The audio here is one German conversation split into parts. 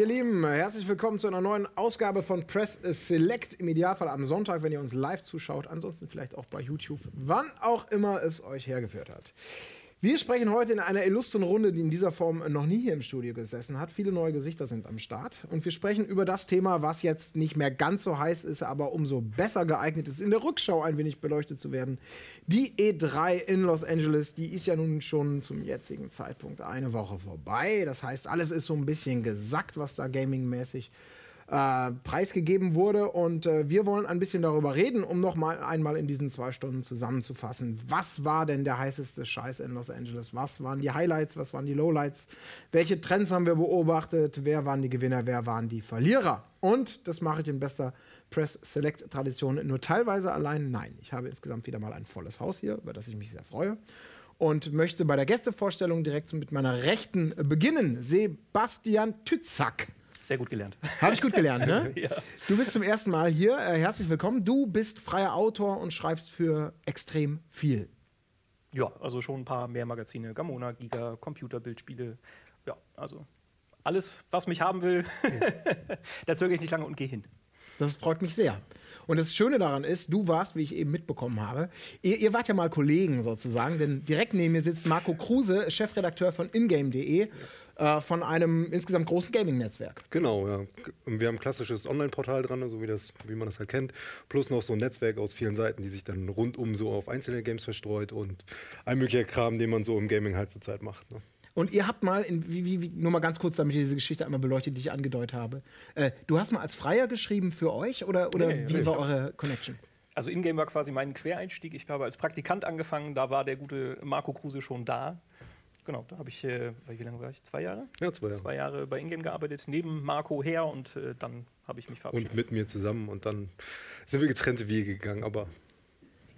ihr Lieben, herzlich willkommen zu einer neuen Ausgabe von Press Select. Im Idealfall am Sonntag, wenn ihr uns live zuschaut. Ansonsten vielleicht auch bei YouTube, wann auch immer es euch hergeführt hat. Wir sprechen heute in einer illustren Runde, die in dieser Form noch nie hier im Studio gesessen hat. Viele neue Gesichter sind am Start. Und wir sprechen über das Thema, was jetzt nicht mehr ganz so heiß ist, aber umso besser geeignet ist, in der Rückschau ein wenig beleuchtet zu werden. Die E3 in Los Angeles, die ist ja nun schon zum jetzigen Zeitpunkt eine Woche vorbei. Das heißt, alles ist so ein bisschen gesackt, was da gamingmäßig äh, preisgegeben wurde. Und äh, wir wollen ein bisschen darüber reden, um noch mal einmal in diesen zwei Stunden zusammenzufassen. Was war denn der heißeste Scheiß in Los Angeles? Was waren die Highlights? Was waren die Lowlights? Welche Trends haben wir beobachtet? Wer waren die Gewinner? Wer waren die Verlierer? Und das mache ich in bester Press Select Tradition nur teilweise allein. Nein, ich habe insgesamt wieder mal ein volles Haus hier, über das ich mich sehr freue und möchte bei der Gästevorstellung direkt mit meiner Rechten beginnen. Sebastian Tützack. Sehr gut gelernt. Habe ich gut gelernt, ne? ja. Du bist zum ersten Mal hier. Äh, herzlich willkommen. Du bist freier Autor und schreibst für extrem viel. Ja, also schon ein paar mehr Magazine. Gamona, Giga, Computerbildspiele. Ja, also alles, was mich haben will, da zögere ich nicht lange und gehe hin. Das freut mich sehr. Und das Schöne daran ist, du warst, wie ich eben mitbekommen habe, ihr, ihr wart ja mal Kollegen sozusagen, denn direkt neben mir sitzt Marco Kruse, Chefredakteur von ingame.de. Ja äh, von einem insgesamt großen Gaming-Netzwerk. Genau, ja. Wir haben ein klassisches Online-Portal dran, so wie, das, wie man das halt kennt, plus noch so ein Netzwerk aus vielen Seiten, die sich dann rundum so auf einzelne Games verstreut und ein möglicher Kram, den man so im Gaming halt zurzeit macht. Ne? Und ihr habt mal, in, wie, wie, nur mal ganz kurz, damit ich diese Geschichte einmal beleuchtet, die ich angedeutet habe. Äh, du hast mal als Freier geschrieben für euch oder, oder nee, wie nee, war eure Connection? Also Ingame war quasi mein Quereinstieg. Ich habe als Praktikant angefangen, da war der gute Marco Kruse schon da. Genau, da habe ich, äh, wie lange war ich? Zwei Jahre? Ja, zwei Jahre. Zwei Jahre bei Ingame gearbeitet, neben Marco her und äh, dann habe ich mich verabschiedet. Und mit mir zusammen und dann sind wir getrennte Wege gegangen, aber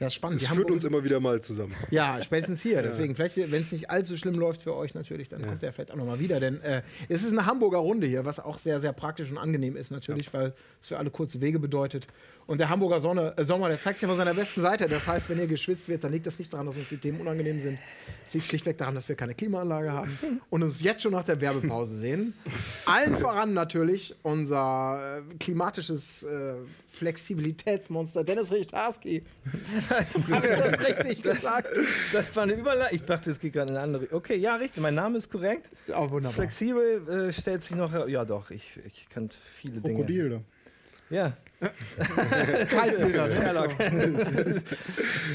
ja, ist spannend. Das führt uns immer wieder mal zusammen. Ja, spätestens hier. Deswegen, vielleicht, wenn es nicht allzu schlimm läuft für euch natürlich, dann ja. kommt er vielleicht auch nochmal wieder. Denn äh, es ist eine Hamburger Runde hier, was auch sehr, sehr praktisch und angenehm ist natürlich, ja. weil es für alle kurze Wege bedeutet. Und der Hamburger Sonne, äh, Sommer, der zeigt sich von seiner besten Seite. Das heißt, wenn hier geschwitzt wird, dann liegt das nicht daran, dass uns die Themen unangenehm sind. Es liegt schlichtweg daran, dass wir keine Klimaanlage haben und uns jetzt schon nach der Werbepause sehen. Allen voran natürlich unser äh, klimatisches äh, Flexibilitätsmonster Dennis Richtarski. Haben wir das richtig gesagt? Das war eine Überleitung. Ich dachte, es geht gerade in eine andere. Okay, ja, richtig. Mein Name ist korrekt. Auch wunderbar. Flexibel äh, stellt sich noch. Ja, doch. Ich, ich kann viele Dinge. Krokodil, Ja. Kaltbilder, Sherlock.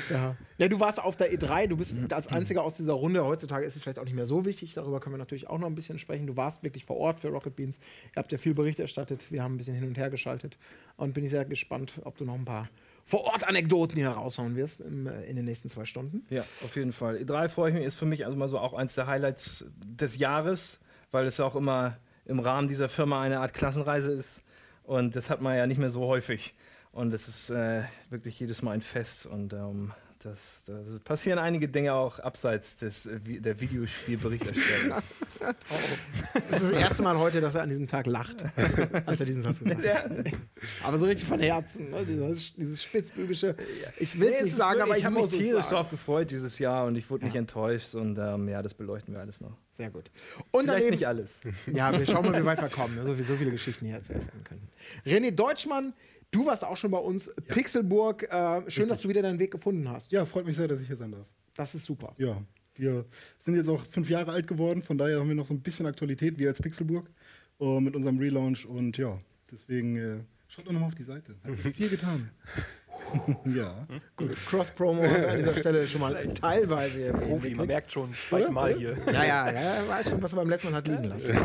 ja. ja, du warst auf der E3, du bist als einziger aus dieser Runde. Heutzutage ist es vielleicht auch nicht mehr so wichtig, darüber können wir natürlich auch noch ein bisschen sprechen. Du warst wirklich vor Ort für Rocket Beans. Ihr habt ja viel Bericht erstattet, wir haben ein bisschen hin und her geschaltet und bin ich sehr gespannt, ob du noch ein paar vor-Ort-Anekdoten hier raushauen wirst im, äh, in den nächsten zwei Stunden. Ja, auf jeden Fall. E3 freue ich mich, ist für mich also mal so auch eins der Highlights des Jahres, weil es ja auch immer im Rahmen dieser Firma eine Art Klassenreise ist und das hat man ja nicht mehr so häufig. Und es ist äh, wirklich jedes Mal ein Fest. Und ähm, das, das, passieren einige Dinge auch abseits des, äh, der Videospielberichterstattung. oh. Das ist das erste Mal heute, dass er an diesem Tag lacht, als er diesen Satz gesagt hat. Aber so richtig von Herzen, ne? dieses, dieses spitzbübische. Ich will es nee, nicht sagen, aber ich, ich habe mich tierisch darauf gefreut dieses Jahr und ich wurde ja. nicht enttäuscht. Und ähm, ja, das beleuchten wir alles noch. Sehr gut. Und Vielleicht daneben, nicht alles. Ja, wir schauen mal, wie weit wir kommen. Ne? So, so viele Geschichten hier erzählt werden können. René Deutschmann Du warst auch schon bei uns. Ja. Pixelburg, äh, schön, Richtig. dass du wieder deinen Weg gefunden hast. Ja, freut mich sehr, dass ich hier sein darf. Das ist super. Ja, wir sind jetzt auch fünf Jahre alt geworden, von daher haben wir noch so ein bisschen Aktualität, wie als Pixelburg, uh, mit unserem Relaunch. Und ja, deswegen äh, schaut doch nochmal auf die Seite. Hat viel getan. ja. Gut, Cross-Promo an dieser Stelle schon mal teilweise hier Profi. Man merkt schon, zweite Mal hier. Ja, ja, ja, weiß schon, was er beim letzten Mal hat liegen lassen.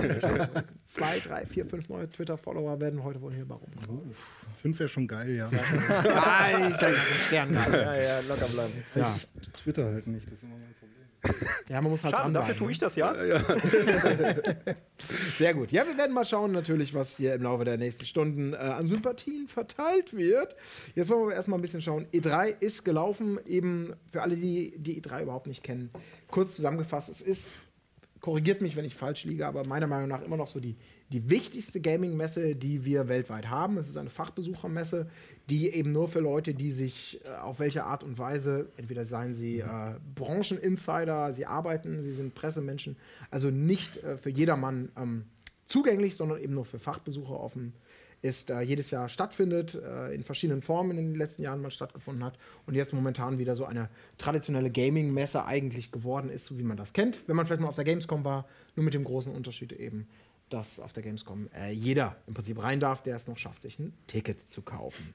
Zwei, drei, vier, fünf neue Twitter-Follower werden heute wohl hier bei rumkommen. Oh, fünf wäre schon geil, ja. Nein, ich denke, das ist gern geil. Ja, ja, locker bleiben. Ja. Ich Twitter halt nicht, das ist immer mein Problem. Ja, man muss halt Schade, dafür tue ich das ja. ja, ja. Sehr gut. Ja, wir werden mal schauen, natürlich, was hier im Laufe der nächsten Stunden äh, an Sympathien verteilt wird. Jetzt wollen wir erstmal ein bisschen schauen. E3 ist gelaufen, eben für alle, die die E3 überhaupt nicht kennen. Kurz zusammengefasst, es ist korrigiert mich, wenn ich falsch liege, aber meiner Meinung nach immer noch so die, die wichtigste Gaming-Messe, die wir weltweit haben. Es ist eine Fachbesuchermesse, die eben nur für Leute, die sich äh, auf welche Art und Weise, entweder seien sie äh, Brancheninsider, sie arbeiten, sie sind Pressemenschen, also nicht äh, für jedermann ähm, zugänglich, sondern eben nur für Fachbesucher offen ist, äh, jedes Jahr stattfindet, äh, in verschiedenen Formen in den letzten Jahren mal stattgefunden hat und jetzt momentan wieder so eine traditionelle Gaming-Messe eigentlich geworden ist, so wie man das kennt, wenn man vielleicht mal auf der Gamescom war, nur mit dem großen Unterschied eben, dass auf der Gamescom äh, jeder im Prinzip rein darf, der es noch schafft, sich ein Ticket zu kaufen.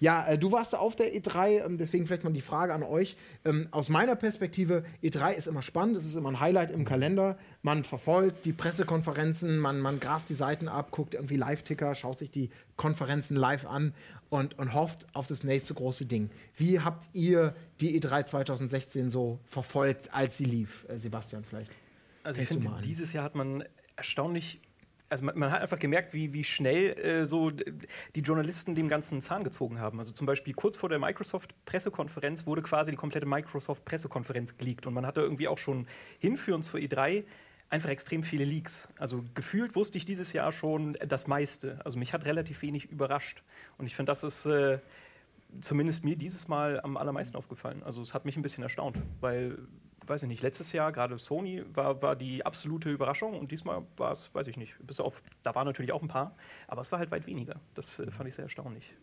Ja, äh, du warst auf der E3, ähm, deswegen vielleicht mal die Frage an euch. Ähm, aus meiner Perspektive, E3 ist immer spannend, es ist immer ein Highlight im Kalender. Man verfolgt die Pressekonferenzen, man, man grast die Seiten ab, guckt irgendwie Live-Ticker, schaut sich die Konferenzen live an und, und hofft auf das nächste große Ding. Wie habt ihr die E3 2016 so verfolgt, als sie lief? Äh, Sebastian, vielleicht. Also ich finde, dieses Jahr hat man erstaunlich, also man, man hat einfach gemerkt, wie, wie schnell äh, so die Journalisten dem ganzen Zahn gezogen haben. Also zum Beispiel kurz vor der Microsoft-Pressekonferenz wurde quasi die komplette Microsoft-Pressekonferenz geleakt und man hatte irgendwie auch schon hinführend zur E3 einfach extrem viele Leaks. Also gefühlt wusste ich dieses Jahr schon das meiste. Also mich hat relativ wenig überrascht und ich finde, das ist äh, zumindest mir dieses Mal am allermeisten aufgefallen. Also es hat mich ein bisschen erstaunt, weil, weiß ich nicht, letztes Jahr gerade Sony war, war die absolute Überraschung und diesmal war es, weiß ich nicht, bis auf, da waren natürlich auch ein paar, aber es war halt weit weniger. Das äh, fand ich sehr erstaunlich.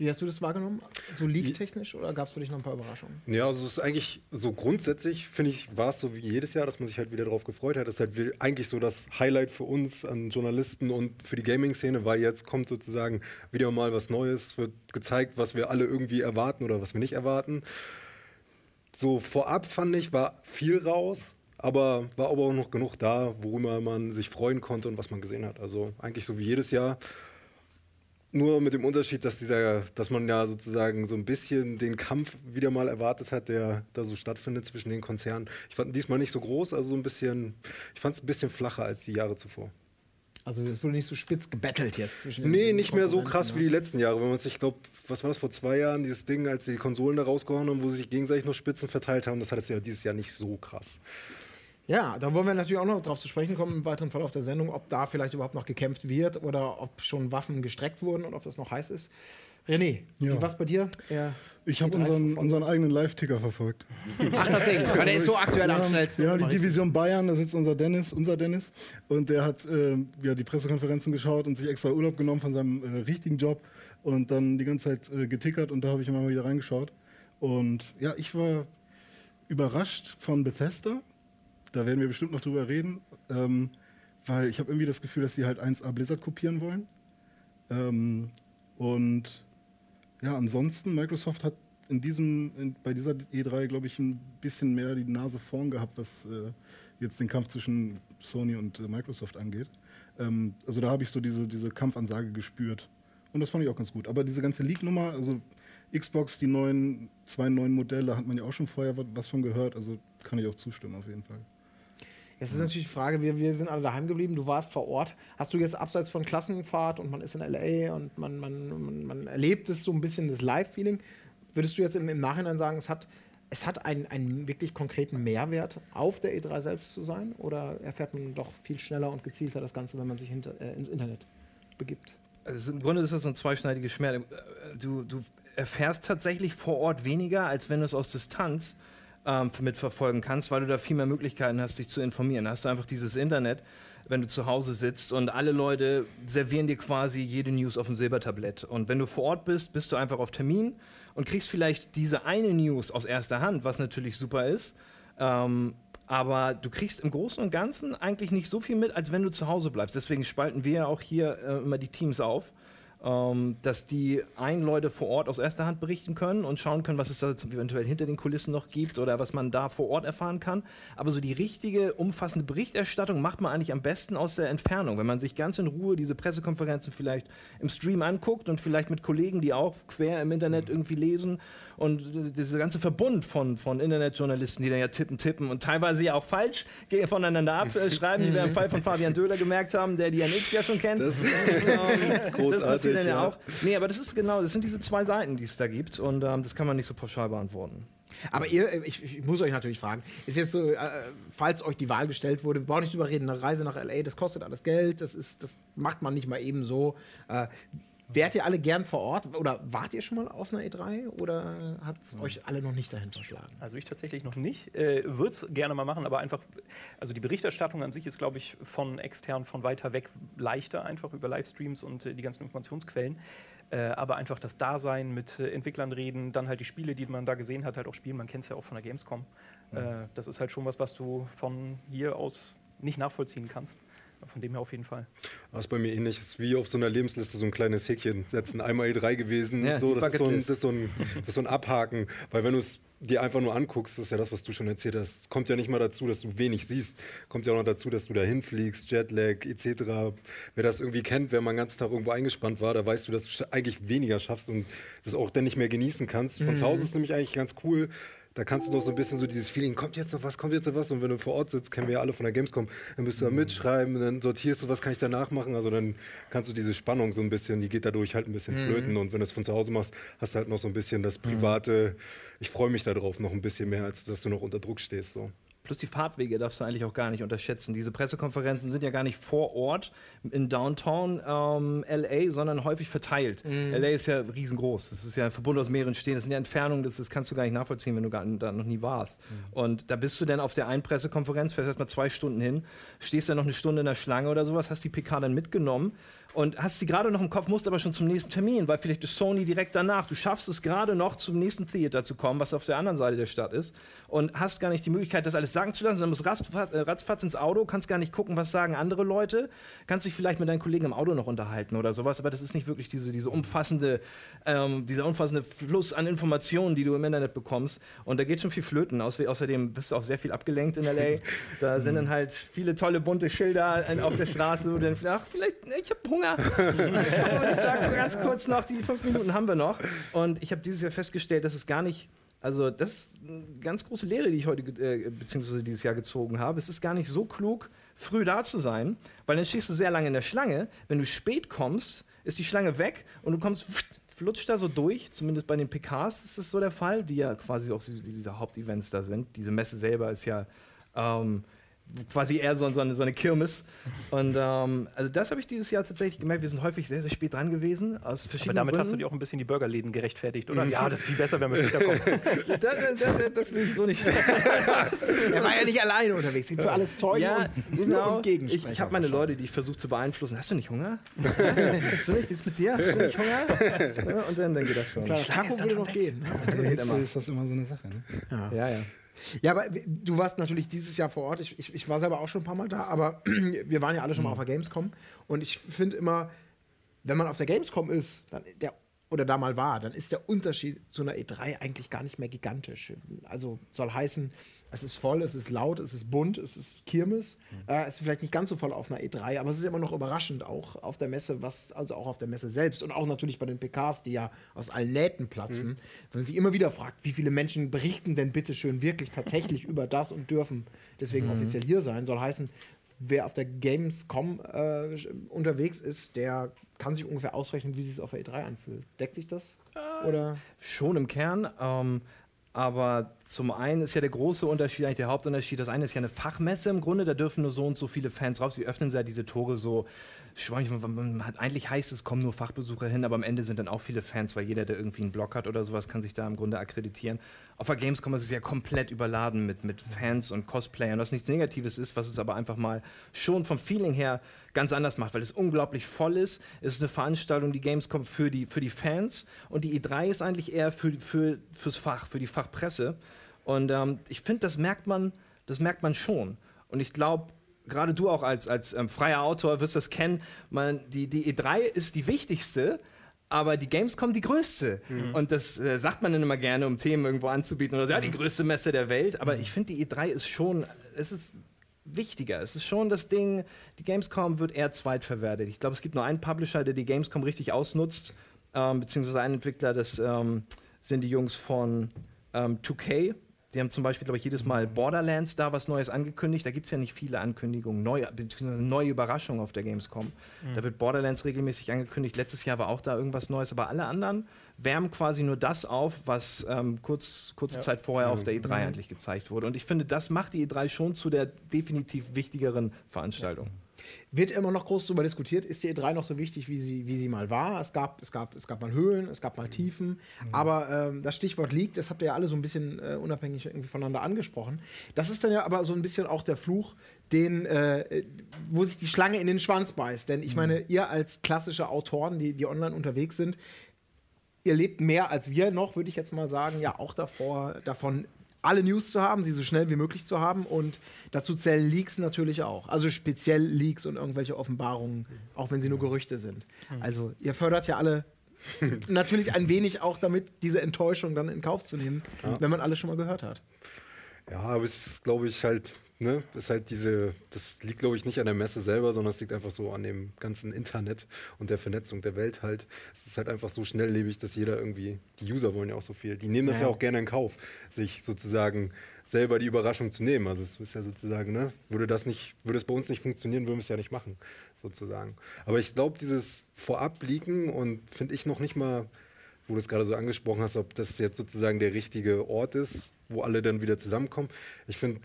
Wie hast du das wahrgenommen? So leak-technisch oder gab es für dich noch ein paar Überraschungen? Ja, also es ist eigentlich so grundsätzlich, finde ich, war es so wie jedes Jahr, dass man sich halt wieder darauf gefreut hat. Das ist halt eigentlich so das Highlight für uns an Journalisten und für die Gaming-Szene, weil jetzt kommt sozusagen wieder mal was Neues, Es wird gezeigt, was wir alle irgendwie erwarten oder was wir nicht erwarten. So vorab fand ich, war viel raus, aber war aber auch noch genug da, worüber man sich freuen konnte und was man gesehen hat. Also eigentlich so wie jedes Jahr. Nur mit dem Unterschied, dass dieser, dass man ja sozusagen so ein bisschen den Kampf wieder mal erwartet hat, der da so stattfindet zwischen den Konzernen. Ich fand diesmal nicht so groß, also so ein bisschen, ich fand es ein bisschen flacher als die Jahre zuvor. Also es wurde nicht so spitz gebettelt jetzt zwischen den Nee, nicht mehr so krass wie die letzten Jahre. Wenn man sich, ich glaube, was war das vor zwei Jahren, dieses Ding, als sie die Konsolen da rausgehauen haben, wo sie sich gegenseitig noch Spitzen verteilt haben, das hat es ja dieses Jahr nicht so krass. Ja, da wollen wir natürlich auch noch drauf zu sprechen kommen im weiteren Verlauf der Sendung, ob da vielleicht überhaupt noch gekämpft wird oder ob schon Waffen gestreckt wurden und ob das noch heiß ist. René, Ja. was bei dir? Ja. Ich habe E3 unseren, unseren eigenen Live-Ticker verfolgt. Ach, tatsächlich. Weil der ist so aktuell am Ja, schnellsten. Ja, die Division Bayern, da sitzt unser Dennis, unser Dennis. Und der hat äh, ja, die Pressekonferenzen geschaut und sich extra Urlaub genommen von seinem äh, richtigen Job und dann die ganze Zeit äh, getickert und da habe ich immer mal wieder reingeschaut. Und ja, ich war überrascht von Bethesda. Da werden wir bestimmt noch drüber reden, ähm, weil ich habe irgendwie das Gefühl, dass sie halt 1A Blizzard kopieren wollen. Ähm, und ja, ansonsten, Microsoft hat in diesem, in, bei dieser E3, glaube ich, ein bisschen mehr die Nase vorn gehabt, was äh, jetzt den Kampf zwischen Sony und äh, Microsoft angeht. Ähm, also da habe ich so diese, diese Kampfansage gespürt. Und das fand ich auch ganz gut. Aber diese ganze Leak-Nummer, also Xbox, die neuen, zwei neuen Modelle, hat man ja auch schon vorher was, von gehört. Also kann ich auch zustimmen auf jeden Fall. Jetzt ist natürlich die Frage, wir, wir sind alle daheim geblieben, du warst vor Ort. Hast du jetzt abseits von Klassenfahrt und man ist in L.A. und man, man, man, man erlebt es so ein bisschen das Live-Feeling, würdest du jetzt im, im Nachhinein sagen, es hat, es hat einen, einen wirklich konkreten Mehrwert, auf der E3 selbst zu sein? Oder erfährt man doch viel schneller und gezielter das Ganze, wenn man sich hinter, äh, ins Internet begibt? Also Im Grunde ist das so ein zweischneidiges Schwert. Du, du erfährst tatsächlich vor Ort weniger, als wenn du es aus Distanz ähm, mitverfolgen kannst, weil du da viel mehr Möglichkeiten hast, dich zu informieren. Da hast du einfach dieses Internet, wenn du zu Hause sitzt und alle Leute servieren dir quasi jede News auf dem Silbertablett. Und wenn du vor Ort bist, bist du einfach auf Termin und kriegst vielleicht diese eine News aus erster Hand, was natürlich super ist. Ähm, aber du kriegst im Großen und Ganzen eigentlich nicht so viel mit, als wenn du zu Hause bleibst. Deswegen spalten wir ja auch hier äh, immer die Teams auf, ähm, dass die einen Leute vor Ort aus erster Hand berichten können und schauen können, was es da eventuell hinter den Kulissen noch gibt oder was man da vor Ort erfahren kann. Aber so die richtige, umfassende Berichterstattung macht man eigentlich am besten aus der Entfernung, wenn man sich ganz in Ruhe diese Pressekonferenzen vielleicht im Stream anguckt und vielleicht mit Kollegen, die auch quer im Internet irgendwie lesen und äh, dieser ganze Verbund von, von Internetjournalisten, die dann ja tippen, tippen und teilweise ja auch falsch voneinander abschreiben, die wir im Fall von Fabian Döhler gemerkt haben, der die NX ja schon kennt. Das Ähm, das passiert dann ja, ja. auch. Nee, aber das ist genau, das sind diese zwei Seiten, die es da gibt und ähm, das kann man nicht so pauschal beantworten. Aber ihr, äh, ich, ich muss euch natürlich fragen, ist jetzt so, äh, falls euch die Wahl gestellt wurde, wir brauchen nicht drüber reden, eine Reise nach L.A., das kostet alles Geld, das, ist, das macht man nicht mal eben so. Äh, Wärt ihr alle gern vor Ort oder wart ihr schon mal auf einer E3 oder hat es euch alle noch nicht dahin verschlagen? Also ich tatsächlich noch nicht. Äh, Würde es gerne mal machen, aber einfach, also die Berichterstattung an sich ist, glaube ich, von extern, von weiter weg leichter, einfach über Livestreams und äh, die ganzen Informationsquellen. Äh, aber einfach das Dasein mit äh, Entwicklern reden, dann halt die Spiele, die man da gesehen hat, halt auch spielen. Man kennt es ja auch von der Gamescom. Äh, das ist halt schon was, was du von hier aus nicht nachvollziehen kannst. Von dem her auf jeden Fall. Das ist bei mir ähnlich. Das ist wie auf so einer Lebensliste so ein kleines Häkchen setzen. Einmal E3 gewesen. Ja, so, die das, ist so ein, das, ist so ein, das ist so ein Abhaken. Weil wenn du es dir einfach nur anguckst, das ist ja das, was du schon erzählt hast, kommt ja nicht mal dazu, dass du wenig siehst. Kommt ja auch noch dazu, dass du da hinfliegst, Jetlag etc. Wer das irgendwie kennt, wer mal den ganzen Tag irgendwo eingespannt war, da weißt du, dass du eigentlich weniger schaffst und das auch dann nicht mehr genießen kannst. Von zu Hause ist es nämlich eigentlich ganz cool. Da kannst du noch so ein bisschen so dieses Feeling, kommt jetzt noch was, kommt jetzt noch was. Und wenn du vor Ort sitzt, kennen wir ja alle von der Gamescom, dann bist du da mitschreiben, dann sortierst du, was kann ich danach machen. Also dann kannst du diese Spannung so ein bisschen, die geht dadurch halt ein bisschen flöten. Und wenn du es von zu Hause machst, hast du halt noch so ein bisschen das private, ich freue mich darauf noch ein bisschen mehr, als dass du noch unter Druck stehst. So. Plus die Fahrtwege darfst du eigentlich auch gar nicht unterschätzen. Diese Pressekonferenzen sind ja gar nicht vor Ort in Downtown ähm, LA, sondern häufig verteilt. LA ist ja riesengroß. Das ist ja ein Verbund aus mehreren Städten. Das sind ja Entfernungen, das, das kannst du gar nicht nachvollziehen, wenn du gar, da noch nie warst. Und da bist du dann auf der einen Pressekonferenz, fährst erstmal zwei Stunden hin, stehst dann noch eine Stunde in der Schlange oder sowas, hast die PK dann mitgenommen und hast sie gerade noch im Kopf, musst aber schon zum nächsten Termin, weil vielleicht ist Sony direkt danach. Du schaffst es gerade noch zum nächsten Theater zu kommen, was auf der anderen Seite der Stadt ist und hast gar nicht die Möglichkeit, das alles sagen zu lassen, sondern musst ratzfatz, äh, ratzfatz ins Auto, kannst gar nicht gucken, was sagen andere Leute, kannst dich vielleicht mit deinen Kollegen im Auto noch unterhalten oder sowas, aber das ist nicht wirklich diese, diese umfassende, ähm, dieser umfassende Fluss an Informationen, die du im Internet bekommst und da geht schon viel flöten. Außer, außerdem bist du auch sehr viel abgelenkt in L.A. Da sind dann halt viele tolle bunte Schilder an- auf der Straße, wo du dann ach, vielleicht, ich habe Hunger. und ich sage ganz kurz noch, die fünf Minuten haben wir noch und ich habe dieses Jahr festgestellt, dass es gar nicht also das ist eine ganz große Lehre, die ich heute äh, beziehungsweise dieses Jahr gezogen habe. Es ist gar nicht so klug, früh da zu sein, weil dann stehst du sehr lange in der Schlange. Wenn du spät kommst, ist die Schlange weg und du kommst flutscht da so durch. Zumindest bei den PKs ist das so der Fall, die ja quasi auch diese Hauptevents da sind. Diese Messe selber ist ja ähm, quasi eher so, so, eine, so eine Kirmes. Und ähm, also das habe ich dieses Jahr tatsächlich gemerkt. Wir sind häufig sehr, sehr spät dran gewesen aus Aber verschiedenen damit Gründen. hast du dir auch ein bisschen die Burgerläden gerechtfertigt, oder? Ja, das ist viel besser, wenn wir später kommen. da, da, da, das will ich so nicht Er war ja nicht alleine unterwegs. Gibt für alles Zeugen Ja, und, genau. und. Ich, ich habe meine Leute, die ich versuche zu beeinflussen. Hast du nicht Hunger? Hast du nicht? Wie ist mit dir? Hast du nicht Hunger? Ja, und dann, dann geht das schon. Klar, Taco würde noch gehen. Hitze immer. ist das immer so eine Sache. Ne? Ja, ja. Ja, aber w- du warst natürlich dieses Jahr vor Ort. Ich, ich, ich war selber auch schon ein paar Mal da, aber wir waren ja alle schon mal auf der Gamescom. Und ich finde immer, wenn man auf der Gamescom ist, dann der, oder da mal war, dann ist der Unterschied zu einer E3 eigentlich gar nicht mehr gigantisch. Also soll heißen, es ist voll, es ist laut, es ist bunt, es ist Kirmes. Äh, es ist vielleicht nicht ganz so voll auf einer E3, aber es ist immer noch überraschend, auch auf der Messe, was, also auch auf der Messe selbst und auch natürlich bei den PKs, die ja aus allen Nähten platzen. Wenn man sich immer wieder fragt, wie viele Menschen berichten denn bitte schön wirklich tatsächlich über das und dürfen deswegen offiziell hier sein, soll heißen, wer auf der Gamescom äh, unterwegs ist, der kann sich ungefähr ausrechnen, wie sich es auf der E3 anfühlt. Deckt sich das? Oder? Schon im Kern. Ähm, aber zum einen ist ja der große Unterschied, eigentlich der Hauptunterschied. Das eine ist ja eine Fachmesse im Grunde, da dürfen nur so und so viele Fans rauf. Sie öffnen ja diese Tore so. Man- Eigentlich heißt es, kommen nur Fachbesucher hin, aber am Ende sind dann auch viele Fans, weil jeder, der irgendwie einen Blog hat oder sowas, kann sich da im Grunde akkreditieren. Auf der Gamescom ist es ja komplett überladen mit, mit Fans und Cosplayern, was nichts Negatives ist, was es aber einfach mal schon vom Feeling her ganz anders macht, weil es unglaublich voll ist. Es ist eine Veranstaltung, die Gamescom für die, für die Fans und die E3 ist eigentlich eher für, für, fürs Fach, für die Fachpresse. Und ähm, ich finde, das das merkt man schon. Und ich glaube, gerade du auch als, als ähm, freier Autor wirst das kennen, man, die, die E3 ist die wichtigste, aber die Gamescom die größte. Und das äh, sagt man dann immer gerne, um Themen irgendwo anzubieten oder so, ja, die größte Messe der Welt. Aber ich finde, die E3 ist schon, es ist wichtiger. Es ist schon das Ding, die Gamescom wird eher zweitverwertet. Ich glaube, es gibt nur einen Publisher, der die Gamescom richtig ausnutzt, ähm, beziehungsweise einen Entwickler, das ähm, sind die Jungs von ähm, 2K. Die haben zum Beispiel, glaube ich, jedes Mal Borderlands da was Neues angekündigt. Da gibt es ja nicht viele Ankündigungen, neue, beziehungsweise neue Überraschungen auf der Gamescom. Da wird Borderlands regelmäßig angekündigt. Letztes Jahr war auch da irgendwas Neues, aber alle anderen wärmen quasi nur das auf, was ähm, kurz, kurze Zeit vorher auf der E3 eigentlich gezeigt wurde. Und ich finde, das macht die E3 schon zu der definitiv wichtigeren Veranstaltung. Wird immer noch groß darüber diskutiert, ist die E3 noch so wichtig, wie sie, wie sie mal war? Es gab, es, gab, es gab mal Höhlen, es gab mal Tiefen, aber ähm, das Stichwort liegt, das habt ihr ja alle so ein bisschen äh, unabhängig irgendwie voneinander angesprochen. Das ist dann ja aber so ein bisschen auch der Fluch, den, äh, wo sich die Schlange in den Schwanz beißt. Denn ich meine, ihr als klassische Autoren, die, die online unterwegs sind, ihr lebt mehr als wir noch, würde ich jetzt mal sagen, ja auch davor, davon alle News zu haben, sie so schnell wie möglich zu haben und dazu zählen Leaks natürlich auch. Also speziell Leaks und irgendwelche Offenbarungen, auch wenn sie nur Gerüchte sind. Also ihr fördert ja alle natürlich ein wenig auch damit, diese Enttäuschung dann in Kauf zu nehmen, wenn man alles schon mal gehört hat. Ja, aber es ist, glaube ich, halt, ne, ist halt diese, das liegt, glaube ich, nicht an der Messe selber, sondern es liegt einfach so an dem ganzen Internet und der Vernetzung der Welt halt. Es ist halt einfach so schnelllebig, dass jeder irgendwie, die User wollen ja auch so viel, die nehmen das Ja. ja, auch gerne in Kauf, sich sozusagen selber die Überraschung zu nehmen. Also es ist ja sozusagen, ne, würde das nicht, würde es bei uns nicht funktionieren, würden wir es ja nicht machen, sozusagen. Aber ich glaube, dieses Vorab-Leaken und finde ich noch nicht mal, wo du es gerade so angesprochen hast, ob das jetzt sozusagen der richtige Ort ist, wo alle dann wieder zusammenkommen. Ich finde,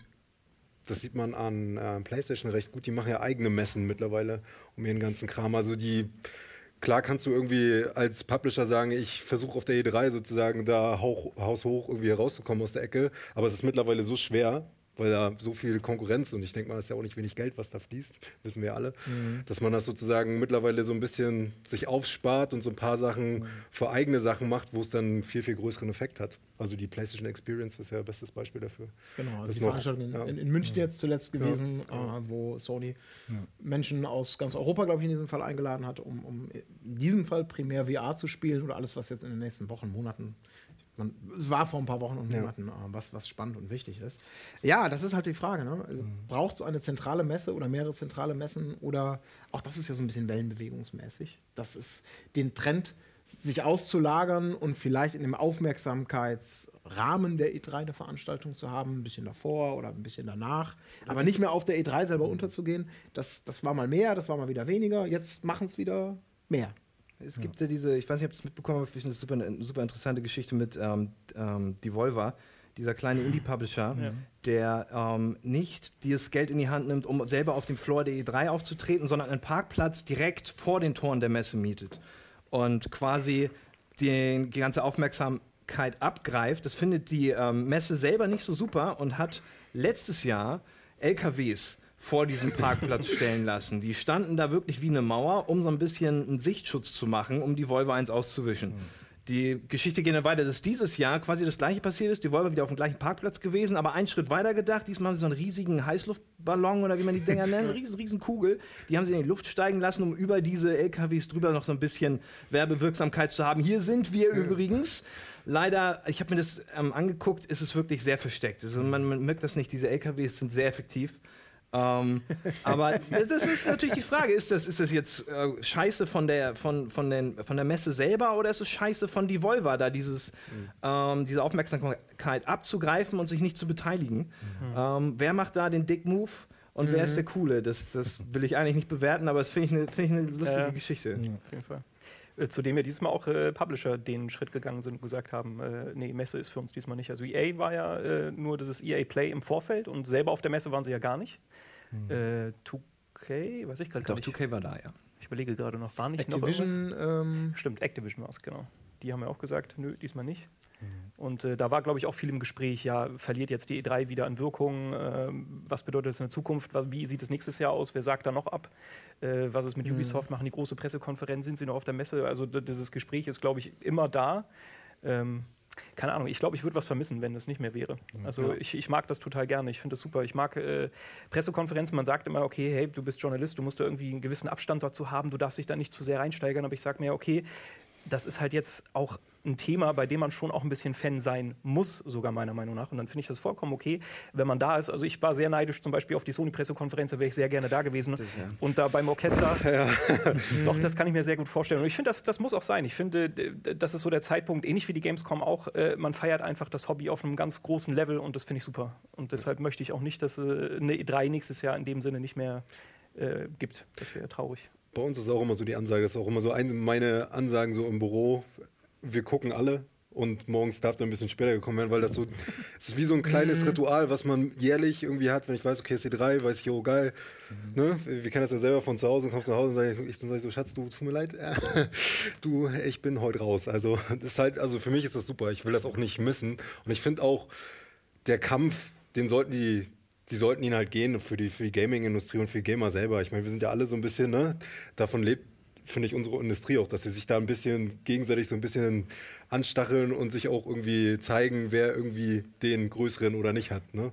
das sieht man an äh, PlayStation recht gut. Die machen ja eigene Messen mittlerweile um ihren ganzen Kram. Also die, klar kannst du irgendwie als Publisher sagen, ich versuche auf der E3 sozusagen da hauch, haushoch irgendwie rauszukommen aus der Ecke. Aber es ist mittlerweile so schwer, weil da so viel Konkurrenz und ich denke mal, es ist ja auch nicht wenig Geld, was da fließt, wissen wir alle, dass man das sozusagen mittlerweile so ein bisschen sich aufspart und so ein paar Sachen für eigene Sachen macht, wo es dann einen viel, viel größeren Effekt hat. Also die PlayStation Experience ist ja bestes Beispiel dafür. Genau, also Das die Veranstaltung in, ja. in, in München jetzt zuletzt gewesen, äh, wo Sony Menschen aus ganz Europa, glaube ich, in diesem Fall eingeladen hat, um, um in diesem Fall primär VR zu spielen oder alles, was jetzt in den nächsten Wochen, Monaten. Man, es war vor ein paar Wochen und Ja. Monaten, äh, was, was spannend und wichtig ist. Ja, das ist halt die Frage. Ne? Also, Braucht es eine zentrale Messe oder mehrere zentrale Messen? Oder auch das ist ja so ein bisschen wellenbewegungsmäßig. Das ist den Trend, sich auszulagern und vielleicht in dem Aufmerksamkeitsrahmen der E3 eine Veranstaltung zu haben, ein bisschen davor oder ein bisschen danach, aber nicht mehr auf der E3 selber unterzugehen. Das, das war mal mehr, das war mal wieder weniger. Jetzt machen es wieder mehr. Es gibt ja diese, ich weiß nicht, ob ihr es mitbekommen habt, ich das super, eine super interessante Geschichte mit ähm, ähm, Devolver, dieser kleine Indie-Publisher, der ähm, nicht dieses Geld in die Hand nimmt, um selber auf dem Floor der E3 aufzutreten, sondern einen Parkplatz direkt vor den Toren der Messe mietet und quasi die, die ganze Aufmerksamkeit abgreift. Das findet die ähm, Messe selber nicht so super und hat letztes Jahr LKWs vor diesem Parkplatz stellen lassen. Die standen da wirklich wie eine Mauer, um so ein bisschen einen Sichtschutz zu machen, um die Volvo 1 auszuwischen. Die Geschichte geht dann weiter, dass dieses Jahr quasi das gleiche passiert ist. Die Volvo wieder auf dem gleichen Parkplatz gewesen, aber einen Schritt weiter gedacht. Diesmal haben sie so einen riesigen Heißluftballon oder wie man die Dinger nennt, riesen, riesen Kugel. Die haben sie in die Luft steigen lassen, um über diese LKWs drüber noch so ein bisschen Werbewirksamkeit zu haben. Hier sind wir übrigens. Leider, ich habe mir das ähm, angeguckt, ist es wirklich sehr versteckt. Also man, man merkt das nicht, diese LKWs sind sehr effektiv. Ähm, aber das das ist natürlich die Frage, ist das, ist das jetzt äh, scheiße von der, von, von, den, von der Messe selber oder ist es scheiße von Devolver, da dieses, ähm, diese Aufmerksamkeit abzugreifen und sich nicht zu beteiligen? Ähm, wer macht da den Dick-Move und wer ist der Coole? Das, das will ich eigentlich nicht bewerten, aber das finde ich eine find eine lustige Ja. Geschichte. Auf jeden Fall. Äh, Zudem ja dieses Mal auch äh, Publisher den Schritt gegangen sind und gesagt haben, äh, nee, Messe ist für uns diesmal nicht. Also EA war ja äh, nur dieses EA Play im Vorfeld und selber auf der Messe waren sie ja gar nicht. Äh, 2K, weiß ich gerade gar Doch, nicht. 2K war da, ja. Ich überlege gerade noch, war nicht noch irgendwas? Activision, ähm, Stimmt, Activision war es, genau. Die haben ja auch gesagt, nö, diesmal nicht. Und äh, da war, glaube ich, auch viel im Gespräch, ja, verliert jetzt die E3 wieder an Wirkung? Ähm, was bedeutet das in der Zukunft? Was, wie sieht es nächstes Jahr aus? Wer sagt da noch ab? Äh, was ist mit Ubisoft? Machen die große Pressekonferenz? Sind sie noch auf der Messe? Also dieses Gespräch ist, glaube ich, immer da. Ähm, keine Ahnung, ich glaube, ich würde was vermissen, wenn es nicht mehr wäre. Also ich, ich mag das total gerne, ich finde das super. Ich mag äh, Pressekonferenzen, man sagt immer, okay, hey, du bist Journalist, du musst da irgendwie einen gewissen Abstand dazu haben, du darfst dich da nicht zu sehr reinsteigern, aber ich sage mir, okay, das ist halt jetzt auch ein Thema, bei dem man schon auch ein bisschen Fan sein muss, sogar meiner Meinung nach. Und dann finde ich das vollkommen okay, wenn man da ist. Also ich war sehr neidisch zum Beispiel auf die Sony-Pressekonferenz, da wäre ich sehr gerne da gewesen. Und da beim Orchester, doch, das kann ich mir sehr gut vorstellen. Und ich finde, das, das muss auch sein. Ich finde, das ist so der Zeitpunkt, ähnlich wie die Gamescom auch, äh, man feiert einfach das Hobby auf einem ganz großen Level und das finde ich super. Und deshalb möchte ich auch nicht, dass äh, eine E3 nächstes Jahr in dem Sinne nicht mehr äh, gibt. Das wäre traurig. Bei uns ist auch immer so die Ansage, das ist auch immer so eine meine Ansagen so im Büro. Wir gucken alle und morgens darf dann ein bisschen später gekommen werden, weil das so, es ist wie so ein kleines Ritual, was man jährlich irgendwie hat, wenn ich weiß, okay, ist die 3, weiß ich, oh geil, ne? wir kennen das ja selber von zu Hause und kommst nach Hause und sag ich, dann sag ich so, Schatz, du, tut mir leid, du, ich bin heute raus, also das ist halt, also für mich ist das super, ich will das auch nicht missen und ich finde auch, der Kampf, den sollten die die sollten ihn halt gehen für die, für die Gaming-Industrie und für die Gamer selber. Ich meine, wir sind ja alle so ein bisschen, ne, davon lebt, finde ich, unsere Industrie auch, dass sie sich da ein bisschen gegenseitig so ein bisschen anstacheln und sich auch irgendwie zeigen, wer irgendwie den größeren oder nicht hat. Ne?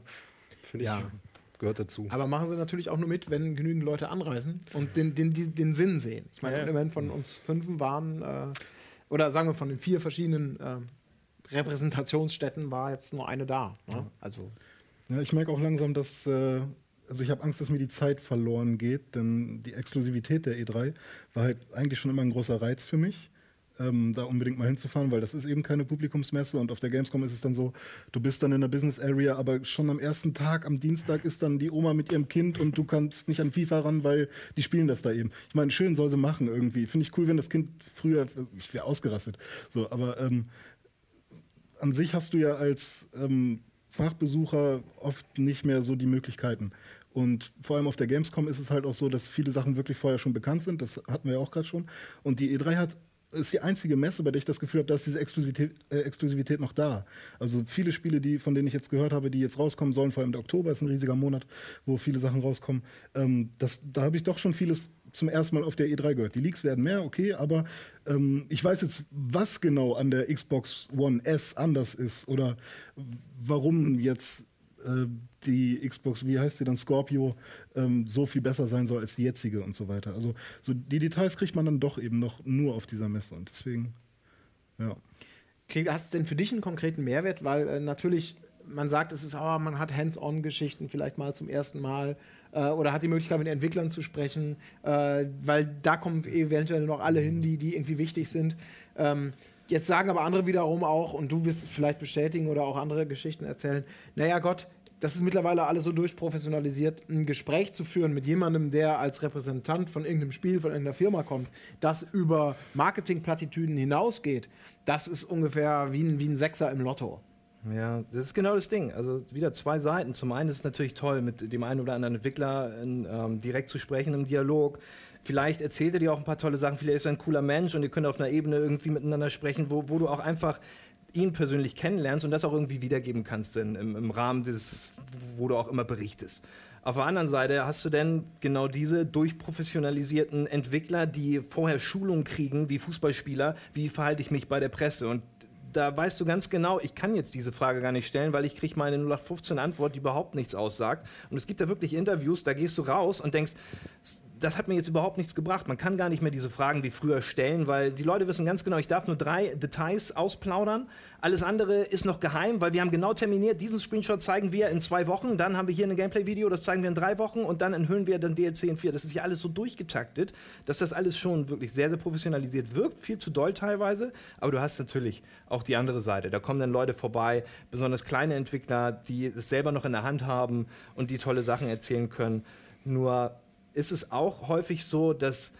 Finde ich, Ja. gehört dazu. Aber machen sie natürlich auch nur mit, wenn genügend Leute anreisen und den, den, den, den Sinn sehen. Ich meine, Ja. immerhin von uns fünf waren, äh, oder sagen wir von den vier verschiedenen äh, Repräsentationsstätten war jetzt nur eine da. Ne? Also Ja, ich merke auch langsam, dass. Äh, also ich habe Angst, dass mir die Zeit verloren geht, denn die Exklusivität der E3 war halt eigentlich schon immer ein großer Reiz für mich, ähm, da unbedingt mal hinzufahren, weil das ist eben keine Publikumsmesse und auf der Gamescom ist es dann so, du bist dann in der Business Area, aber schon am ersten Tag, am Dienstag ist dann die Oma mit ihrem Kind und du kannst nicht an FIFA ran, weil die spielen das da eben. Ich meine, schön soll sie machen irgendwie. Finde ich cool, wenn das Kind früher, ich wäre ausgerastet, so, aber ähm, an sich hast du ja als ähm, Fachbesucher oft nicht mehr so die Möglichkeiten. Und vor allem auf der Gamescom ist es halt auch so, dass viele Sachen wirklich vorher schon bekannt sind. Das hatten wir ja auch gerade schon. Und die E3 hat ist die einzige Messe, bei der ich das Gefühl habe, dass diese Exklusivität, äh, Exklusivität noch da. Also viele Spiele, die, von denen ich jetzt gehört habe, die jetzt rauskommen sollen, vor allem der Oktober ist ein riesiger Monat, wo viele Sachen rauskommen. Ähm, das, da habe ich doch schon vieles zum ersten Mal auf der E3 gehört. Die Leaks werden mehr, okay, aber ähm, ich weiß jetzt, was genau an der Xbox One S anders ist oder warum jetzt äh, die Xbox, wie heißt sie dann, Scorpio, ähm, so viel besser sein soll als die jetzige und so weiter. Also so die Details kriegt man dann doch eben noch nur auf dieser Messe und deswegen, ja. hat es denn für dich einen konkreten Mehrwert? Weil äh, natürlich, man sagt, es ist, oh, man hat Hands-on-Geschichten vielleicht mal zum ersten Mal äh, oder hat die Möglichkeit, mit Entwicklern zu sprechen, äh, weil da kommen eventuell noch alle hin, die, die irgendwie wichtig sind. Ähm, jetzt sagen aber andere wiederum auch, und du wirst es vielleicht bestätigen oder auch andere Geschichten erzählen, naja Gott, das ist mittlerweile alles so durchprofessionalisiert, ein Gespräch zu führen mit jemandem, der als Repräsentant von irgendeinem Spiel, von irgendeiner Firma kommt, das über Marketingplattitüden hinausgeht, das ist ungefähr wie ein, wie ein Sechser im Lotto. Ja, das ist genau das Ding. Also wieder zwei Seiten. Zum einen ist es natürlich toll, mit dem einen oder anderen Entwickler in, ähm, direkt zu sprechen im Dialog. Vielleicht erzählt er dir auch ein paar tolle Sachen, vielleicht ist er ein cooler Mensch und ihr könnt auf einer Ebene irgendwie miteinander sprechen, wo, wo du auch einfach ihn persönlich kennenlernst und das auch irgendwie wiedergeben kannst in, im, im Rahmen des, wo du auch immer berichtest. Auf der anderen Seite hast du denn genau diese durchprofessionalisierten Entwickler, die vorher Schulungen kriegen, wie Fußballspieler, wie verhalte ich mich bei der Presse und da weißt du ganz genau, ich kann jetzt diese Frage gar nicht stellen, weil ich kriege meine 0815 Antwort, die überhaupt nichts aussagt. Und es gibt da wirklich Interviews, da gehst du raus und denkst, das hat mir jetzt überhaupt nichts gebracht. Man kann gar nicht mehr diese Fragen wie früher stellen, weil die Leute wissen ganz genau, ich darf nur drei Details ausplaudern. Alles andere ist noch geheim, weil wir haben genau terminiert, diesen Screenshot zeigen wir in zwei Wochen, dann haben wir hier ein Gameplay-Video, das zeigen wir in drei Wochen und dann enthüllen wir dann DLC in vier. Das ist ja alles so durchgetaktet, dass das alles schon wirklich sehr, sehr professionalisiert wirkt, viel zu doll teilweise, aber du hast natürlich auch die andere Seite. Da kommen dann Leute vorbei, besonders kleine Entwickler, die es selber noch in der Hand haben und die tolle Sachen erzählen können. Nur ist es auch häufig so, dass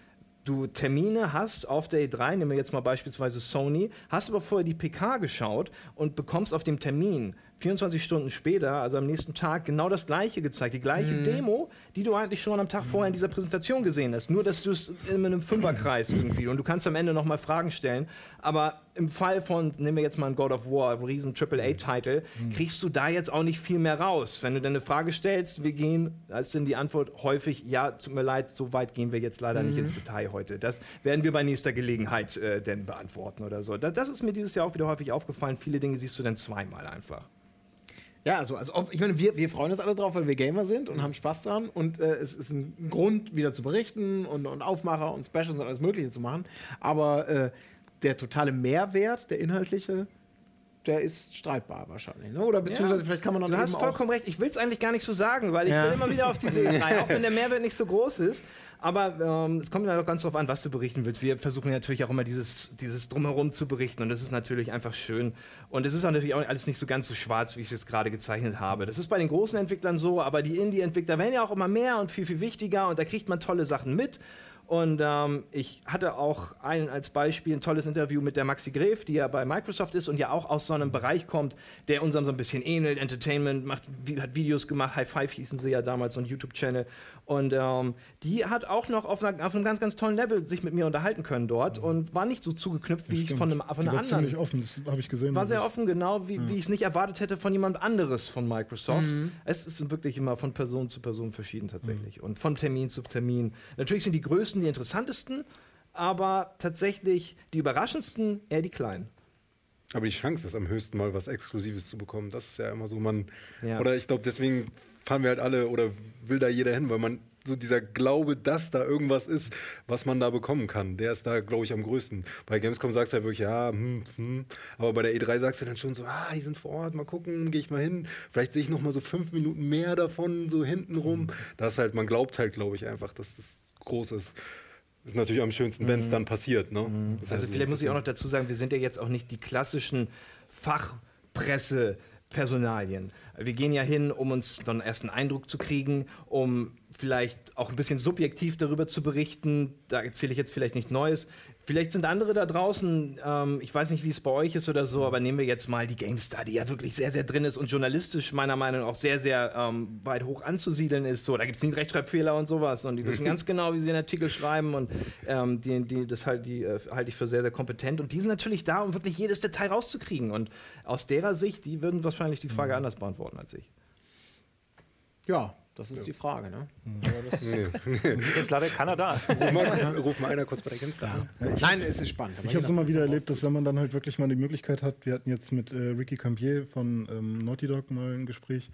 du Termine hast auf der E3, nehmen wir jetzt mal beispielsweise Sony, hast aber vorher die PK geschaut und bekommst auf dem Termin 24 Stunden später, also am nächsten Tag, genau das gleiche gezeigt, die gleiche Demo, die du eigentlich schon am Tag vorher in dieser Präsentation gesehen hast. Nur, dass du es in einem Fünferkreis irgendwie und du kannst am Ende nochmal Fragen stellen. Aber im Fall von, nehmen wir jetzt mal ein God of War, ein riesen AAA-Titel, kriegst du da jetzt auch nicht viel mehr raus. Wenn du dann eine Frage stellst, wir gehen, als dann die Antwort häufig, ja, tut mir leid, so weit gehen wir jetzt leider nicht ins Detail heute. Das werden wir bei nächster Gelegenheit äh, denn beantworten oder so. Das, das ist mir dieses Jahr auch wieder häufig aufgefallen. Viele Dinge siehst du dann zweimal einfach. Ja, also als ob, ich meine, wir, wir freuen uns alle drauf, weil wir Gamer sind und haben Spaß dran und äh, es ist ein Grund, wieder zu berichten und, und Aufmacher und Specials und alles Mögliche zu machen. Aber äh, der totale Mehrwert, der inhaltliche, der ist streitbar wahrscheinlich. Ne? Oder beziehungsweise Ja, vielleicht kann man dann Du hast auch vollkommen recht. Ich will es eigentlich gar nicht so sagen, weil ich Ja. will immer wieder auf diese E3, auch wenn der Mehrwert nicht so groß ist. Aber ähm, es kommt ja doch ganz drauf an, was du berichten willst. Wir versuchen natürlich auch immer dieses, dieses Drumherum zu berichten und das ist natürlich einfach schön. Und es ist auch natürlich auch alles nicht so ganz so schwarz, wie ich es jetzt gerade gezeichnet habe. Das ist bei den großen Entwicklern so, aber die Indie-Entwickler werden ja auch immer mehr und viel, viel wichtiger und da kriegt man tolle Sachen mit. Und ähm, ich hatte auch ein, als Beispiel ein tolles Interview mit der Maxi Gref, die ja bei Microsoft ist und ja auch aus so einem Bereich kommt, der unserem so ein bisschen ähnelt. Entertainment, macht, hat Videos gemacht, High Five hießen sie ja damals, so ein YouTube-Channel. Und ähm, die hat auch noch auf, einer, auf, einem ganz, ganz tollen Level sich mit mir unterhalten können dort und war nicht so zugeknüpft, wie ich es von, einem, von einer war anderen. ziemlich offen, das habe ich gesehen. War sehr offen, genau, wie, wie ich es nicht erwartet hätte von jemand anderes von Microsoft. Es ist wirklich immer von Person zu Person verschieden tatsächlich und von Termin zu Termin. Natürlich sind die größten die interessantesten, aber tatsächlich die überraschendsten eher die kleinen. Aber die Chance ist am höchsten mal was Exklusives zu bekommen. Das ist ja immer so, man. Ja. Oder ich glaube, deswegen fahren wir halt alle oder will da jeder hin, weil man so dieser Glaube, dass da irgendwas ist, was man da bekommen kann, der ist da, glaube ich, am größten. Bei Gamescom sagst du ja wirklich, ja, hm, hm. aber bei der E3 sagst du dann schon so, ah, die sind vor Ort, mal gucken, gehe ich mal hin. Vielleicht sehe ich noch mal so fünf Minuten mehr davon, so hinten rum. Das ist halt, man glaubt halt, glaube ich, einfach, dass das groß ist. Ist natürlich am schönsten, wenn es dann passiert. Ne? Das Also heißt, vielleicht muss ich auch noch dazu sagen, wir sind ja jetzt auch nicht die klassischen Fachpresse-Personalien. Wir gehen ja hin, um uns dann erst einen Eindruck zu kriegen, um vielleicht auch ein bisschen subjektiv darüber zu berichten. Da erzähle ich jetzt vielleicht nicht Neues. Vielleicht sind andere da draußen, ähm, ich weiß nicht, wie es bei euch ist oder so, aber nehmen wir jetzt mal die GameStar, die ja wirklich sehr, sehr drin ist und journalistisch meiner Meinung nach auch sehr, sehr ähm, weit hoch anzusiedeln ist. So, da gibt es nie Rechtschreibfehler und sowas und die wissen ganz genau, wie sie den Artikel schreiben und ähm, die, die, das halt, die, äh, halte ich für sehr, sehr kompetent und die sind natürlich da, um wirklich jedes Detail rauszukriegen und aus derer Sicht, die würden wahrscheinlich die Frage anders beantworten als ich. Ja, das ist die Frage, ne? Nee. Das ist jetzt leider keiner da. Ruf, mal, einer kurz bei der GameStar an. Nein, es ist spannend. aber Ich habe es immer wieder erlebt, dass wenn man dann halt wirklich mal die Möglichkeit hat, wir hatten jetzt mit äh, Ricky Campier von ähm, Naughty Dog mal ein Gespräch,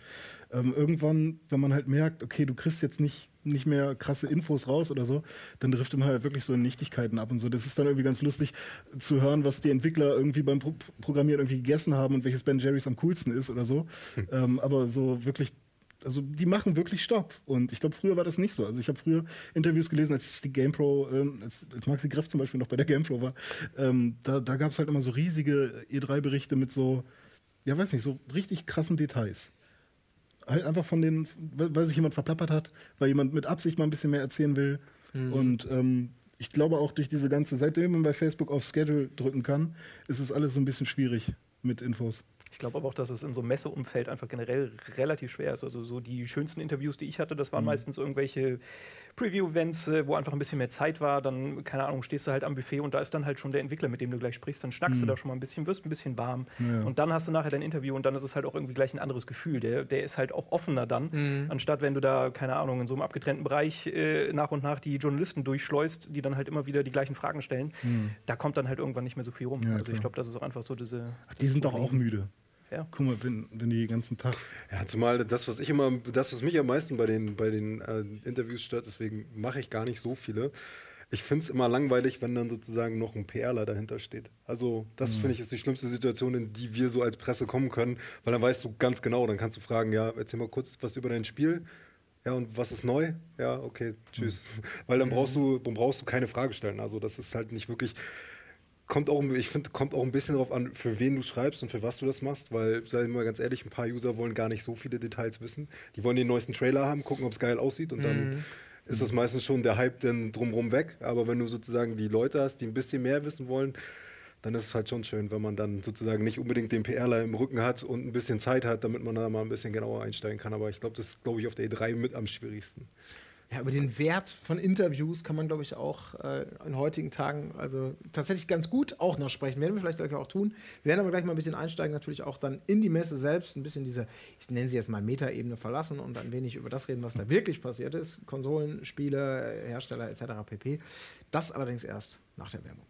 ähm, irgendwann, wenn man halt merkt, okay, du kriegst jetzt nicht, nicht mehr krasse Infos raus oder so, dann driftet man halt wirklich so in Nichtigkeiten ab und so. Das ist dann irgendwie ganz lustig zu hören, was die Entwickler irgendwie beim Pro Programmieren irgendwie gegessen haben und welches Ben Jerry's am coolsten ist oder so. ähm, aber so wirklich also die machen wirklich Stopp. Und ich glaube, früher war das nicht so. Also ich habe früher Interviews gelesen, als die GamePro, ähm, als, als Maxi Greff zum Beispiel noch bei der GamePro war, ähm, da, da gab es halt immer so riesige E3-Berichte mit so, ja weiß nicht, so richtig krassen Details. Halt einfach von den, weil sich jemand verplappert hat, weil jemand mit Absicht mal ein bisschen mehr erzählen will. Und ähm, ich glaube auch durch diese ganze, seitdem man bei Facebook auf Schedule drücken kann, ist es alles so ein bisschen schwierig mit Infos. Ich glaube aber auch, dass es in so einem Messeumfeld einfach generell relativ schwer ist. Also so die schönsten Interviews, die ich hatte, das waren meistens irgendwelche Preview-Events, äh, wo einfach ein bisschen mehr Zeit war. Dann, keine Ahnung, stehst du halt am Buffet und da ist dann halt schon der Entwickler, mit dem du gleich sprichst. Dann schnackst du da schon mal ein bisschen, wirst ein bisschen warm. Ja. Und dann hast du nachher dein Interview und dann ist es halt auch irgendwie gleich ein anderes Gefühl. Der, der ist halt auch offener dann, anstatt wenn du da, keine Ahnung, in so einem abgetrennten Bereich äh, nach und nach die Journalisten durchschleust, die dann halt immer wieder die gleichen Fragen stellen. Da kommt dann halt irgendwann nicht mehr so viel rum. Ja, also ich glaube, das ist auch einfach so diese. Ach, die sind doch auch müde. Ja. Guck mal, wenn, wenn die den ganzen Tag. Ja, zumal das, was ich immer, das, was mich am meisten bei den, bei den äh, Interviews stört, deswegen mache ich gar nicht so viele. Ich finde es immer langweilig, wenn dann sozusagen noch ein PRler dahinter steht. Also, das finde ich ist die schlimmste Situation, in die wir so als Presse kommen können, weil dann weißt du ganz genau, dann kannst du fragen, ja, erzähl mal kurz was über dein Spiel. Ja, und was ist neu? Ja, okay, tschüss. Weil dann brauchst du, dann brauchst du keine Frage stellen. Also, das ist halt nicht wirklich kommt auch, ich finde, kommt auch ein bisschen darauf an, für wen du schreibst und für was du das machst, weil, sei mal ganz ehrlich, ein paar User wollen gar nicht so viele Details wissen. Die wollen den neuesten Trailer haben, gucken, ob es geil aussieht und dann ist das meistens schon der Hype dann drumrum weg. Aber wenn du sozusagen die Leute hast, die ein bisschen mehr wissen wollen, dann ist es halt schon schön, wenn man dann sozusagen nicht unbedingt den PRler im Rücken hat und ein bisschen Zeit hat, damit man da mal ein bisschen genauer einsteigen kann. Aber ich glaube, das ist, glaube ich, auf der E3 mit am schwierigsten. Ja, über den Wert von Interviews kann man, glaube ich, auch äh, in heutigen Tagen also tatsächlich ganz gut auch noch sprechen. Werden wir vielleicht gleich auch tun. Wir werden aber gleich mal ein bisschen einsteigen, natürlich auch dann in die Messe selbst, ein bisschen diese, ich nenne sie jetzt mal Metaebene verlassen und ein wenig über das reden, was da wirklich passiert ist. Konsolen, Spiele, Hersteller etc. pp. Das allerdings erst nach der Werbung.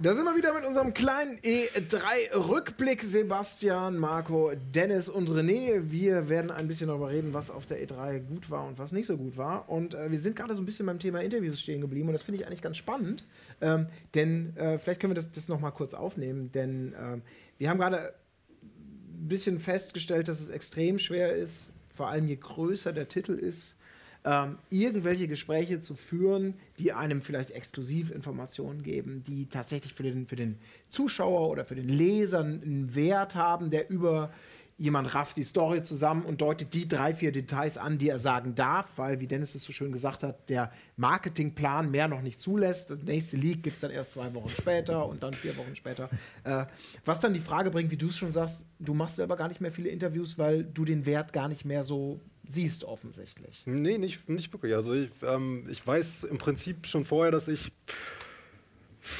Da sind wir wieder mit unserem kleinen E3-Rückblick. Sebastian, Marco, Dennis und René. Wir werden ein bisschen darüber reden, was auf der E3 gut war und was nicht so gut war. Und äh, wir sind gerade so ein bisschen beim Thema Interviews stehen geblieben und das finde ich eigentlich ganz spannend. Ähm, denn äh, vielleicht können wir das, das nochmal kurz aufnehmen, denn ähm, wir haben gerade ein bisschen festgestellt, dass es extrem schwer ist, vor allem je größer der Titel ist, ähm, irgendwelche Gespräche zu führen, die einem vielleicht Exklusivinformationen geben, die tatsächlich für den, für den Zuschauer oder für den Leser einen Wert haben, der über jemand rafft die Story zusammen und deutet die drei, vier Details an, die er sagen darf, weil, wie Dennis es so schön gesagt hat, der Marketingplan mehr noch nicht zulässt. Das nächste Leak gibt es dann erst zwei Wochen später und dann vier Wochen später. Äh, was dann die Frage bringt, wie du es schon sagst, du machst selber gar nicht mehr viele Interviews, weil du den Wert gar nicht mehr so siehst, offensichtlich. Nee, nicht, nicht wirklich. Also ich, ähm, ich weiß im Prinzip schon vorher, dass ich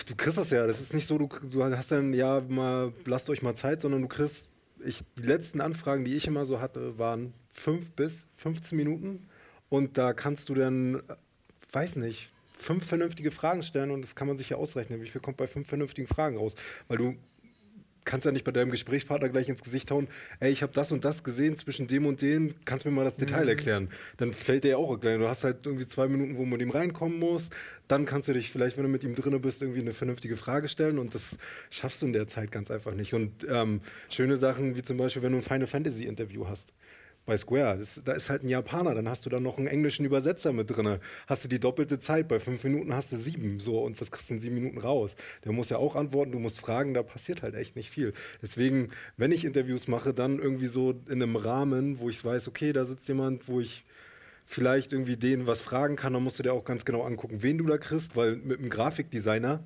du kriegst das ja. Das ist nicht so, du, du hast dann, ja, mal, lasst euch mal Zeit, sondern du kriegst ich, die letzten Anfragen, die ich immer so hatte, waren 5 bis 15 Minuten. Und da kannst du dann, äh, weiß nicht, fünf vernünftige Fragen stellen und das kann man sich ja ausrechnen. Wie viel kommt bei fünf vernünftigen Fragen raus? Weil du kannst ja nicht bei deinem Gesprächspartner gleich ins Gesicht hauen, ey, ich habe das und das gesehen zwischen dem und dem, kannst du mir mal das Detail mhm. erklären. Dann fällt dir ja auch erklären. Du hast halt irgendwie zwei Minuten, wo man mit ihm reinkommen muss. Dann kannst du dich vielleicht, wenn du mit ihm drin bist, irgendwie eine vernünftige Frage stellen und das schaffst du in der Zeit ganz einfach nicht. Und ähm, schöne Sachen wie zum Beispiel, wenn du ein Final Fantasy Interview hast bei Square. Das, da ist halt ein Japaner, dann hast du da noch einen englischen Übersetzer mit drin. Hast du die doppelte Zeit, bei fünf Minuten hast du sieben. So, und was kriegst du in sieben Minuten raus? Der muss ja auch antworten, du musst fragen, da passiert halt echt nicht viel. Deswegen, wenn ich Interviews mache, dann irgendwie so in einem Rahmen, wo ich weiß, okay, da sitzt jemand, wo ich vielleicht irgendwie den was fragen kann, dann musst du dir auch ganz genau angucken, wen du da kriegst, weil mit einem Grafikdesigner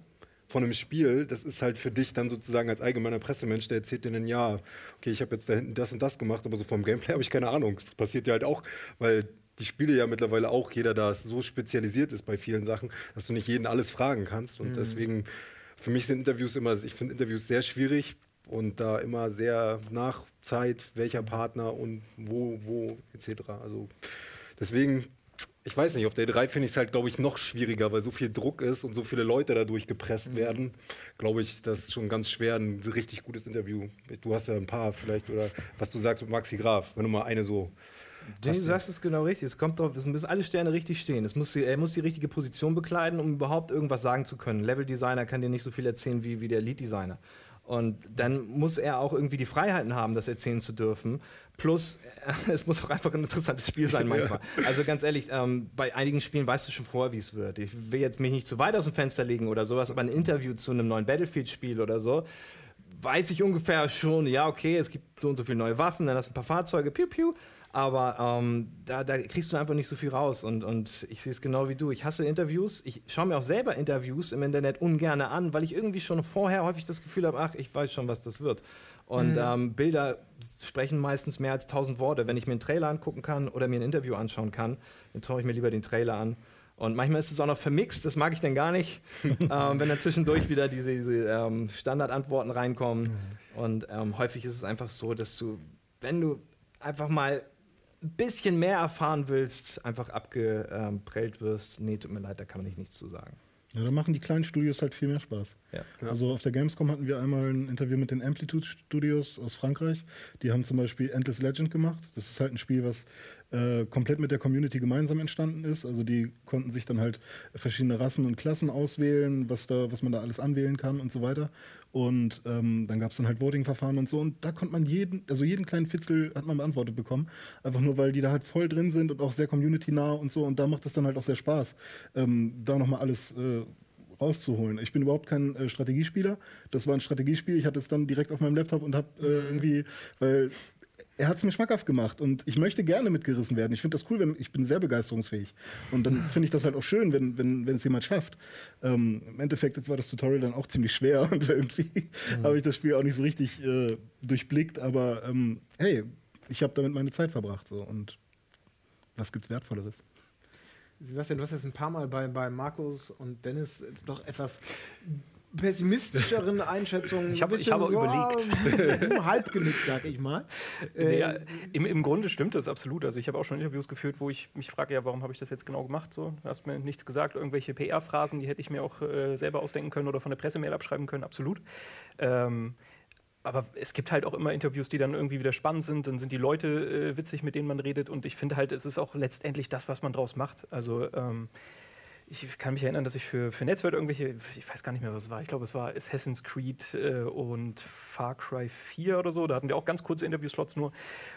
von einem Spiel, das ist halt für dich dann sozusagen als allgemeiner Pressemensch, der erzählt dir dann, ja, okay, ich habe jetzt da hinten das und das gemacht, aber so vom Gameplay habe ich keine Ahnung. Das passiert ja halt auch, weil die Spiele ja mittlerweile auch jeder da so spezialisiert ist bei vielen Sachen, dass du nicht jeden alles fragen kannst. Und mhm. deswegen, für mich sind Interviews immer, ich finde Interviews sehr schwierig und da immer sehr nach Zeit, welcher Partner und wo, wo, etc. Also deswegen ich weiß nicht, auf der 3 finde ich es halt, glaube ich, noch schwieriger, weil so viel Druck ist und so viele Leute dadurch gepresst mhm. werden. Glaube ich, das ist schon ganz schwer, ein richtig gutes Interview. Du hast ja ein paar vielleicht, oder was du sagst mit Maxi Graf, wenn du mal eine so. Du sagst es genau richtig. Es kommt drauf, es müssen alle Sterne richtig stehen. Es muss, er muss die richtige Position bekleiden, um überhaupt irgendwas sagen zu können. Level Designer kann dir nicht so viel erzählen wie, wie der Lead Designer. Und dann muss er auch irgendwie die Freiheiten haben, das erzählen zu dürfen. Plus, es muss auch einfach ein interessantes Spiel sein manchmal. Ja. Also ganz ehrlich, ähm, bei einigen Spielen weißt du schon vorher, wie es wird. Ich will jetzt mich nicht zu weit aus dem Fenster legen oder sowas, aber ein Interview zu einem neuen Battlefield-Spiel oder so, weiß ich ungefähr schon, ja, okay, es gibt so und so viele neue Waffen, dann hast du ein paar Fahrzeuge, piu, piu. Aber ähm, da, da, kriegst du einfach nicht so viel raus. Und, und ich sehe es genau wie du. Ich hasse Interviews. Ich schaue mir auch selber Interviews im Internet ungern an, weil ich irgendwie schon vorher häufig das Gefühl habe, ach, ich weiß schon, was das wird. Und mhm. ähm, Bilder sprechen meistens mehr als tausend Worte. Wenn ich mir einen Trailer angucken kann oder mir ein Interview anschauen kann, dann traue ich mir lieber den Trailer an. Und manchmal ist es auch noch vermixt, das mag ich dann gar nicht, ähm, wenn dann zwischendurch wieder diese, diese ähm, Standardantworten reinkommen. Mhm. Und ähm, häufig ist es einfach so, dass du, wenn du einfach mal ein bisschen mehr erfahren willst, einfach abgeprellt wirst. Nee, tut mir leid, da kann man nicht nichts zu sagen. Ja, da machen die kleinen Studios halt viel mehr Spaß. Ja. Also auf der Gamescom hatten wir einmal ein Interview mit den Amplitude Studios aus Frankreich. Die haben zum Beispiel Endless Legend gemacht. Das ist halt ein Spiel, was äh, komplett mit der Community gemeinsam entstanden ist. Also die konnten sich dann halt verschiedene Rassen und Klassen auswählen, was, da, was man da alles anwählen kann und so weiter. Und ähm, dann gab es dann halt Voting-Verfahren und so. Und da konnte man jeden, also jeden kleinen Fitzel hat man beantwortet bekommen. Einfach nur, weil die da halt voll drin sind und auch sehr community-nah und so. Und da macht es dann halt auch sehr Spaß, ähm, da nochmal alles äh, rauszuholen. Ich bin überhaupt kein äh, Strategiespieler. Das war ein Strategiespiel. Ich hatte es dann direkt auf meinem Laptop und habe äh, irgendwie, weil er hat es mir schmackhaft gemacht und ich möchte gerne mitgerissen werden. Ich finde das cool, wenn ich bin sehr begeisterungsfähig und dann finde ich das halt auch schön, wenn, wenn, wenn es jemand schafft. Ähm, Im Endeffekt war das Tutorial dann auch ziemlich schwer und irgendwie mhm. habe ich das Spiel auch nicht so richtig äh, durchblickt, aber ähm, hey, ich habe damit meine Zeit verbracht so und was gibt's wertvolleres? Sebastian, du hast jetzt ein paar Mal bei, bei Markus und Dennis doch etwas pessimistischeren Einschätzungen. Ich habe ja, überlegt. halb genickt, sag ich mal. Äh, ja, im, im, Grunde stimmt das absolut. Also ich habe auch schon Interviews geführt, wo ich mich frage, ja, warum habe ich das jetzt genau gemacht? So, du hast mir nichts gesagt, irgendwelche PR-Phrasen, die hätte ich mir auch äh, selber ausdenken können oder von der Pressemail abschreiben können, absolut. Ähm, aber es gibt halt auch immer Interviews, die dann irgendwie wieder spannend sind. Dann sind die Leute äh, witzig, mit denen man redet. Und ich finde halt, es ist auch letztendlich das, was man draus macht. Also ähm, ich kann mich erinnern, dass ich für, für Netzwerk irgendwelche, ich weiß gar nicht mehr, was es war. Ich glaube, es war Assassin's Creed äh, und Far Cry 4 oder so. Da hatten wir auch ganz kurze Interviewslots nur.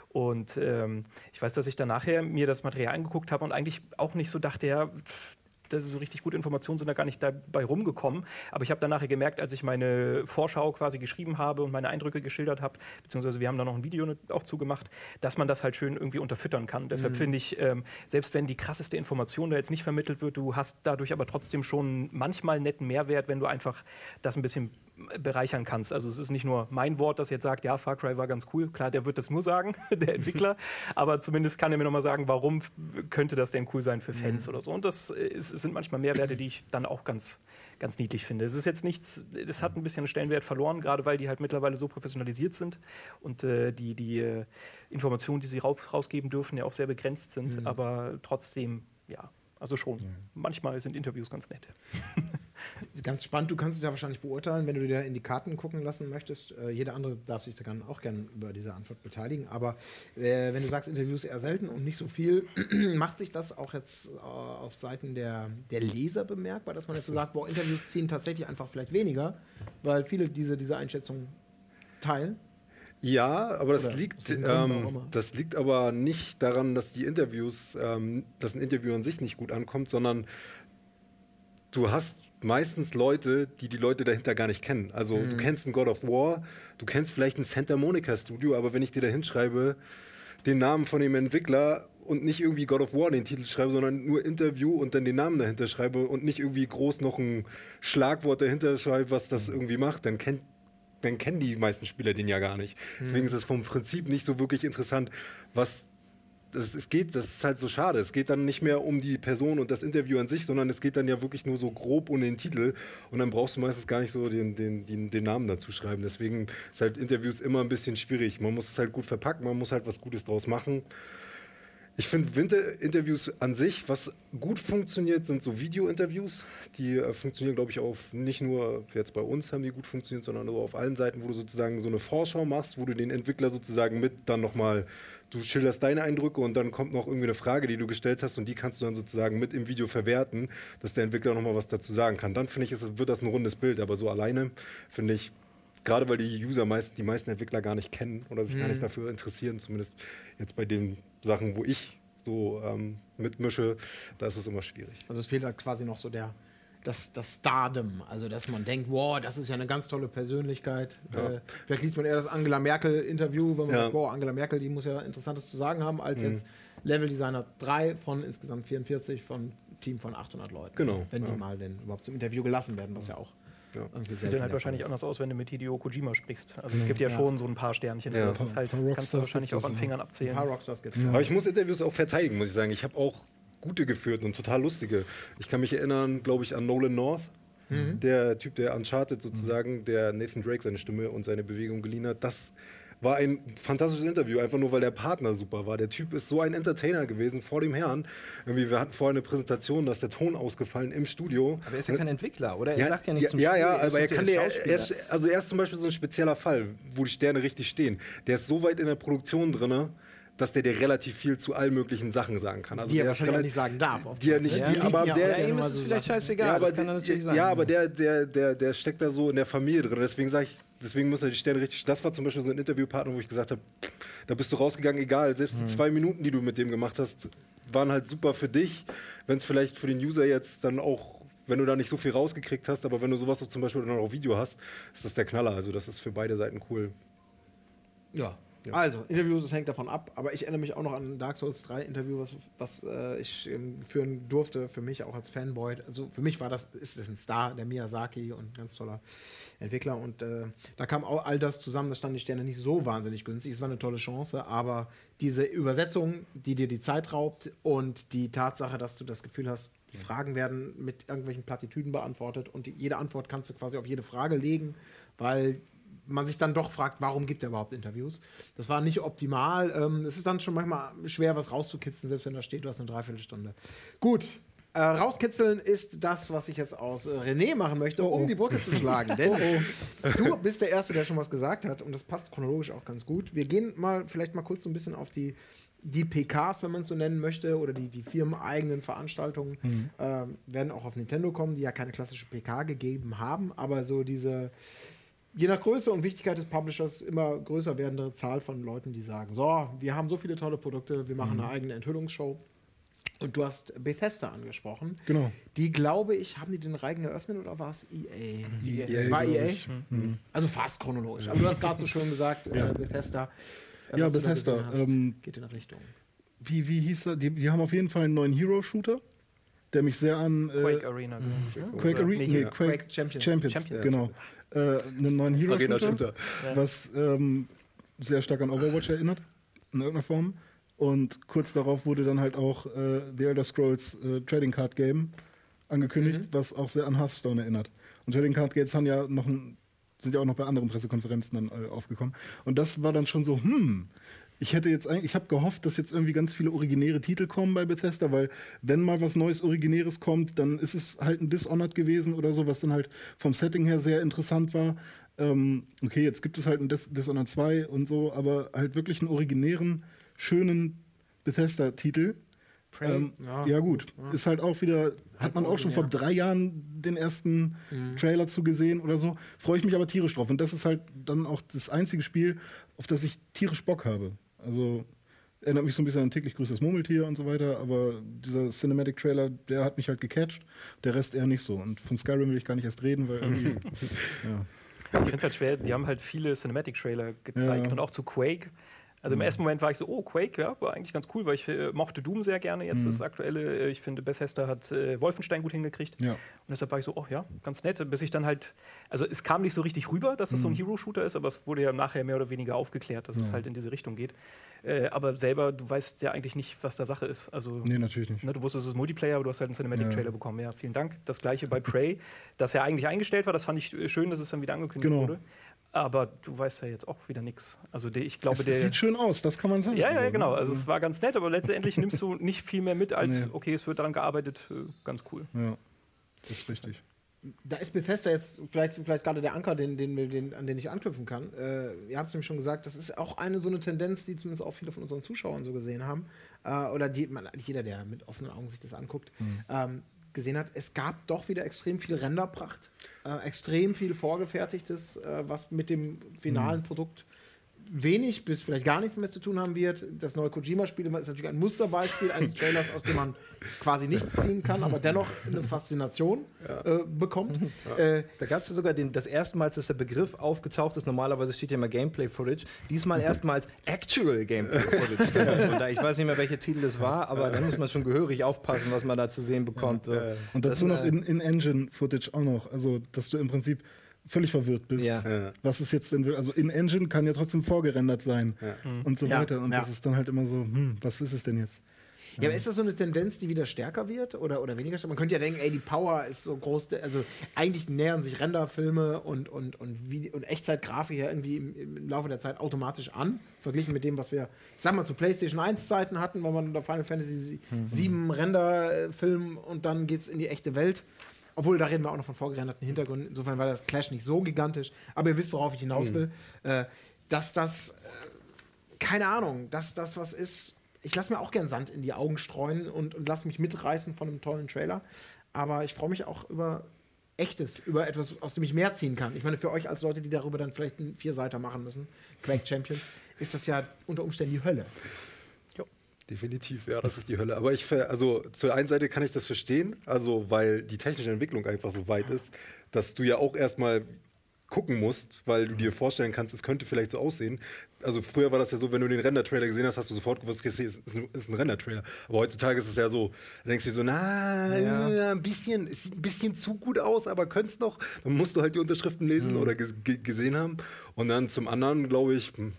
Und ähm, ich weiß, dass ich dann nachher mir das Material angeguckt habe und eigentlich auch nicht so dachte, ja, so richtig gute Informationen sind da gar nicht dabei rumgekommen. Aber ich habe dann nachher gemerkt, als ich meine Vorschau quasi geschrieben habe und meine Eindrücke geschildert habe, beziehungsweise wir haben da noch ein Video auch zugemacht, dass man das halt schön irgendwie unterfüttern kann. Deshalb Mhm. finde ich, ähm, selbst wenn die krasseste Information da jetzt nicht vermittelt wird, du hast dadurch aber trotzdem schon manchmal netten Mehrwert, wenn du einfach das ein bisschen bereichern kannst. Also es ist nicht nur mein Wort, das jetzt sagt, ja, Far Cry war ganz cool. Klar, der wird das nur sagen, der Entwickler, aber zumindest kann er mir nochmal sagen, warum könnte das denn cool sein für Fans oder so. Und das ist, es sind manchmal Mehrwerte, die ich dann auch ganz, ganz niedlich finde. Es ist jetzt nichts, das hat ein bisschen Stellenwert verloren, gerade weil die halt mittlerweile so professionalisiert sind und äh, die, die äh, Informationen, die sie rau rausgeben dürfen, ja auch sehr begrenzt sind, aber trotzdem, ja, also schon. Manchmal sind Interviews ganz nett. Ganz spannend, du kannst es ja wahrscheinlich beurteilen, wenn du dir in die Karten gucken lassen möchtest. Äh, jeder andere darf sich da auch gerne über diese Antwort beteiligen. Aber äh, wenn du sagst, Interviews eher selten und nicht so viel, macht sich das auch jetzt äh, auf Seiten der, der Leser bemerkbar, dass man jetzt so sagt, boah, Interviews ziehen tatsächlich einfach vielleicht weniger, weil viele diese, diese Einschätzung teilen. Ja, aber das Oder liegt, ähm, das liegt aber nicht daran, dass die Interviews, ähm, dass ein Interview an sich nicht gut ankommt, sondern du hast meistens Leute, die die Leute dahinter gar nicht kennen. Also Mhm. du kennst einen God of War, du kennst vielleicht ein Santa Monica Studio, aber wenn ich dir da hinschreibe, den Namen von dem Entwickler und nicht irgendwie God of War den Titel schreibe, sondern nur Interview und dann den Namen dahinter schreibe und nicht irgendwie groß noch ein Schlagwort dahinter schreibe, was das irgendwie macht, dann kennt dann kennen die meisten Spieler den ja gar nicht. Deswegen ist es vom Prinzip nicht so wirklich interessant, was das, es geht, das ist halt so schade. Es geht dann nicht mehr um die Person und das Interview an sich, sondern es geht dann ja wirklich nur so grob um den Titel und dann brauchst du meistens gar nicht so den, den, den, den Namen dazu schreiben. Deswegen ist halt Interviews immer ein bisschen schwierig. Man muss es halt gut verpacken, man muss halt was Gutes draus machen. Ich finde Winterinterviews an sich, was gut funktioniert, sind so Video-Interviews. Die äh, funktionieren, glaube ich, auf nicht nur jetzt bei uns haben die gut funktioniert, sondern auch auf allen Seiten, wo du sozusagen so eine Vorschau machst, wo du den Entwickler sozusagen mit dann nochmal, du schilderst deine Eindrücke und dann kommt noch irgendwie eine Frage, die du gestellt hast und die kannst du dann sozusagen mit im Video verwerten, dass der Entwickler nochmal was dazu sagen kann. Dann finde ich, ist, wird das ein rundes Bild, aber so alleine finde ich, gerade weil die User meist, die meisten Entwickler gar nicht kennen oder sich gar nicht dafür interessieren, zumindest jetzt bei den Sachen, wo ich so ähm, mitmische, da ist es immer schwierig. Also es fehlt halt quasi noch so der, das, das Stardom. Also dass man denkt, wow, das ist ja eine ganz tolle Persönlichkeit. Äh, vielleicht liest man eher das Angela Merkel-Interview, wenn man Ja. sagt, wow, Angela Merkel, die muss ja Interessantes zu sagen haben, als jetzt Level Designer 3 von insgesamt 44 von Team von 800 Leuten. Genau, Wenn die ja. mal denn überhaupt zum Interview gelassen werden, was ja auch Ja. Sieht dann halt wahrscheinlich anders aus, wenn du mit Hideo Kojima sprichst. Also es gibt ja, Ja. schon so ein paar Sternchen. Ja. Das ist halt, Ein paar kannst du wahrscheinlich auch an ja. Fingern Ein abzählen. paar Rockstars gibt Aber ich muss Interviews auch verteidigen, muss ich sagen. Ich habe auch gute geführt und total lustige. Ich kann mich erinnern, glaube ich, an Nolan North. Der Typ, der Uncharted sozusagen, der Nathan Drake seine Stimme und seine Bewegung geliehen hat, das war ein fantastisches Interview, einfach nur weil der Partner super war. Der Typ ist so ein Entertainer gewesen vor dem Herrn. Irgendwie, wir hatten vorher eine Präsentation, da ist der Ton ausgefallen im Studio. Aber er ist ja kein Entwickler, oder? Er sagt ja ja, nicht zum ja, Spiel, ja, ist aber er kann der, er ist, also er ist zum Beispiel so ein spezieller Fall, wo die Sterne richtig stehen. Der ist so weit in der Produktion drin, dass der dir relativ viel zu allen möglichen Sachen sagen kann. Also Die er der wahrscheinlich nicht sagen darf. Die er nicht, ne? die, aber der, ja, ihm ist es so vielleicht Sachen. scheißegal, ja, aber, das kann er natürlich ja, sein. aber der, der, der, der steckt da so in der Familie drin. Deswegen sage ich, deswegen muss er die Sterne richtig. Das war zum Beispiel so ein Interviewpartner, wo ich gesagt habe, da bist du rausgegangen, egal. Selbst Mhm. die zwei Minuten, die du mit dem gemacht hast, waren halt super für dich. Wenn es vielleicht für den User jetzt dann auch, wenn du da nicht so viel rausgekriegt hast, aber wenn du sowas auch zum Beispiel dann auch auf Video hast, ist das der Knaller. Also das ist für beide Seiten cool. Ja. Also, Interviews, das hängt davon ab, aber ich erinnere mich auch noch an ein Dark Souls 3 Interview, was, was äh, ich ähm, führen durfte, für mich auch als Fanboy. Also für mich war das, ist das ein Star, der Miyazaki und ein ganz toller Entwickler. Und äh, da kam auch all das zusammen, da standen die Sterne nicht so wahnsinnig günstig. Es war eine tolle Chance, aber diese Übersetzung, die dir die Zeit raubt und die Tatsache, dass du das Gefühl hast, die Fragen werden mit irgendwelchen Plattitüden beantwortet und die, jede Antwort kannst du quasi auf jede Frage legen, weil man sich dann doch fragt, warum gibt er überhaupt Interviews? Das war nicht optimal. Ähm, es ist dann schon manchmal schwer, was rauszukitzeln, selbst wenn da steht, du hast eine Dreiviertelstunde. Gut. Äh, rauskitzeln ist das, was ich jetzt aus äh, René machen möchte, um die Brücke zu schlagen. Denn du bist der Erste, der schon was gesagt hat und das passt chronologisch auch ganz gut. Wir gehen mal vielleicht mal kurz so ein bisschen auf die die PKs, wenn man es so nennen möchte, oder die, die firmeneigenen Veranstaltungen ähm, werden auch auf Nintendo kommen, die ja keine klassische PK gegeben haben, aber so diese, je nach Größe und Wichtigkeit des Publishers, immer größer werdende Zahl von Leuten, die sagen, so, wir haben so viele tolle Produkte, wir machen eine eigene Enthüllungsshow. Und du hast Bethesda angesprochen. Genau. Die, glaube ich, haben die den Reigen eröffnet oder war es EA? EA, War EA? ich. Also fast chronologisch. Aber du hast gerade so schön gesagt, Ja. äh, Bethesda. Äh, Ja, Bethesda, hast, ähm, geht in der Richtung. Wie, wie hieß er? Die, die haben auf jeden Fall einen neuen Hero-Shooter, der mich sehr an äh, Quake Arena. ich. Quake Arena, nee, ja. Quake, Quake Champions. Champions, Champions. genau. Äh, einen neuen Hero-Shooter, Shooter. was ähm, sehr stark an Overwatch erinnert, in irgendeiner Form. Und kurz darauf wurde dann halt auch äh, The Elder Scrolls äh, Trading Card Game angekündigt, Mhm. was auch sehr an Hearthstone erinnert. Und Trading Card Games haben ja noch ein, sind ja auch noch bei anderen Pressekonferenzen dann äh, aufgekommen. Und das war dann schon so, hm, ich hätte jetzt eigentlich, ich habe gehofft, dass jetzt irgendwie ganz viele originäre Titel kommen bei Bethesda, weil wenn mal was Neues Originäres kommt, dann ist es halt ein Dishonored gewesen oder so, was dann halt vom Setting her sehr interessant war. Ähm, okay, jetzt gibt es halt ein Dis Dishonored 2 und so, aber halt wirklich einen originären, schönen Bethesda-Titel. Ähm, ja, ja, gut. ja. Ist halt auch wieder, hat man auch schon vor drei Jahren den ersten Mhm. Trailer zu gesehen oder so. Freue ich mich aber tierisch drauf. Und das ist halt dann auch das einzige Spiel, auf das ich tierisch Bock habe. Also erinnert mich so ein bisschen an täglich grüßes Murmeltier und so weiter, aber dieser Cinematic Trailer, der hat mich halt gecatcht, der Rest eher nicht so. Und von Skyrim will ich gar nicht erst reden, weil irgendwie, ja. Ich finde es halt schwer, die haben halt viele Cinematic-Trailer gezeigt Ja. und auch zu Quake. Also im ersten Moment war ich so, oh, Quake, ja, war eigentlich ganz cool, weil ich äh, mochte Doom sehr gerne jetzt, das aktuelle. Äh, Ich finde, Bethesda hat äh, Wolfenstein gut hingekriegt. Ja. Und deshalb war ich so, oh ja, ganz nett, bis ich dann halt, also es kam nicht so richtig rüber, dass es so ein Hero-Shooter ist, aber es wurde ja nachher mehr oder weniger aufgeklärt, dass es halt in diese Richtung geht. Äh, aber selber, du weißt ja eigentlich nicht, was da Sache ist. Also Nee, natürlich nicht. Ne, du wusstest, es ist Multiplayer, aber du hast halt einen Cinematic-Trailer Ja. bekommen. Ja, vielen Dank. Das gleiche bei Prey, das ja eigentlich eingestellt war. Das fand ich äh, schön, dass es dann wieder angekündigt Genau. wurde. Aber du weißt ja jetzt auch wieder nichts. Also der, ich glaube, Es, der. es sieht schön aus, das kann man sagen. ja, ja, Also, genau. ne? Also es war ganz nett, aber letztendlich nimmst du nicht viel mehr mit als, Nee. okay, es wird daran gearbeitet, äh, ganz cool. Ja, das ist richtig. Da ist Bethesda jetzt vielleicht, vielleicht gerade der Anker, den, den, den, an den ich anknüpfen kann. Äh, ihr habt es nämlich schon gesagt, das ist auch eine so eine Tendenz, die zumindest auch viele von unseren Zuschauern so gesehen haben. Äh, oder die, man, jeder, der mit offenen Augen sich das anguckt, ähm, gesehen hat. Es gab doch wieder extrem viel Renderpracht, äh, extrem viel Vorgefertigtes, äh, was mit dem finalen Produkt wenig bis vielleicht gar nichts mehr zu tun haben wird. Das neue Kojima-Spiel ist natürlich ein Musterbeispiel eines Trailers, aus dem man quasi nichts ziehen kann, aber dennoch eine Faszination äh, bekommt. Äh, Da gab es ja sogar den, das erste Mal, dass der Begriff aufgetaucht ist. Normalerweise steht ja immer Gameplay-Footage. Diesmal erstmals Actual Gameplay-Footage. Ich weiß nicht mehr, welcher Titel es war, aber da muss man schon gehörig aufpassen, was man da zu sehen bekommt. So. Und Das, dazu noch äh, in- In-Engine-Footage auch noch. Also, dass du im Prinzip völlig verwirrt bist. Ja. Ja. Was ist jetzt denn? Also, In-Engine kann ja trotzdem vorgerendert sein und so Ja, weiter. Und ja. das ist dann halt immer so, hm, was ist es denn jetzt? Ja, aber ist das so eine Tendenz, die wieder stärker wird oder, oder weniger stark? Man könnte ja denken, ey, die Power ist so groß, also eigentlich nähern sich Renderfilme und, und, und, Vide- und Echtzeitgrafik ja irgendwie im, im Laufe der Zeit automatisch an, verglichen mit dem, was wir, ich sag mal, zu PlayStation 1 Zeiten hatten, wenn man unter Final Fantasy Mhm. 7 Renderfilm und dann geht's in die echte Welt. Obwohl, da reden wir auch noch von vorgerenderten Hintergründen. Insofern war das Clash nicht so gigantisch. Aber ihr wisst, worauf ich hinaus will. Äh, dass das äh, keine Ahnung, dass das was ist. Ich lasse mir auch gern Sand in die Augen streuen und, und lasse mich mitreißen von einem tollen Trailer. Aber ich freue mich auch über Echtes, über etwas, aus dem ich mehr ziehen kann. Ich meine, für euch als Leute, die darüber dann vielleicht einen Vierseiter machen müssen, Quake Champions, ist das ja unter Umständen die Hölle. Definitiv, ja, das ist die Hölle. Aber ich, also zur einen Seite kann ich das verstehen, also weil die technische Entwicklung einfach so weit ist, dass du ja auch erstmal gucken musst, weil du dir vorstellen kannst, es könnte vielleicht so aussehen. Also früher war das ja so, wenn du den Render-Trailer gesehen hast, hast du sofort gewusst, es ist ein, Render-Trailer. Aber heutzutage ist es ja so, da denkst du dir so, na, Ja. ein bisschen, es sieht ein bisschen zu gut aus, aber könnt's noch. Dann musst du halt die Unterschriften lesen oder ges ge gesehen haben. Und dann zum anderen, glaube ich, hm,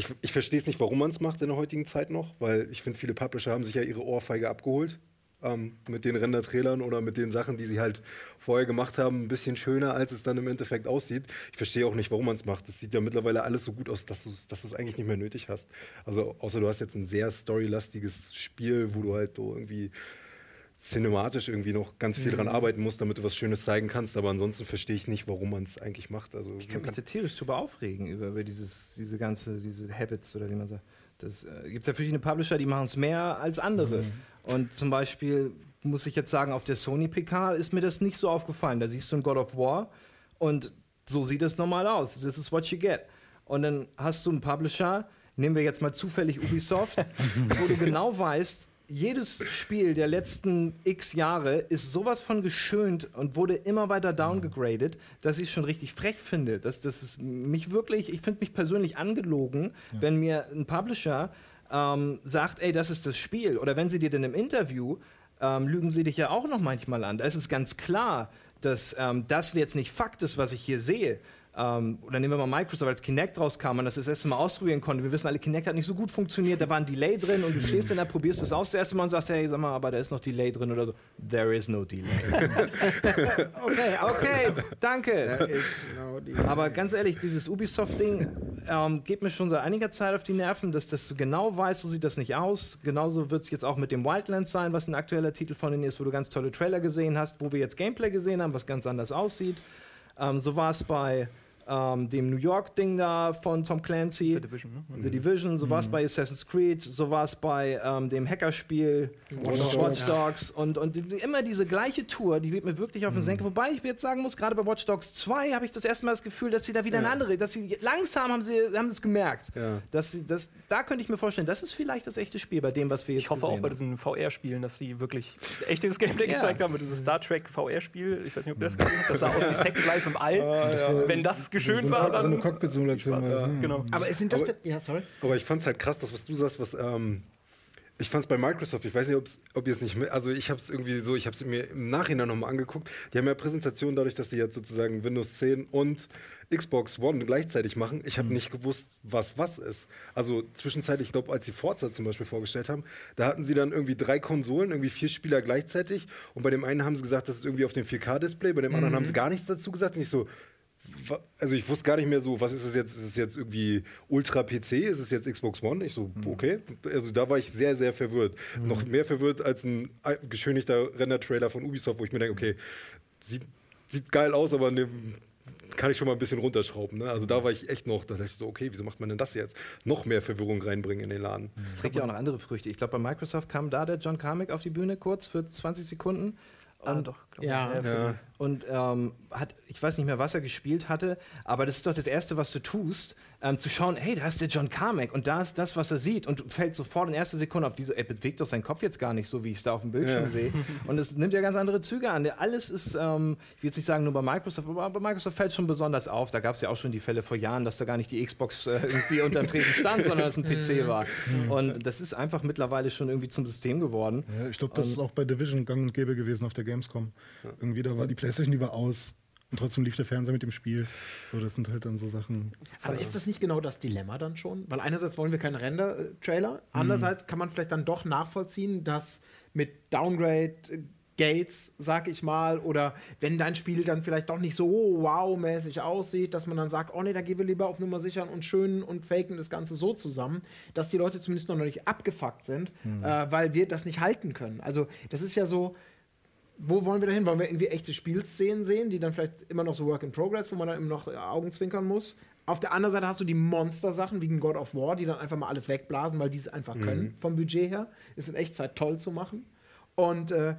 ich, ich verstehe es nicht, warum man es macht in der heutigen Zeit noch, weil ich finde, viele Publisher haben sich ja ihre Ohrfeige abgeholt ähm, mit den Render-Trailern oder mit den Sachen, die sie halt vorher gemacht haben, ein bisschen schöner, als es dann im Endeffekt aussieht. Ich verstehe auch nicht, warum man es macht. Es sieht ja mittlerweile alles so gut aus, dass du es eigentlich nicht mehr nötig hast. Also außer du hast jetzt ein sehr storylastiges Spiel, wo du halt so irgendwie cinematisch irgendwie noch ganz viel dran arbeiten musst, damit du was Schönes zeigen kannst. Aber ansonsten verstehe ich nicht, warum man es eigentlich macht. Also Ich kann mich da tierisch drüber aufregen, über, über dieses, diese ganze, diese Habits oder wie man sagt. Das äh, gibt ja verschiedene Publisher, die machen es mehr als andere. Und zum Beispiel muss ich jetzt sagen, auf der Sony PK ist mir das nicht so aufgefallen. Da siehst du ein God of War und so sieht es normal aus. This is what you get. Und dann hast du einen Publisher, nehmen wir jetzt mal zufällig Ubisoft, wo du genau weißt, jedes Spiel der letzten x Jahre ist sowas von geschönt und wurde immer weiter downgegradet, dass ich es schon richtig frech finde. Das, das ist mich wirklich, ich finde mich persönlich angelogen, wenn mir ein Publisher ähm, sagt, ey, das ist das Spiel. Oder wenn sie dir dann im Interview, ähm, lügen sie dich ja auch noch manchmal an. Da ist es ganz klar, dass ähm, das jetzt nicht Fakt ist, was ich hier sehe. Ähm, oder nehmen wir mal Microsoft, als Kinect rauskam und das das erste Mal ausprobieren konnte. Wir wissen alle, Kinect hat nicht so gut funktioniert, da war ein Delay drin und du stehst dann da, probierst es aus das erste Mal und sagst, hey, sag mal, aber da ist noch Delay drin oder so. There is no Delay. okay, okay, danke. Genau die- Aber ganz ehrlich, dieses Ubisoft-Ding ähm, geht mir schon seit einiger Zeit auf die Nerven, dass, dass du genau weißt, so sieht das nicht aus. Genauso wird es jetzt auch mit dem Wildlands sein, was ein aktueller Titel von denen ist, wo du ganz tolle Trailer gesehen hast, wo wir jetzt Gameplay gesehen haben, was ganz anders aussieht. Ähm, so war es bei ähm, dem New York-Ding da von Tom Clancy. The Division, ne? The Division, so war es bei Assassin's Creed, so war es bei ähm, dem Hackerspiel Watch Dogs. Watch Dogs und, und die- immer diese gleiche Tour, die wird mir wirklich auf den Senkel. Wobei ich jetzt sagen muss, gerade bei Watch Dogs 2 habe ich das erste Mal das Gefühl, dass sie da wieder eine andere, dass sie langsam haben sie haben es gemerkt. Ja. Dass sie, das, da könnte ich mir vorstellen, das ist vielleicht das echte Spiel bei dem, was wir jetzt Ich hoffe auch bei diesen VR-Spielen, dass sie wirklich echtes Gameplay Ja. gezeigt haben. Dieses Star Trek VR-Spiel, ich weiß nicht, ob ihr das gesehen habt, das sah aus wie Second Life im All. Wenn das geschönt so, war, eine- so eine dann. Cockpit-Simulation. Ja, ne? genau. Aber sind das Aber- denn. Ja, sorry. Aber ich fand es halt krass, das, was du sagst, was. Ähm, ich fand es bei Microsoft, ich weiß nicht, ob ihr es nicht mehr, also ich habe es irgendwie so, ich habe es mir im Nachhinein nochmal angeguckt. Die haben ja Präsentationen dadurch, dass sie jetzt sozusagen Windows 10 und Xbox One gleichzeitig machen. Ich habe Mhm. nicht gewusst, was was ist. Also zwischenzeitlich, ich glaube, als sie Forza zum Beispiel vorgestellt haben, da hatten sie dann irgendwie drei Konsolen, irgendwie vier Spieler gleichzeitig. Und bei dem einen haben sie gesagt, das ist irgendwie auf dem 4K-Display, bei dem anderen Mhm. haben sie gar nichts dazu gesagt. Und ich so, also ich wusste gar nicht mehr so, was ist es jetzt? Ist es jetzt irgendwie Ultra PC? Ist es jetzt Xbox One? Ich so, okay. Also da war ich sehr, sehr verwirrt. Noch mehr verwirrt als ein geschönigter Render-Trailer von Ubisoft, wo ich mir denke, okay, sieht, sieht geil aus, aber ne, kann ich schon mal ein bisschen runterschrauben. Ne? Also da war ich echt noch, da dachte ich so, okay, wieso macht man denn das jetzt? Noch mehr Verwirrung reinbringen in den Laden. Das trägt ja auch noch andere Früchte. Ich glaube, bei Microsoft kam da der John Carmack auf die Bühne kurz für 20 Sekunden. Und doch, glaub Ja. ich. Ja. und ähm, hat, ich weiß nicht mehr, was er gespielt hatte, aber das ist doch das Erste, was du tust, ähm, zu schauen, hey, da ist der John Carmack und da ist das, was er sieht und fällt sofort in erster Sekunde auf, wieso, er bewegt doch seinen Kopf jetzt gar nicht so, wie ich es da auf dem Bildschirm Ja. sehe. Und es nimmt ja ganz andere Züge an. Alles ist, ähm, ich will jetzt nicht sagen nur bei Microsoft, aber bei Microsoft fällt schon besonders auf. Da gab es ja auch schon die Fälle vor Jahren, dass da gar nicht die Xbox äh, irgendwie unterm Tresen stand, sondern es ein PC war. Und das ist einfach mittlerweile schon irgendwie zum System geworden. Ja, ich glaube, das ist auch bei Division gang und gäbe gewesen auf der Gamescom. Irgendwie, da war die Playstation, die war aus. Und trotzdem lief der Fernseher mit dem Spiel. So, das sind halt dann so Sachen. Aber ist das nicht genau das Dilemma dann schon? Weil einerseits wollen wir keinen Render-Trailer, andererseits kann man vielleicht dann doch nachvollziehen, dass mit Downgrade äh, Gates, sag ich mal, oder wenn dein Spiel dann vielleicht doch nicht so wow-mäßig aussieht, dass man dann sagt, oh nee, da gehen wir lieber auf Nummer sichern und schön und faken das Ganze so zusammen, dass die Leute zumindest noch nicht abgefuckt sind, äh, weil wir das nicht halten können. Also das ist ja so, wo wollen wir da hin? Wollen wir irgendwie echte Spielszenen sehen, die dann vielleicht immer noch so Work in Progress, wo man dann immer noch äh, Augenzwinkern muss? Auf der anderen Seite hast du die Monster-Sachen wie ein God of War, die dann einfach mal alles wegblasen, weil die es einfach können, vom Budget her. Ist in Echtzeit toll zu machen. Und äh,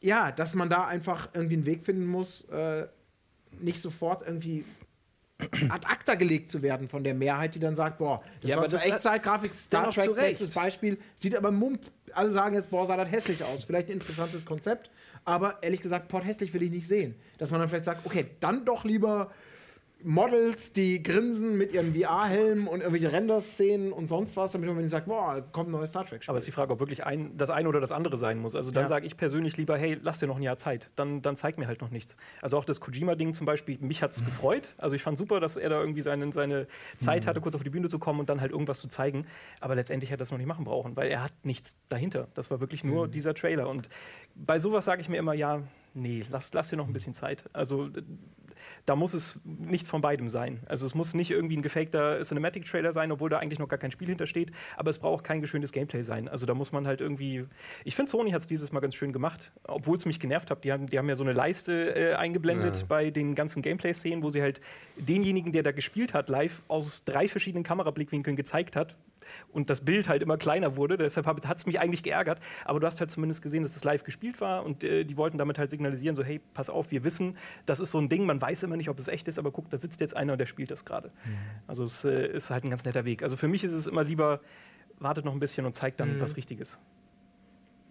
ja, dass man da einfach irgendwie einen Weg finden muss, äh, nicht sofort irgendwie ad acta gelegt zu werden von der Mehrheit, die dann sagt, boah, das Ja, war hat- Echtzeitgrafik, Star Trek, bestes Beispiel, sieht aber mump. Alle sagen jetzt, boah, sah das hässlich aus. Vielleicht ein interessantes Konzept, aber ehrlich gesagt, Port hässlich will ich nicht sehen. Dass man dann vielleicht sagt, okay, dann doch lieber Models, die grinsen mit ihren VR-Helmen und irgendwelche Render-Szenen und sonst was, damit man sagt, boah, kommt ein neues Star Trek-Spiel. Aber es ist die Frage, ob wirklich ein, das eine oder das andere sein muss. Also dann Ja. sage ich persönlich lieber, hey, lass dir noch ein Jahr Zeit. Dann, dann zeig mir halt noch nichts. Also auch das Kojima-Ding zum Beispiel, mich hat es gefreut. Also ich fand super, dass er da irgendwie seine, seine Zeit hatte, kurz auf die Bühne zu kommen und dann halt irgendwas zu zeigen. Aber letztendlich hätte er das noch nicht machen brauchen, weil er hat nichts dahinter. Das war wirklich nur dieser Trailer. Und bei sowas sage ich mir immer, ja, nee, lass, lass dir noch ein bisschen Zeit. Also da muss es nichts von beidem sein. Also es muss nicht irgendwie ein gefakter Cinematic-Trailer sein, obwohl da eigentlich noch gar kein Spiel hintersteht, aber es braucht kein geschöntes Gameplay sein. Also da muss man halt irgendwie. Ich finde, Sony hat es dieses Mal ganz schön gemacht, obwohl es mich genervt hat. Die haben, die haben ja so eine Leiste äh, eingeblendet Ja. bei den ganzen Gameplay-Szenen, wo sie halt denjenigen, der da gespielt hat, live aus drei verschiedenen Kamerablickwinkeln gezeigt hat. Und das Bild halt immer kleiner wurde. Deshalb hat es mich eigentlich geärgert. Aber du hast halt zumindest gesehen, dass es live gespielt war und äh, die wollten damit halt signalisieren, so hey, pass auf, wir wissen, das ist so ein Ding, man weiß immer nicht, ob es echt ist, aber guck, da sitzt jetzt einer und der spielt das gerade. Mhm. Also es äh, ist halt ein ganz netter Weg. Also für mich ist es immer lieber, wartet noch ein bisschen und zeigt dann mhm. was Richtiges.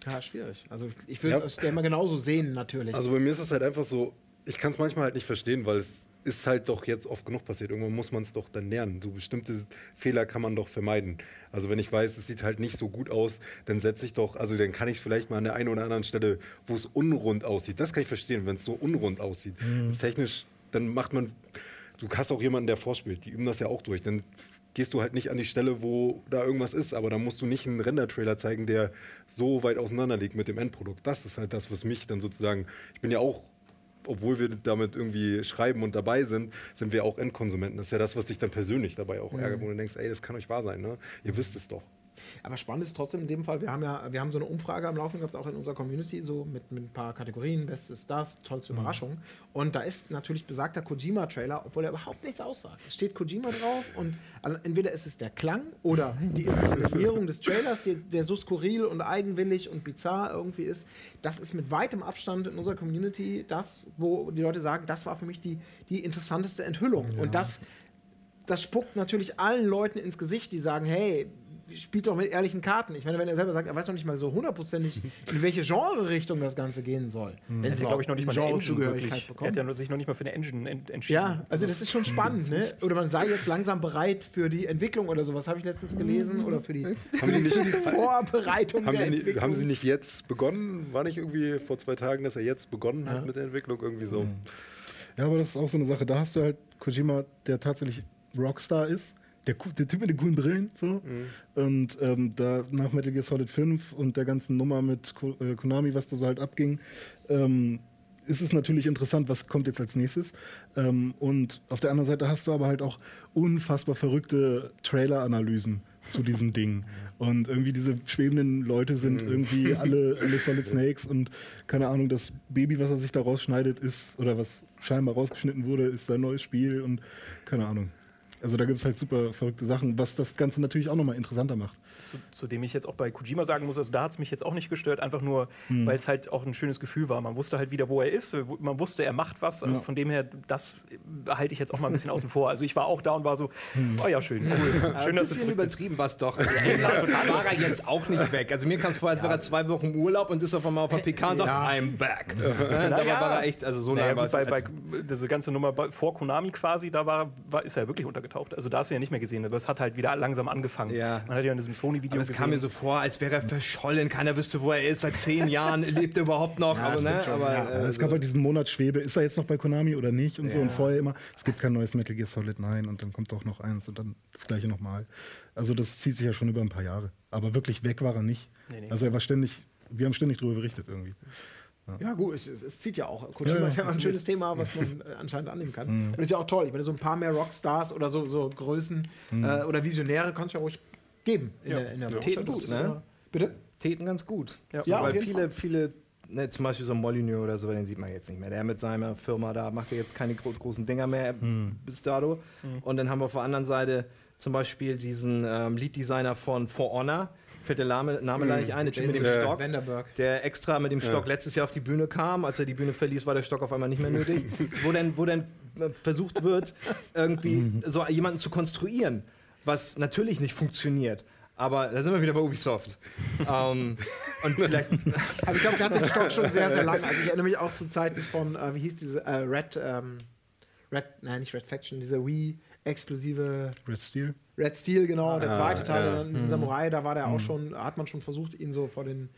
Ja, schwierig. Also ich will es ja. immer genauso sehen, natürlich. Also bei mir ist es halt einfach so, ich kann es manchmal halt nicht verstehen, weil es ist halt doch jetzt oft genug passiert. Irgendwann muss man es doch dann lernen. So bestimmte Fehler kann man doch vermeiden. Also wenn ich weiß, es sieht halt nicht so gut aus, dann setze ich doch, also dann kann ich es vielleicht mal an der einen oder anderen Stelle, wo es unrund aussieht. Das kann ich verstehen, wenn es so unrund aussieht. Mhm. technisch, dann macht man, du hast auch jemanden, der vorspielt. Die üben das ja auch durch. Dann gehst du halt nicht an die Stelle, wo da irgendwas ist, aber da musst du nicht einen Render-Trailer zeigen, der so weit auseinander liegt mit dem Endprodukt. Das ist halt das, was mich dann sozusagen, ich bin ja auch obwohl wir damit irgendwie schreiben und dabei sind, sind wir auch Endkonsumenten. Das ist ja das, was dich dann persönlich dabei auch ärgert, wo du denkst, ey, das kann euch wahr sein, ne? Ihr wisst es doch. Aber spannend ist trotzdem in dem Fall, wir haben ja, wir haben so eine Umfrage am Laufen gehabt, auch in unserer Community, so mit, mit ein paar Kategorien, bestes das, tollste mhm. Überraschung. Und da ist natürlich besagter Kojima-Trailer, obwohl er überhaupt nichts aussagt. Es steht Kojima drauf und entweder ist es der Klang oder die Inszenierung des Trailers, die, der so skurril und eigenwillig und bizarr irgendwie ist. Das ist mit weitem Abstand in unserer Community das, wo die Leute sagen, das war für mich die, die interessanteste Enthüllung. Ja. Und das das spuckt natürlich allen Leuten ins Gesicht, die sagen, hey, spielt doch mit ehrlichen Karten. Ich meine, wenn er selber sagt, er weiß noch nicht mal so hundertprozentig, in welche Genre-Richtung das Ganze gehen soll. Mhm. Wenn sie, glaube ich, noch nicht mal eine Engine wirklich. Er hat ja sich noch nicht mal für eine Engine entschieden. Ja, also das ist schon spannend, ne? Oder man sei jetzt langsam bereit für die Entwicklung oder sowas, habe ich letztens gelesen. Oder für die, haben die, nicht, für die Vorbereitung haben der sie nicht, Haben sie nicht jetzt begonnen? War nicht irgendwie vor zwei Tagen, dass er jetzt begonnen hat ja. mit der Entwicklung? Irgendwie so. Ja, aber das ist auch so eine Sache. Da hast du halt Kojima, der tatsächlich Rockstar ist der, der, Typ mit den coolen Brillen. So. Mhm. Und ähm, da nach Metal Gear Solid 5 und der ganzen Nummer mit äh, Konami, was da so halt abging, ähm, ist es natürlich interessant, was kommt jetzt als nächstes. Ähm, und auf der anderen Seite hast du aber halt auch unfassbar verrückte Trailer-Analysen zu diesem Ding. Und irgendwie diese schwebenden Leute sind mhm. irgendwie alle, alle Solid Snakes und keine Ahnung, das Baby, was er sich da rausschneidet, ist, oder was scheinbar rausgeschnitten wurde, ist sein neues Spiel und keine Ahnung. Also da gibt es halt super verrückte Sachen, was das Ganze natürlich auch nochmal interessanter macht zu, zu, dem ich jetzt auch bei Kojima sagen muss, also da hat es mich jetzt auch nicht gestört, einfach nur, hm. weil es halt auch ein schönes Gefühl war. Man wusste halt wieder, wo er ist, man wusste, er macht was. Also ja. Von dem her, das halte ich jetzt auch mal ein bisschen außen vor. Also ich war auch da und war so, hm. oh ja, schön, cool. Ja, schön, ein bisschen übertrieben war es doch. Also war er jetzt auch nicht weg. Also mir kam es vor, als wäre er zwei Wochen Urlaub und ist auf einmal auf der PK und sagt, I'm back. Ja. Da war er echt, also so naja, lange bei, bei, Diese ganze Nummer vor Konami quasi, da war, war, ist er wirklich untergetaucht. Also da hast du ja nicht mehr gesehen, aber es hat halt wieder langsam angefangen. Man hat ja in diesem Sony-Video gesehen. kam mir so vor, als wäre er verschollen. Keiner wüsste, wo er ist. Seit zehn Jahren lebt er überhaupt noch. Ja, aber, ne, aber ja. äh, es gab halt diesen Monat Schwebe. Ist er jetzt noch bei Konami oder nicht? Und so. Und vorher immer, es gibt kein neues Metal Gear Solid 9 und dann kommt doch noch eins und dann das gleiche nochmal. Also das zieht sich ja schon über ein paar Jahre. Aber wirklich weg war er nicht. Nee, nee. Also er war ständig, wir haben ständig darüber berichtet irgendwie. Ja. ja, gut, es, es, zieht ja auch. Kojima ja, ja, ist ja ein schönes Thema, was man äh, anscheinend annehmen kann. Mhm. Und ist ja auch toll. Ich meine, so ein paar mehr Rockstars oder so, so Größen mhm. äh, oder Visionäre kannst du ja ruhig geben in ja. der, in der ja. Täten gut, ne? Bitte? Täten ganz gut. Ja, so, weil viele, Fall. viele, ne, zum Beispiel so Molyneux oder so, den sieht man jetzt nicht mehr. Der mit seiner Firma da macht ja jetzt keine gro großen Dinger mehr hm. bis dato. Hm. Und dann haben wir auf der anderen Seite zum Beispiel diesen ähm, Lead-Designer von For Honor, fällt der Name, Name mm, nicht ein, der Typ mit dem äh, Stock, Vanderberg. der extra mit dem Stock ja. letztes Jahr auf die Bühne kam. Als er die Bühne verließ, war der Stock auf einmal nicht mehr nötig. wo denn, wo denn äh, versucht wird, irgendwie mhm. so jemanden zu konstruieren, was natürlich nicht funktioniert. Aber da sind wir wieder bei Ubisoft. um, ähm, und vielleicht. Aber ich glaube, gerade den Stock schon sehr, sehr lang. Also ich erinnere mich auch zu Zeiten von, äh, wie hieß diese äh, Red, ähm, Red, nein, nicht Red Faction, diese Wii-exklusive. Red Steel? Red Steel, genau. Der ah, zweite Teil, ja. diesen mhm. Samurai, da war der mhm. auch schon, hat man schon versucht, ihn so vor den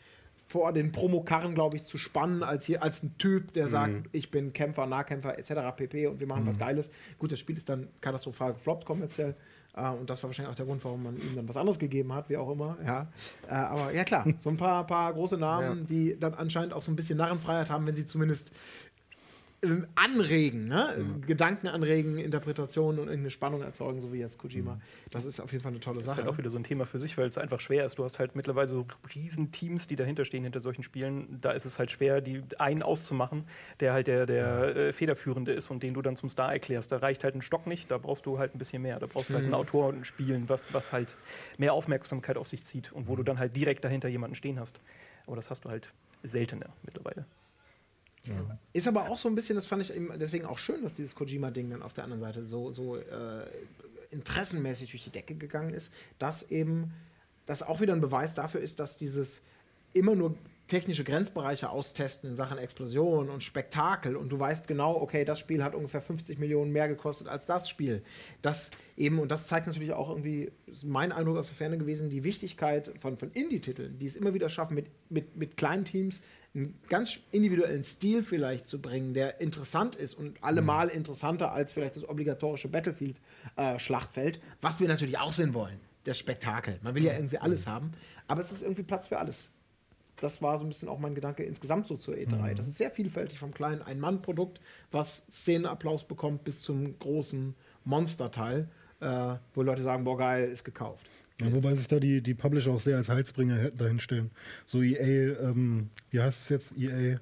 vor den Promokarren, glaube ich, zu spannen, als hier als ein Typ, der sagt, mhm. ich bin Kämpfer, Nahkämpfer etc. pp. und wir machen mhm. was Geiles. Gut, das Spiel ist dann katastrophal gefloppt kommerziell. Uh, und das war wahrscheinlich auch der Grund, warum man ihm dann was anderes gegeben hat, wie auch immer. Ja. Uh, aber ja klar, so ein paar, paar große Namen, ja. die dann anscheinend auch so ein bisschen Narrenfreiheit haben, wenn sie zumindest ähm, anregen, ne? Gedanken anregen, Interpretationen und irgendeine Spannung erzeugen, so wie jetzt Kojima. Das ist auf jeden Fall eine tolle Das ist Sache. halt auch wieder so ein Thema für sich, weil es einfach schwer ist. Du hast halt mittlerweile so riesen Teams, die dahinter stehen, hinter solchen Spielen. Da ist es halt schwer, die einen auszumachen, der halt der, der äh, Federführende ist und den du dann zum Star erklärst. Da reicht halt ein Stock nicht, da brauchst du halt ein bisschen mehr. Da brauchst du halt einen Autor und ein Spielen, was, was halt mehr Aufmerksamkeit auf sich zieht und wo du dann halt direkt dahinter jemanden stehen hast. Aber das hast du halt seltener mittlerweile. Ist aber auch so ein bisschen, das fand ich deswegen auch schön, dass dieses Kojima-Ding dann auf der anderen Seite so, so äh, interessenmäßig durch die Decke gegangen ist, dass eben das auch wieder ein Beweis dafür ist, dass dieses immer nur technische Grenzbereiche austesten in Sachen Explosion und Spektakel und du weißt genau, okay, das Spiel hat ungefähr 50 Millionen mehr gekostet als das Spiel. Das eben, und das zeigt natürlich auch irgendwie, ist mein Eindruck aus der Ferne gewesen, die Wichtigkeit von, von Indie-Titeln, die es immer wieder schaffen, mit, mit, mit kleinen Teams einen ganz individuellen Stil vielleicht zu bringen, der interessant ist und allemal interessanter als vielleicht das obligatorische Battlefield-Schlachtfeld, was wir natürlich auch sehen wollen. Das Spektakel. Man will ja irgendwie alles haben, aber es ist irgendwie Platz für alles. Das war so ein bisschen auch mein Gedanke insgesamt so zur E3. Das ist sehr vielfältig vom kleinen Ein-Mann-Produkt, was Szenenapplaus bekommt, bis zum großen Monsterteil, äh, wo Leute sagen, boah, geil, ist gekauft. Ja, wobei sich da die, die Publisher auch sehr als Heilsbringer he- dahinstellen. So EA, ähm, wie heißt es jetzt? EA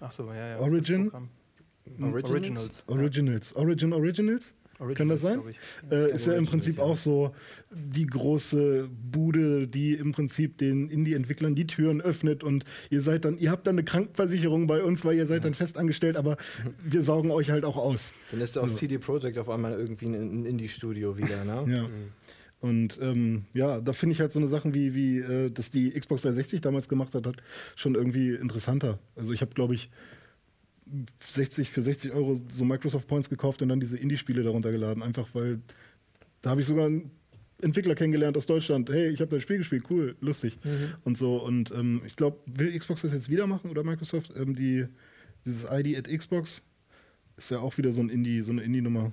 Ach so, ja, ja. Origin? Programm. Originals? Originals. Originals. Origin Originals? Originals, Kann das sein? Äh, ist ja im Prinzip ja. auch so die große Bude, die im Prinzip den Indie-Entwicklern die Türen öffnet und ihr seid dann, ihr habt dann eine Krankenversicherung bei uns, weil ihr seid dann fest angestellt, aber wir saugen euch halt auch aus. Dann ist aus CD Projekt auf einmal irgendwie ein, ein Indie-Studio wieder, ne? Ja. Und ähm, ja, da finde ich halt so eine Sachen wie, wie äh, das die Xbox 360 damals gemacht hat, hat schon irgendwie interessanter. Also ich habe, glaube ich, 60 für 60 Euro so Microsoft Points gekauft und dann diese Indie-Spiele darunter geladen. Einfach weil da habe ich sogar einen Entwickler kennengelernt aus Deutschland. Hey, ich habe dein Spiel gespielt, cool, lustig. Und so. Und ähm, ich glaube, will Xbox das jetzt wieder machen oder Microsoft? Ähm, die, dieses ID at Xbox ist ja auch wieder so ein Indie, so eine Indie-Nummer.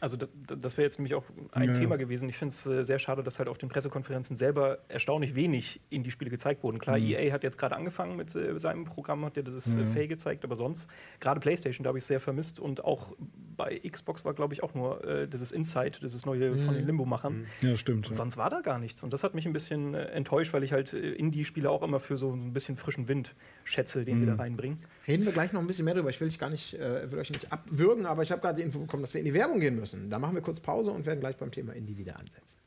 Also das, das wäre jetzt nämlich auch ein Ja. Thema gewesen. Ich finde es äh, sehr schade, dass halt auf den Pressekonferenzen selber erstaunlich wenig Indie-Spiele gezeigt wurden. Klar, EA hat jetzt gerade angefangen mit äh, seinem Programm, hat ja dieses äh, Fay gezeigt, aber sonst, gerade PlayStation, da habe ich es sehr vermisst und auch bei Xbox war, glaube ich, auch nur äh, dieses Inside, dieses neue von den Limbo-Machern. Ja, stimmt. Und Ja. sonst war da gar nichts. Und das hat mich ein bisschen enttäuscht, weil ich halt Indie-Spiele auch immer für so ein bisschen frischen Wind schätze, den sie da reinbringen. Reden wir gleich noch ein bisschen mehr drüber. Ich will, dich gar nicht, äh, will euch nicht abwürgen, aber ich habe gerade die Info bekommen, dass wir in die Werbung gehen müssen. Da machen wir kurz Pause und werden gleich beim Thema Indie wieder ansetzen.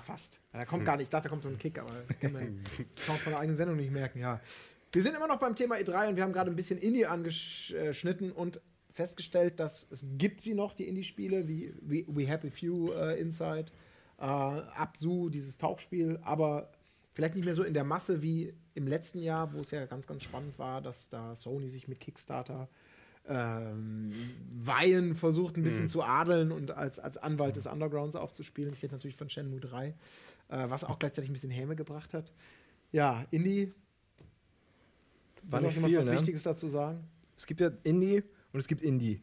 Fast. Ja, da kommt gar nicht. Ich dachte, da kommt so ein Kick, aber ich kann den Sound von der eigenen Sendung nicht merken. Ja. Wir sind immer noch beim Thema E3 und wir haben gerade ein bisschen Indie angeschnitten und festgestellt, dass es gibt sie noch, die Indie-Spiele, wie We, We Happy Few äh, Inside, äh, Absu, dieses Tauchspiel, aber vielleicht nicht mehr so in der Masse wie im letzten Jahr, wo es ja ganz, ganz spannend war, dass da Sony sich mit Kickstarter ähm, Weihen versucht, ein bisschen zu adeln und als, als Anwalt des Undergrounds aufzuspielen. Ich rede natürlich von Shenmue 3, äh, was auch gleichzeitig ein bisschen Häme gebracht hat. Ja, Indie. War nicht noch jemand viel, was ne? Wichtiges dazu sagen? Es gibt ja Indie und es gibt Indie.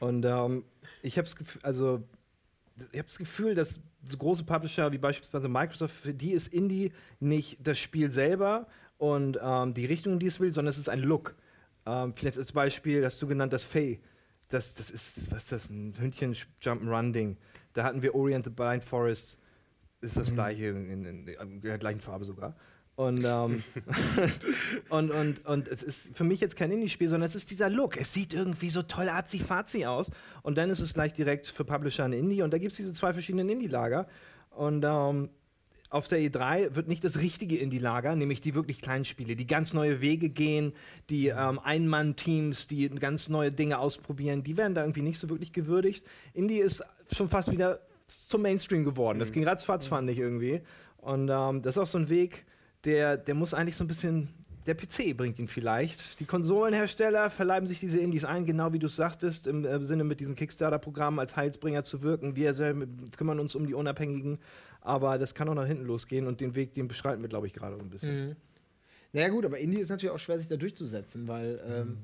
Und ähm, ich habe das Gefühl, also ich habe das Gefühl, dass so große Publisher wie beispielsweise Microsoft, für die ist Indie nicht das Spiel selber und ähm, die Richtung, die es will, sondern es ist ein Look. Ähm, vielleicht als Beispiel hast du genannt das Fey. Das, das ist, was ist das, ein Hündchen-Jump'n'Run-Ding. Da hatten wir Orient the Blind Forest, ist das gleiche, in, in, in, in der gleichen Farbe sogar. Und, ähm, und, und, und es ist für mich jetzt kein Indie-Spiel, sondern es ist dieser Look. Es sieht irgendwie so toll arzi-fazi aus. Und dann ist es gleich direkt für Publisher ein Indie. Und da gibt es diese zwei verschiedenen Indie-Lager. Und ähm, auf der E3 wird nicht das richtige Indie-Lager, nämlich die wirklich kleinen Spiele, die ganz neue Wege gehen, die ähm, Ein-Mann-Teams, die ganz neue Dinge ausprobieren, die werden da irgendwie nicht so wirklich gewürdigt. Indie ist schon fast wieder zum Mainstream geworden. Das ging ratzfatz, fand ich irgendwie. Und ähm, das ist auch so ein Weg, der, der muss eigentlich so ein bisschen der PC bringt ihn vielleicht. Die Konsolenhersteller verleiben sich diese Indies ein, genau wie du es sagtest, im äh, Sinne mit diesen Kickstarter-Programmen als Heilsbringer zu wirken. Wir kümmern uns um die Unabhängigen, aber das kann auch nach hinten losgehen und den Weg, den beschreiten wir, glaube ich, gerade so ein bisschen. Mhm. Naja gut, aber Indie ist natürlich auch schwer, sich da durchzusetzen, weil ähm,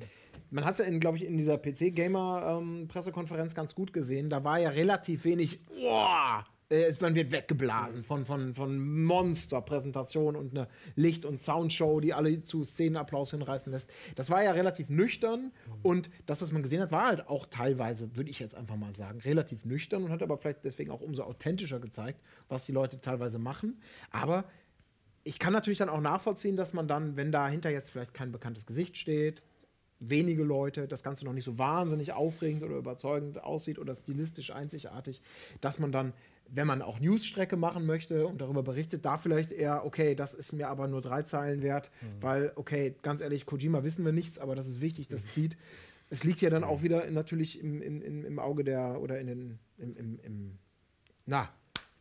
man hat es ja, glaube ich, in dieser PC-Gamer-Pressekonferenz ganz gut gesehen. Da war ja relativ wenig, boah, äh, man wird weggeblasen von, von, von Monster-Präsentation und eine Licht- und Soundshow, die alle zu Szenenapplaus hinreißen lässt. Das war ja relativ nüchtern und das, was man gesehen hat, war halt auch teilweise, würde ich jetzt einfach mal sagen, relativ nüchtern und hat aber vielleicht deswegen auch umso authentischer gezeigt, was die Leute teilweise machen. Aber ich kann natürlich dann auch nachvollziehen, dass man dann, wenn dahinter jetzt vielleicht kein bekanntes Gesicht steht, wenige Leute, das Ganze noch nicht so wahnsinnig aufregend oder überzeugend aussieht oder stilistisch einzigartig, dass man dann, wenn man auch Newsstrecke machen möchte und darüber berichtet, da vielleicht eher, okay, das ist mir aber nur drei Zeilen wert, weil, okay, ganz ehrlich, Kojima wissen wir nichts, aber das ist wichtig, das zieht. Es liegt ja dann auch wieder in, natürlich im, im, im, im Auge der, oder in den, im, im, im, na,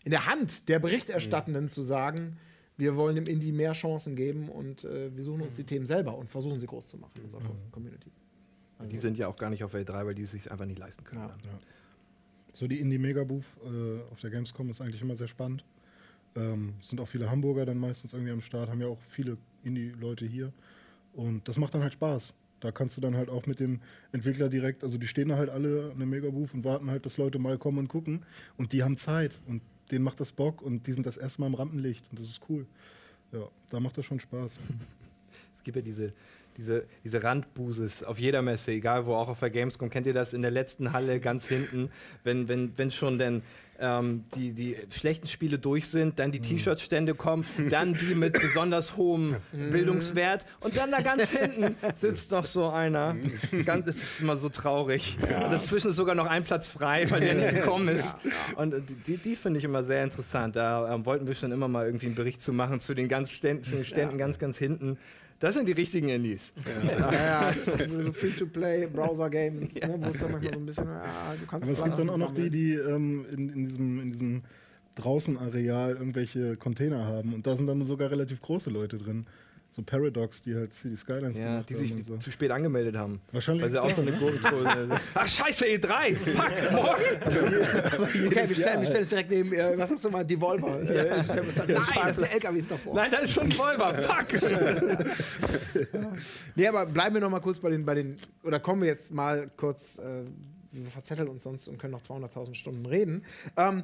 in der Hand der Berichterstattenden zu sagen, wir wollen dem Indie mehr Chancen geben und äh, wir suchen uns die Themen selber und versuchen sie groß zu machen in unserer Community. Die sind ja auch gar nicht auf L3, weil die es sich einfach nicht leisten können. Ja. dann. So die Indie Megabooth äh, auf der Gamescom ist eigentlich immer sehr spannend. Ähm, es sind auch viele Hamburger dann meistens irgendwie am Start, haben ja auch viele Indie-Leute hier. Und das macht dann halt Spaß. Da kannst du dann halt auch mit dem Entwickler direkt, also die stehen da halt alle an der Megabooth und warten halt, dass Leute mal kommen und gucken. Und die haben Zeit und denen macht das Bock und die sind das erste Mal im Rampenlicht und das ist cool. Ja, da macht das schon Spaß. Es gibt ja diese, diese, diese Randbuses auf jeder Messe, egal wo, auch auf der Gamescom. Kennt ihr das in der letzten Halle ganz hinten, wenn, wenn, wenn schon denn ähm, die, die schlechten Spiele durch sind, dann die T-Shirt-Stände kommen, dann die mit besonders hohem Bildungswert und dann da ganz hinten sitzt noch so einer. Ganz, das ist immer so traurig. Und dazwischen ist sogar noch ein Platz frei, weil der nicht gekommen ist. Und äh, die, die finde ich immer sehr interessant. Da ähm, wollten wir schon immer mal irgendwie einen Bericht zu machen zu den ganz Ständen, Ständen ganz, ganz hinten. Das sind die richtigen Indies. Ja, ja, so Free-to-Play, Browser-Games, ne, wo es dann manchmal so ein bisschen, ja, du kannst Aber es gibt dann auch noch die, die ähm, in, in diesem, in diesem Draußenareal irgendwelche Container haben. Und da sind dann sogar relativ große Leute drin. So Paradox, die halt City Skylines Ja, gemacht die sich so. zu spät angemeldet haben. Wahrscheinlich Weil sie auch so eine Gurkentrolle. Ach, scheiße, E3! Fuck, morgen! Okay, wir stellen, wir stellen es direkt neben, äh, was hast du mal, Devolver. Äh, Nein, das sind LKWs davor. Nein, das ist schon Volver, fuck! Nee, aber bleiben wir noch mal kurz bei den, bei den oder kommen wir jetzt mal kurz, äh, wir verzetteln uns sonst und können noch 200.000 Stunden reden. Ähm,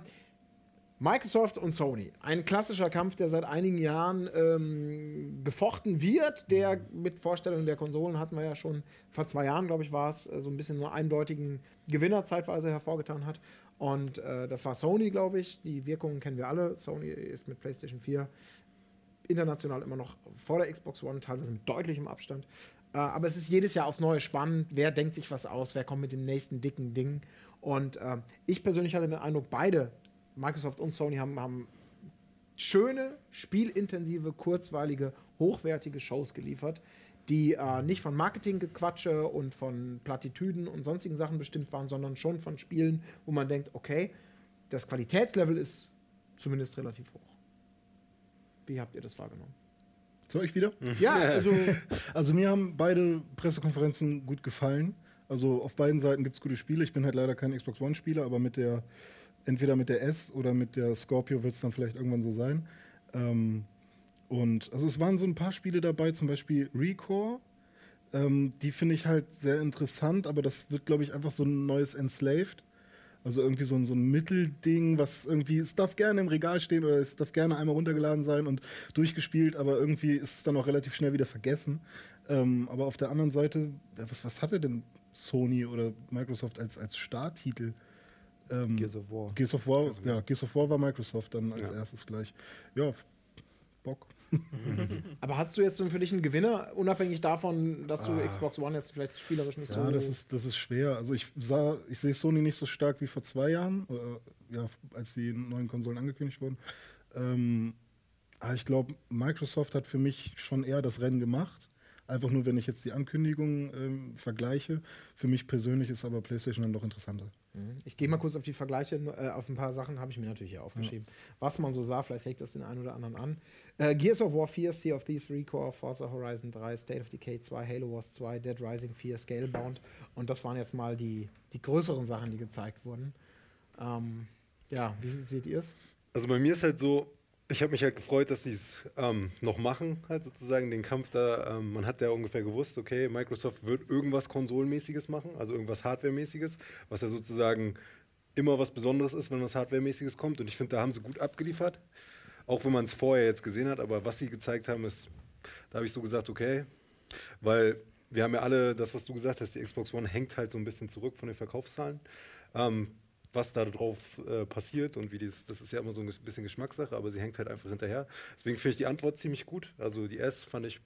Microsoft und Sony. Ein klassischer Kampf, der seit einigen Jahren ähm, gefochten wird. Der mit Vorstellung der Konsolen hatten wir ja schon vor zwei Jahren, glaube ich, war es, äh, so ein bisschen einen eindeutigen Gewinner zeitweise hervorgetan hat. Und äh, das war Sony, glaube ich. Die Wirkungen kennen wir alle. Sony ist mit PlayStation 4 international immer noch vor der Xbox One, teilweise mit deutlichem Abstand. Äh, aber es ist jedes Jahr aufs Neue spannend. Wer denkt sich was aus? Wer kommt mit dem nächsten dicken Ding? Und äh, ich persönlich hatte den Eindruck, beide, Microsoft und Sony, haben, haben schöne, spielintensive, kurzweilige, hochwertige Shows geliefert, die äh, nicht von Marketinggequatsche und von Plattitüden und sonstigen Sachen bestimmt waren, sondern schon von Spielen, wo man denkt, okay, das Qualitätslevel ist zumindest relativ hoch. Wie habt ihr das wahrgenommen? Soll ich wieder? Ja, also Also mir haben beide Pressekonferenzen gut gefallen. Also auf beiden Seiten gibt es gute Spiele. Ich bin halt leider kein Xbox One-Spieler, aber mit der, entweder mit der S oder mit der Scorpio wird es dann vielleicht irgendwann so sein. Ähm, und also es waren so ein paar Spiele dabei, zum Beispiel Recore. Ähm, die finde ich halt sehr interessant, aber das wird, glaube ich, einfach so ein neues Enslaved. Also irgendwie so ein, so ein Mittelding, was irgendwie, es darf gerne im Regal stehen oder es darf gerne einmal runtergeladen sein und durchgespielt, aber irgendwie ist es dann auch relativ schnell wieder vergessen. Ähm, aber auf der anderen Seite, was, was hatte denn Sony oder Microsoft als, als Starttitel? Ähm, Gears of War. Gears of War, ja, Gears of War war Microsoft dann als erstes gleich. Ja, Bock. Aber hast du jetzt für dich einen Gewinner, unabhängig davon, dass du Xbox One jetzt vielleicht spielerisch nicht so. Ja, das ist, das ist schwer. Also ich sah, ich sehe Sony nicht so stark wie vor zwei Jahren, oder, ja, als die neuen Konsolen angekündigt wurden. Ähm, aber ich glaube, Microsoft hat für mich schon eher das Rennen gemacht. Einfach nur, wenn ich jetzt die Ankündigungen ähm, vergleiche. Für mich persönlich ist aber PlayStation dann doch interessanter. Ich gehe mal kurz auf die Vergleiche, äh, auf ein paar Sachen habe ich mir natürlich hier aufgeschrieben. Was man so sah, vielleicht regt das den einen oder anderen an. Äh, Gears of War 4, Sea of Thieves, Recore, Forza Horizon 3, State of Decay 2, Halo Wars 2, Dead Rising 4, Scalebound. Und das waren jetzt mal die, die größeren Sachen, die gezeigt wurden. Ähm, ja, wie seht ihr es? Also bei mir ist halt so, ich habe mich halt gefreut, dass die es ähm, noch machen, halt sozusagen den Kampf da. Ähm, man hat ja ungefähr gewusst, okay, Microsoft wird irgendwas Konsolenmäßiges machen, also irgendwas Hardwaremäßiges, was ja sozusagen immer was Besonderes ist, wenn was Hardwaremäßiges kommt. Und ich finde, da haben sie gut abgeliefert. Auch wenn man es vorher jetzt gesehen hat, aber was sie gezeigt haben, ist, da habe ich so gesagt, okay, weil wir haben ja alle das, was du gesagt hast, die Xbox One hängt halt so ein bisschen zurück von den Verkaufszahlen. Ähm, was da drauf äh, passiert und wie dies, das ist ja immer so ein bisschen Geschmackssache, aber sie hängt halt einfach hinterher. Deswegen finde ich die Antwort ziemlich gut. Also die S fand ich,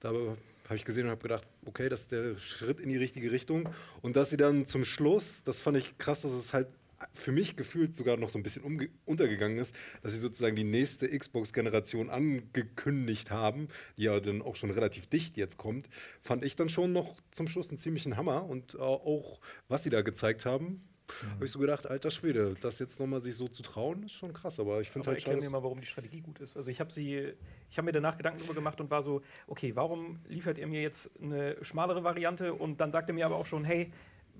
da habe ich gesehen und habe gedacht, okay, das ist der Schritt in die richtige Richtung. Und dass sie dann zum Schluss, das fand ich krass, dass es halt für mich gefühlt sogar noch so ein bisschen untergegangen ist, dass sie sozusagen die nächste Xbox-Generation angekündigt haben, die ja dann auch schon relativ dicht jetzt kommt, fand ich dann schon noch zum Schluss einen ziemlichen Hammer und äh, auch was sie da gezeigt haben, habe ich so gedacht, alter Schwede, das jetzt nochmal sich so zu trauen, ist schon krass, aber ich finde halt erklär schade, mir mal, warum die Strategie gut ist. Also ich habe sie, ich habe mir danach Gedanken darüber gemacht und war so, okay, warum liefert ihr mir jetzt eine schmalere Variante und dann sagt er mir aber auch schon, hey,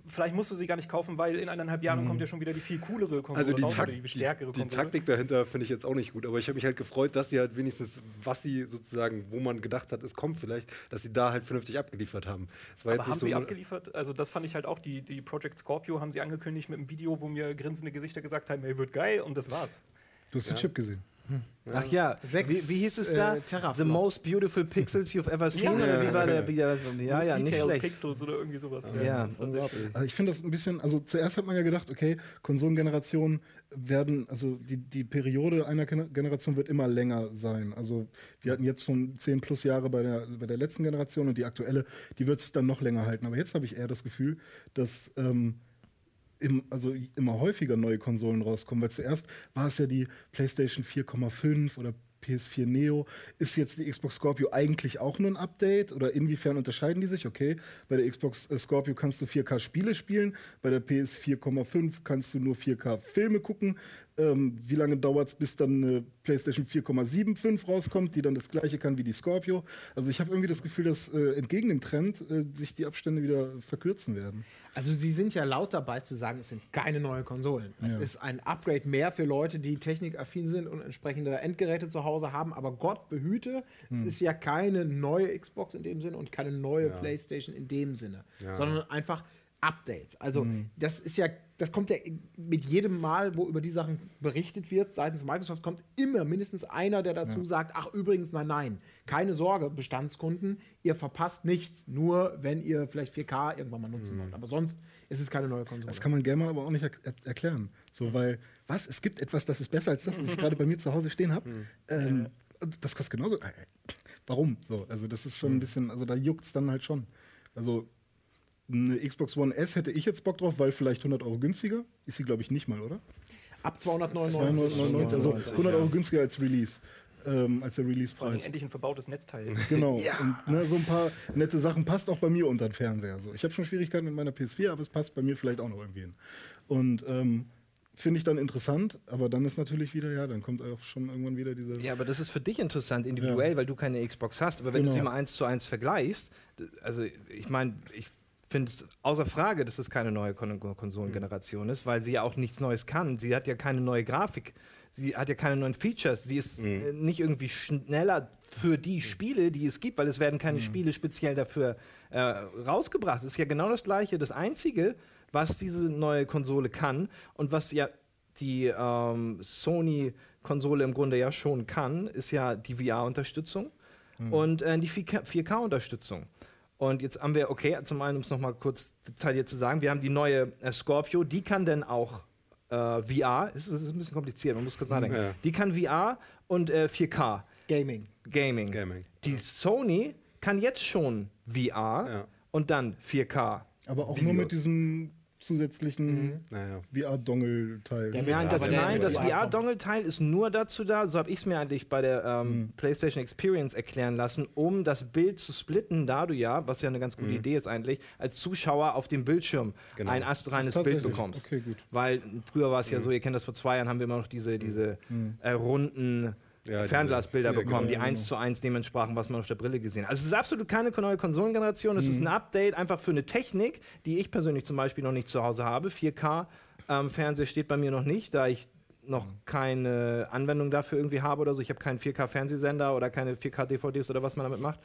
vielleicht musst du sie gar nicht kaufen, weil in eineinhalb Jahren kommt ja schon wieder die viel coolere Konsole Also die, raus, Tak oder die stärkere die, die. Taktik dahinter finde ich jetzt auch nicht gut, aber ich habe mich halt gefreut, dass sie halt wenigstens, was sie sozusagen, wo man gedacht hat, es kommt vielleicht, dass sie da halt vernünftig abgeliefert haben. Aber haben nicht so sie abgeliefert? Also das fand ich halt auch, die, die Project Scorpio haben sie angekündigt mit einem Video, wo mir grinsende Gesichter gesagt haben, ey, wird geil und das war's. Du hast den Chip gesehen. Ach ja, Sechs, wie, wie hieß es äh, da? Teraflops. The most beautiful pixels you've ever seen? Ja. oder wie war der? Ja, Most ja, nicht schlecht. Pixels oder irgendwie sowas. Ja, das war sehr unglaublich. Also ich finde das ein bisschen, also zuerst hat man ja gedacht, okay, Konsolengenerationen werden, also die, die Periode einer Gen- Generation wird immer länger sein. Also wir hatten jetzt schon 10 plus Jahre bei der, bei der letzten Generation und die aktuelle, die wird sich dann noch länger halten. Aber jetzt habe ich eher das Gefühl, dass ähm, im, also immer häufiger neue Konsolen rauskommen, weil zuerst war es ja die PlayStation 4,5 oder PS4 Neo. Ist jetzt die Xbox Scorpio eigentlich auch nur ein Update oder inwiefern unterscheiden die sich? Okay, bei der Xbox äh, Scorpio kannst du 4K Spiele spielen, bei der PS4,5 kannst du nur 4K Filme gucken. Ähm, wie lange dauert es, bis dann eine PlayStation 4,75 rauskommt, die dann das gleiche kann wie die Scorpio? Also ich habe irgendwie das Gefühl, dass äh, entgegen dem Trend äh, sich die Abstände wieder verkürzen werden. Also sie sind ja laut dabei zu sagen, es sind keine neuen Konsolen. Es Ja. ist ein Upgrade mehr für Leute, die technikaffin sind und entsprechende Endgeräte zu Hause haben. Aber Gott behüte, es ist ja keine neue Xbox in dem Sinne und keine neue PlayStation in dem Sinne, sondern einfach Updates. Also das ist ja, das kommt ja mit jedem Mal, wo über die Sachen berichtet wird, seitens Microsoft kommt immer mindestens einer, der dazu sagt, ach übrigens, nein, nein, keine Sorge, Bestandskunden, ihr verpasst nichts, nur wenn ihr vielleicht 4K irgendwann mal nutzen wollt. Aber sonst ist es keine neue Konsole. Das kann man gerne mal aber auch nicht er er erklären. So, weil, was? Es gibt etwas, das ist besser als das, was ich gerade bei mir zu Hause stehen habe. Ähm, und das kostet genauso. Äh, warum? So, also, das ist schon ein bisschen, also da juckt es dann halt schon. Also, eine Xbox One S hätte ich jetzt Bock drauf, weil vielleicht 100 Euro günstiger. Ist sie, glaube ich, nicht mal, oder? Ab 299. 299, also 100 Euro günstiger als Release. Ähm, als der Release-Preis. endlich ein verbautes Netzteil. Genau. Und ne, so ein paar nette Sachen passt auch bei mir unter den Fernseher. So. Ich habe schon Schwierigkeiten mit meiner PS4, aber es passt bei mir vielleicht auch noch irgendwie hin. Und ähm, finde ich dann interessant, aber dann ist natürlich wieder, ja, dann kommt auch schon irgendwann wieder diese. Ja, aber das ist für dich interessant individuell, weil du keine Xbox hast. Aber wenn du Genau. sie mal eins zu eins vergleichst, also ich meine, ich finde es außer Frage, dass es keine neue Kon Konsolengeneration ist, weil sie ja auch nichts Neues kann. Sie hat ja keine neue Grafik. Sie hat ja keine neuen Features. Sie ist äh, nicht irgendwie schneller für die Spiele, die es gibt, weil es werden keine Spiele speziell dafür äh, rausgebracht. Es ist ja genau das Gleiche. Das Einzige, was diese neue Konsole kann und was ja die ähm, Sony-Konsole im Grunde ja schon kann, ist ja die VR-Unterstützung und äh, die 4K-Unterstützung. Und jetzt haben wir, okay, zum einen, um es nochmal kurz detailliert zu sagen, wir haben die neue äh, Scorpio, die kann dann auch äh, VR, es ist, es ist ein bisschen kompliziert, man muss kurz nachdenken. Ja. Die kann VR und äh, 4K Gaming. Gaming. Gaming. Die Sony kann jetzt schon VR Ja. und dann 4K. aber auch nur mit Videos. diesem zusätzlichen Naja. VR-Dongle-Teil. Nein, Ja, das, nein, das VR-Dongle-Teil ist nur dazu da, so habe ich es mir eigentlich bei der ähm, PlayStation Experience erklären lassen, um das Bild zu splitten, da du ja, was ja eine ganz gute Idee ist eigentlich, als Zuschauer auf dem Bildschirm Genau. ein astreines Bild bekommst. Okay, gut. Weil früher war es ja so, ihr kennt das vor zwei Jahren, haben wir immer noch diese, diese äh, runden Ja, Fernglasbilder ja, bekommen, genau, die eins zu eins dem entsprachen, was man auf der Brille gesehen hat. Also es ist absolut keine neue Konsolengeneration, es ist ein Update einfach für eine Technik, die ich persönlich zum Beispiel noch nicht zu Hause habe. 4K ähm, Fernseher steht bei mir noch nicht, da ich noch keine Anwendung dafür irgendwie habe oder so. Ich habe keinen 4K-Fernsehsender oder keine 4K-DVDs oder was man damit macht.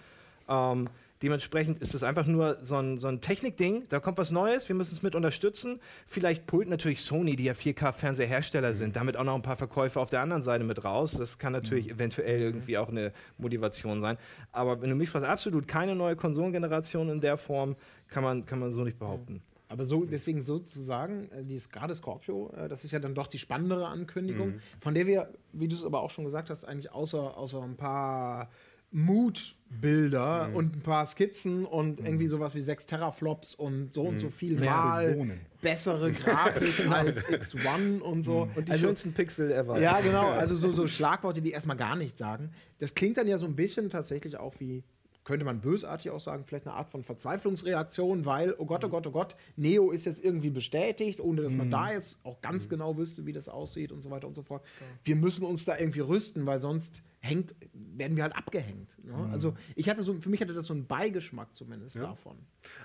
Ähm, dementsprechend ist es einfach nur so ein, so ein Technikding. Da kommt was Neues, wir müssen es mit unterstützen. Vielleicht pult natürlich Sony, die ja 4K-Fernseherhersteller sind, damit auch noch ein paar Verkäufe auf der anderen Seite mit raus. Das kann natürlich eventuell irgendwie auch eine Motivation sein. Aber wenn du mich fragst, absolut keine neue Konsolengeneration in der Form, kann man, kann man so nicht behaupten. Aber so, deswegen sozusagen, äh, die ist gerade Scorpio, äh, das ist ja dann doch die spannendere Ankündigung, von der wir, wie du es aber auch schon gesagt hast, eigentlich außer, außer ein paar Mood-Bilder und ein paar Skizzen und irgendwie sowas wie sechs Teraflops und so und so viel mal bessere Grafiken als X1 und so. Und die Also- schönsten Pixel ever. ja, genau. Also so, so Schlagworte, die erstmal gar nichts sagen. Das klingt dann ja so ein bisschen tatsächlich auch wie, könnte man bösartig auch sagen, vielleicht eine Art von Verzweiflungsreaktion, weil, oh Gott, oh Gott, oh Gott, Neo ist jetzt irgendwie bestätigt, ohne dass man da jetzt auch ganz genau wüsste, wie das aussieht und so weiter und so fort. Wir müssen uns da irgendwie rüsten, weil sonst hängt, werden wir halt abgehängt. Ne? Also ich hatte so, für mich hatte das so einen Beigeschmack zumindest davon.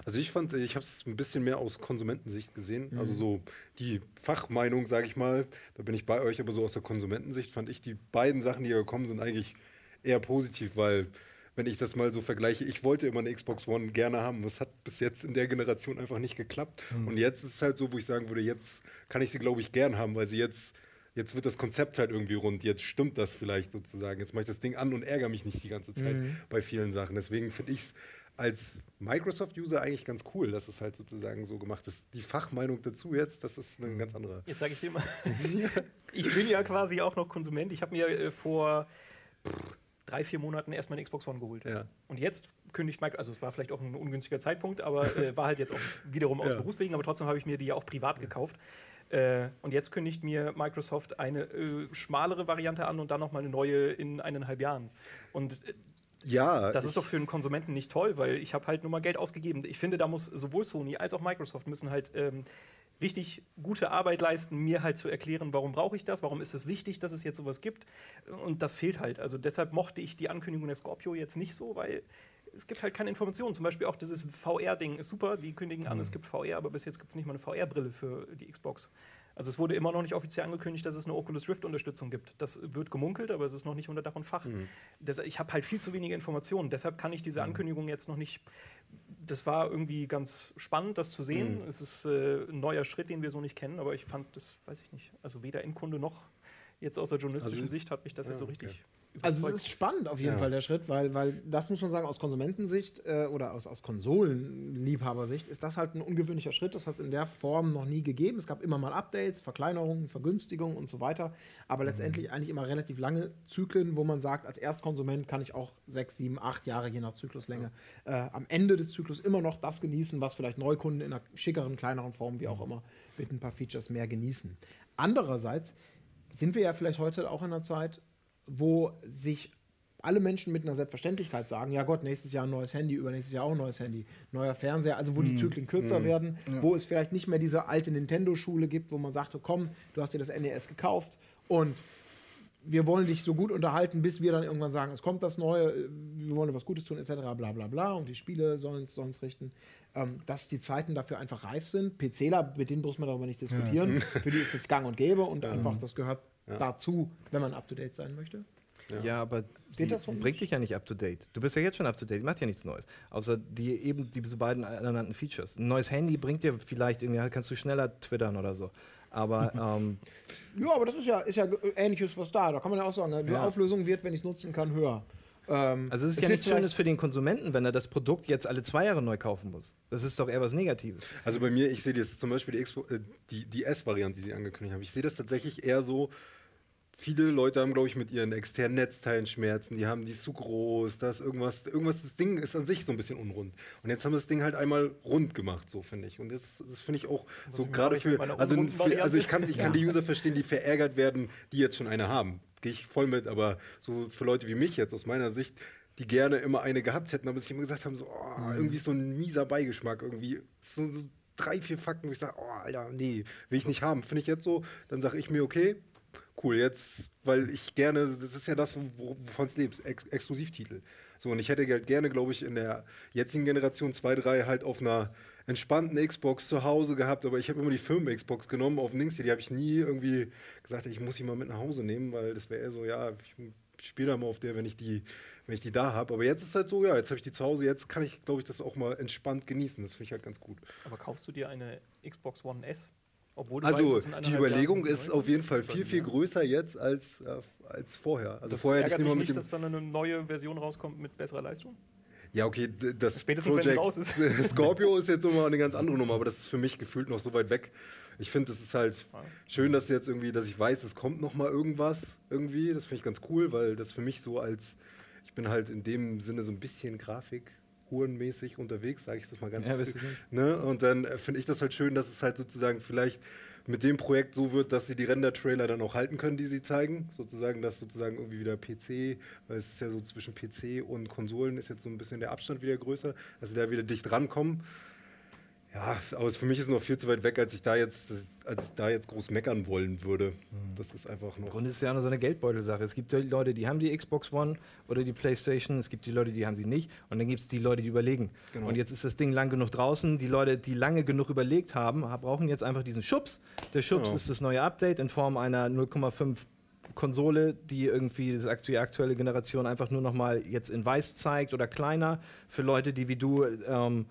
Also ich fand, ich habe es ein bisschen mehr aus Konsumentensicht gesehen. Also so die Fachmeinung, sage ich mal, da bin ich bei euch, aber so aus der Konsumentensicht fand ich die beiden Sachen, die hier gekommen sind, eigentlich eher positiv, weil wenn ich das mal so vergleiche, ich wollte immer eine Xbox One gerne haben, es hat bis jetzt in der Generation einfach nicht geklappt. Und jetzt ist es halt so, wo ich sagen würde, jetzt kann ich sie, glaube ich, gern haben, weil sie jetzt Jetzt wird das Konzept halt irgendwie rund. Jetzt stimmt das vielleicht sozusagen. Jetzt mache ich das Ding an und ärgere mich nicht die ganze Zeit bei vielen Sachen. Deswegen finde ich es als Microsoft-User eigentlich ganz cool, dass es halt sozusagen so gemacht ist. Die Fachmeinung dazu jetzt, das ist ein ganz anderer. Jetzt sage ich dir mal, ich bin ja quasi auch noch Konsument. Ich habe mir äh, vor drei, vier Monaten erst meine Xbox One geholt. Ja. Und jetzt kündigt Microsoft, also es war vielleicht auch ein ungünstiger Zeitpunkt, aber äh, war halt jetzt auch wiederum aus Ja. Berufswegen, aber trotzdem habe ich mir die ja auch privat gekauft. Äh, und jetzt kündigt mir Microsoft eine äh, schmalere Variante an und dann nochmal eine neue in eineinhalb Jahren. Und äh, Ja, das ist doch für einen Konsumenten nicht toll, weil ich habe halt nur mal Geld ausgegeben. Ich finde, da muss sowohl Sony als auch Microsoft müssen halt ähm, richtig gute Arbeit leisten, mir halt zu erklären, warum brauche ich das, warum ist es wichtig, dass es jetzt sowas gibt. Und das fehlt halt. Also deshalb mochte ich die Ankündigung der Scorpio jetzt nicht so, weil es gibt halt keine Informationen. Zum Beispiel auch dieses VR-Ding ist super, die kündigen an, es gibt VR, aber bis jetzt gibt es nicht mal eine VR-Brille für die Xbox. Also es wurde immer noch nicht offiziell angekündigt, dass es eine Oculus Rift-Unterstützung gibt. Das wird gemunkelt, aber es ist noch nicht unter Dach und Fach. Das, ich habe halt viel zu wenige Informationen. Deshalb kann ich diese Ankündigung jetzt noch nicht. Das war irgendwie ganz spannend, das zu sehen. Es ist äh, ein neuer Schritt, den wir so nicht kennen, aber ich fand das, weiß ich nicht. Also weder Endkunde noch jetzt aus der journalistischen Also- Sicht hat mich das jetzt so okay. Also es ist spannend auf jeden Ja. Fall der Schritt, weil, weil das muss man sagen, aus Konsumentensicht äh, oder aus, aus Konsolenliebhabersicht ist das halt ein ungewöhnlicher Schritt. Das hat es in der Form noch nie gegeben. Es gab immer mal Updates, Verkleinerungen, Vergünstigungen und so weiter. Aber letztendlich eigentlich immer relativ lange Zyklen, wo man sagt, als Erstkonsument kann ich auch sechs, sieben, acht Jahre, je nach Zykluslänge, äh, am Ende des Zyklus immer noch das genießen, was vielleicht Neukunden in einer schickeren, kleineren Form, wie auch immer, mit ein paar Features mehr genießen. Andererseits sind wir ja vielleicht heute auch in einer Zeit, wo sich alle Menschen mit einer Selbstverständlichkeit sagen, ja Gott, nächstes Jahr ein neues Handy, übernächstes Jahr auch ein neues Handy, neuer Fernseher, also wo die Zyklen kürzer werden, wo es vielleicht nicht mehr diese alte Nintendo-Schule gibt, wo man sagte, komm, du hast dir das NES gekauft und wir wollen dich so gut unterhalten, bis wir dann irgendwann sagen, es kommt das Neue, wir wollen was Gutes tun, etc., bla bla bla, und die Spiele sollen es richten, ähm, dass die Zeiten dafür einfach reif sind. PCler, mit denen muss man darüber nicht diskutieren, für die ist das gang und gäbe und einfach, das gehört dazu, wenn man up-to-date sein möchte. Ja, aber das so bringt dich ja nicht up to date. Du bist ja jetzt schon up to date, macht ja nichts Neues. Außer die eben diese beiden ernannten Features. Ein neues Handy bringt dir vielleicht irgendwie, halt kannst du schneller twittern oder so. Aber ähm, Ja, aber das ist ja, ist ja ähnliches was da. Da kann man ja auch sagen, die Ja. Auflösung wird, wenn ich es nutzen kann, höher. Ähm, also es ist es ja nichts Schönes für den Konsumenten, wenn er das Produkt jetzt alle zwei Jahre neu kaufen muss. Das ist doch eher was Negatives. Also bei mir, ich sehe jetzt zum Beispiel die, äh, die, die S-Variante, die sie angekündigt haben. Ich sehe das tatsächlich eher so viele Leute haben, glaube ich, mit ihren externen Netzteilen Schmerzen. Die haben die ist zu groß, da ist irgendwas, irgendwas, das Ding ist an sich so ein bisschen unrund. Und jetzt haben wir das Ding halt einmal rund gemacht, so finde ich. Und das, das finde ich auch so ich mir gerade mit für, also, für, also ich kann, ich kann die User verstehen, die verärgert werden, die jetzt schon eine haben. Gehe ich voll mit, aber so für Leute wie mich jetzt aus meiner Sicht, die gerne immer eine gehabt hätten, aber sich immer gesagt haben, so, oh, Mhm. irgendwie ist so ein mieser Beigeschmack, irgendwie so, so drei, vier Fakten, wo ich sage, oh, Alter, nee, will ich nicht haben. Finde ich jetzt so, dann sage ich mir, okay, cool, jetzt, weil ich gerne, das ist ja das, wo- wovon es lebt, Ex Exklusivtitel. So, und ich hätte gerne, glaube ich, in der jetzigen Generation 2, 3 halt auf einer entspannten Xbox zu Hause gehabt, aber ich habe immer die Firmen-Xbox genommen auf Dings, die habe ich nie irgendwie gesagt, ich muss die mal mit nach Hause nehmen, weil das wäre eher so, ja, ich spiele da mal auf der, wenn ich die, wenn ich die da habe. Aber jetzt ist halt so, ja, jetzt habe ich die zu Hause, jetzt kann ich, glaube ich, das auch mal entspannt genießen. Das finde ich halt ganz gut. Aber kaufst du dir eine Xbox One S? Weißt, Also in die Überlegung Jahren ist auf jeden Fall viel, viel größer jetzt als, äh, als vorher. Also Das vorher ärgert ich dich nicht, dass dann eine neue Version rauskommt mit besserer Leistung? Ja, okay, das Spätestens, wenn sie raus ist. Scorpio ist jetzt nochmal eine ganz andere Nummer, aber das ist für mich gefühlt noch so weit weg. Ich finde, es ist halt schön, dass jetzt irgendwie, dass ich weiß, es kommt noch mal irgendwas irgendwie. Das finde ich ganz cool, weil das für mich so als, ich bin halt in dem Sinne so ein bisschen Grafik hurenmäßig unterwegs, sage ich das mal ganz. Ja, ne? Und dann äh, finde ich das halt schön, dass es halt sozusagen vielleicht mit dem Projekt so wird, dass sie die Render-Trailer dann auch halten können, die sie zeigen. Sozusagen, dass sozusagen irgendwie wieder PC, weil es ist ja so zwischen PC und Konsolen ist jetzt so ein bisschen der Abstand wieder größer, dass sie da wieder dicht rankommen. Ja, aber für mich ist es noch viel zu weit weg, als ich da jetzt, als ich da jetzt groß meckern wollen würde. Das ist einfach noch. Im Grunde ist es ja nur so eine Geldbeutelsache. Es gibt Leute, die haben die Xbox One oder die Playstation, es gibt die Leute, die haben sie nicht und dann gibt es die Leute, die überlegen. Genau. Und jetzt ist das Ding lang genug draußen. Die Leute, die lange genug überlegt haben, ha- brauchen jetzt einfach diesen Schubs. Der Schubs Genau. ist das neue Update in Form einer 0,5 Konsole, die irgendwie die aktuelle Generation einfach nur noch mal jetzt in weiß zeigt oder kleiner für Leute, die wie du ähm,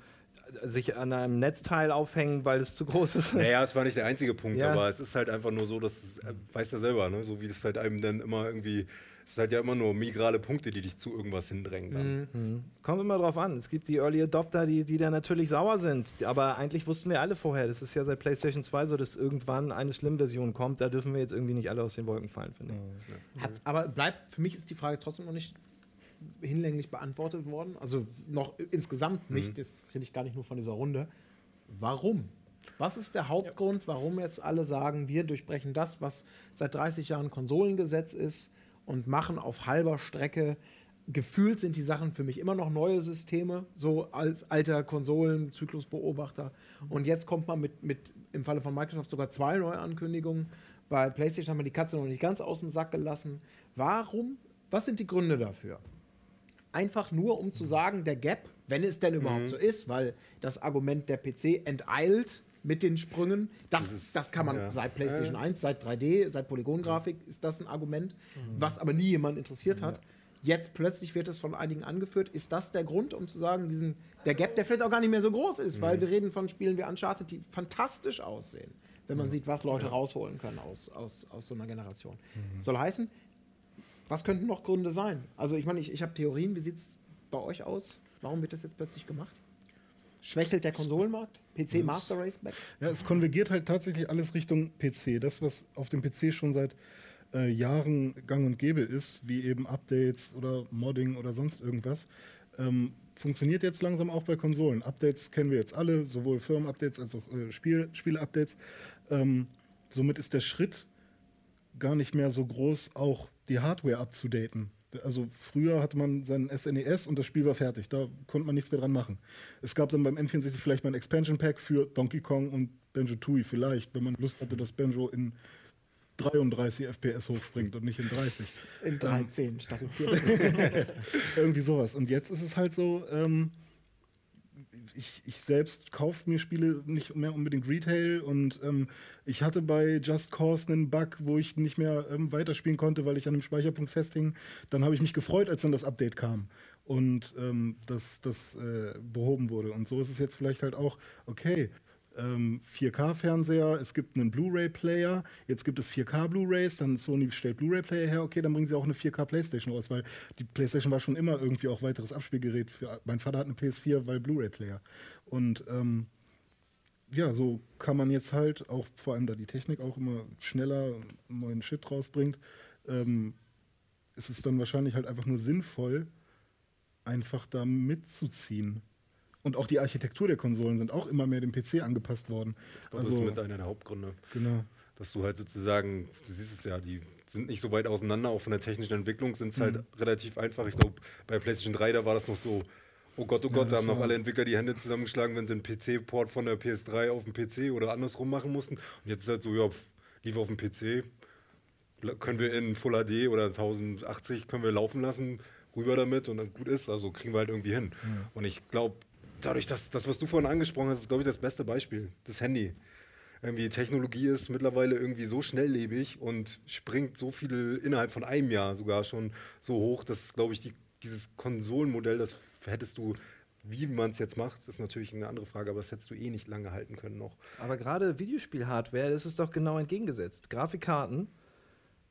sich an einem Netzteil aufhängen, weil es zu groß ist. Naja, es war nicht der einzige Punkt, Ja. aber es ist halt einfach nur so, dass es, äh, weißt du selber, ne? so wie es halt einem dann immer irgendwie, es ist halt ja immer nur migrale Punkte, die dich zu irgendwas hindrängen. Dann. Kommt immer drauf an. Es gibt die Early Adopter, die, die da natürlich sauer sind. Aber eigentlich wussten wir alle vorher, das ist ja seit PlayStation 2 so, dass irgendwann eine Slim-Version kommt. Da dürfen wir jetzt irgendwie nicht alle aus den Wolken fallen, finde ich. Hat, aber bleibt, für mich ist die Frage trotzdem noch nicht hinlänglich beantwortet worden. Also noch insgesamt nicht, das rede ich gar nicht nur von dieser Runde. Warum? Was ist der Hauptgrund, warum jetzt alle sagen, wir durchbrechen das, was seit 30 Jahren Konsolengesetz ist und machen auf halber Strecke. Gefühlt sind die Sachen für mich immer noch neue Systeme, so als alter Konsolenzyklusbeobachter. Und jetzt kommt man mit, mit, im Falle von Microsoft sogar zwei neue Ankündigungen. Bei PlayStation haben wir die Katze noch nicht ganz aus dem Sack gelassen. Warum? Was sind die Gründe dafür? Einfach nur, um zu sagen, der Gap, wenn es denn überhaupt so ist, weil das Argument der PC enteilt mit den Sprüngen, das, das kann man ja. seit PlayStation 1, seit 3D, seit Polygongrafik ist das ein Argument, was aber nie jemand interessiert hat. Jetzt plötzlich wird es von einigen angeführt. Ist das der Grund, um zu sagen, diesen, der Gap, der vielleicht auch gar nicht mehr so groß ist, weil wir reden von Spielen wie Uncharted, die fantastisch aussehen, wenn man sieht, was Leute rausholen können aus, aus, aus so einer Generation. Soll heißen, was könnten noch Gründe sein? Also ich meine, ich, ich habe Theorien. Wie sieht es bei euch aus? Warum wird das jetzt plötzlich gemacht? Schwächelt der Konsolenmarkt? PC Master Race back? Ja, es konvergiert halt tatsächlich alles Richtung PC. Das, was auf dem PC schon seit äh, Jahren gang und gäbe ist, wie eben Updates oder Modding oder sonst irgendwas, ähm, funktioniert jetzt langsam auch bei Konsolen. Updates kennen wir jetzt alle, sowohl Firmen-Updates als auch äh, Spiel Spiele-Updates. Ähm, somit ist der Schritt gar nicht mehr so groß, auch die Hardware abzudaten. Also früher hatte man sein SNES und das Spiel war fertig. Da konnte man nichts mehr dran machen. Es gab dann beim N64 vielleicht mal ein Expansion Pack für Donkey Kong und Banjo Tooie vielleicht, wenn man Lust hatte, dass Banjo in 33 FPS hochspringt und nicht in 30. In 13 statt in 14. Irgendwie sowas. Und jetzt ist es halt so, ähm, ich, ich selbst kaufe mir Spiele nicht mehr unbedingt Retail und ähm, ich hatte bei Just Cause einen Bug, wo ich nicht mehr ähm, weiterspielen konnte, weil ich an einem Speicherpunkt festhing. Dann habe ich mich gefreut, als dann das Update kam und ähm, das, das äh, behoben wurde. Und so ist es jetzt vielleicht halt auch, okay, ähm, 4K-Fernseher, es gibt einen Blu-ray-Player, jetzt gibt es 4K Blu-rays, dann Sony stellt Blu-ray-Player her, okay, dann bringen sie auch eine 4K-Playstation raus, weil die Playstation war schon immer irgendwie auch weiteres Abspielgerät. Für, mein Vater hat eine PS4, weil Blu-ray-Player. Und ähm, ja, so kann man jetzt halt, auch vor allem da die Technik auch immer schneller neuen Shit rausbringt, ähm, ist es dann wahrscheinlich halt einfach nur sinnvoll, einfach da mitzuziehen. Und auch die Architektur der Konsolen sind auch immer mehr dem PC angepasst worden. Das ist mit einer der Hauptgründe. genau. Dass du halt sozusagen, du siehst es ja, die sind nicht so weit auseinander, auch von der technischen Entwicklung sind es halt relativ einfach. Ich glaube, bei PlayStation 3, da war das noch so, oh Gott, oh Gott, da das haben noch alle Entwickler die Hände zusammengeschlagen, wenn sie einen PC-Port von der PS3 auf den PC oder andersrum machen mussten. Und jetzt ist halt so, ja, pff, lief auf dem PC, können wir in Full HD oder 1080 können wir laufen lassen, rüber damit und dann gut ist. Also kriegen wir halt irgendwie hin. Und ich glaube, dadurch, dass das, was du vorhin angesprochen hast, ist, glaube ich, das beste Beispiel. Das Handy. Irgendwie Technologie ist mittlerweile irgendwie so schnelllebig und springt so viel innerhalb von einem Jahr sogar schon so hoch, dass, glaube ich, die, dieses Konsolenmodell, das hättest du, wie man es jetzt macht, ist natürlich eine andere Frage, aber das hättest du eh nicht lange halten können noch. Aber gerade Videospiel-Hardware, das ist doch genau entgegengesetzt. Grafikkarten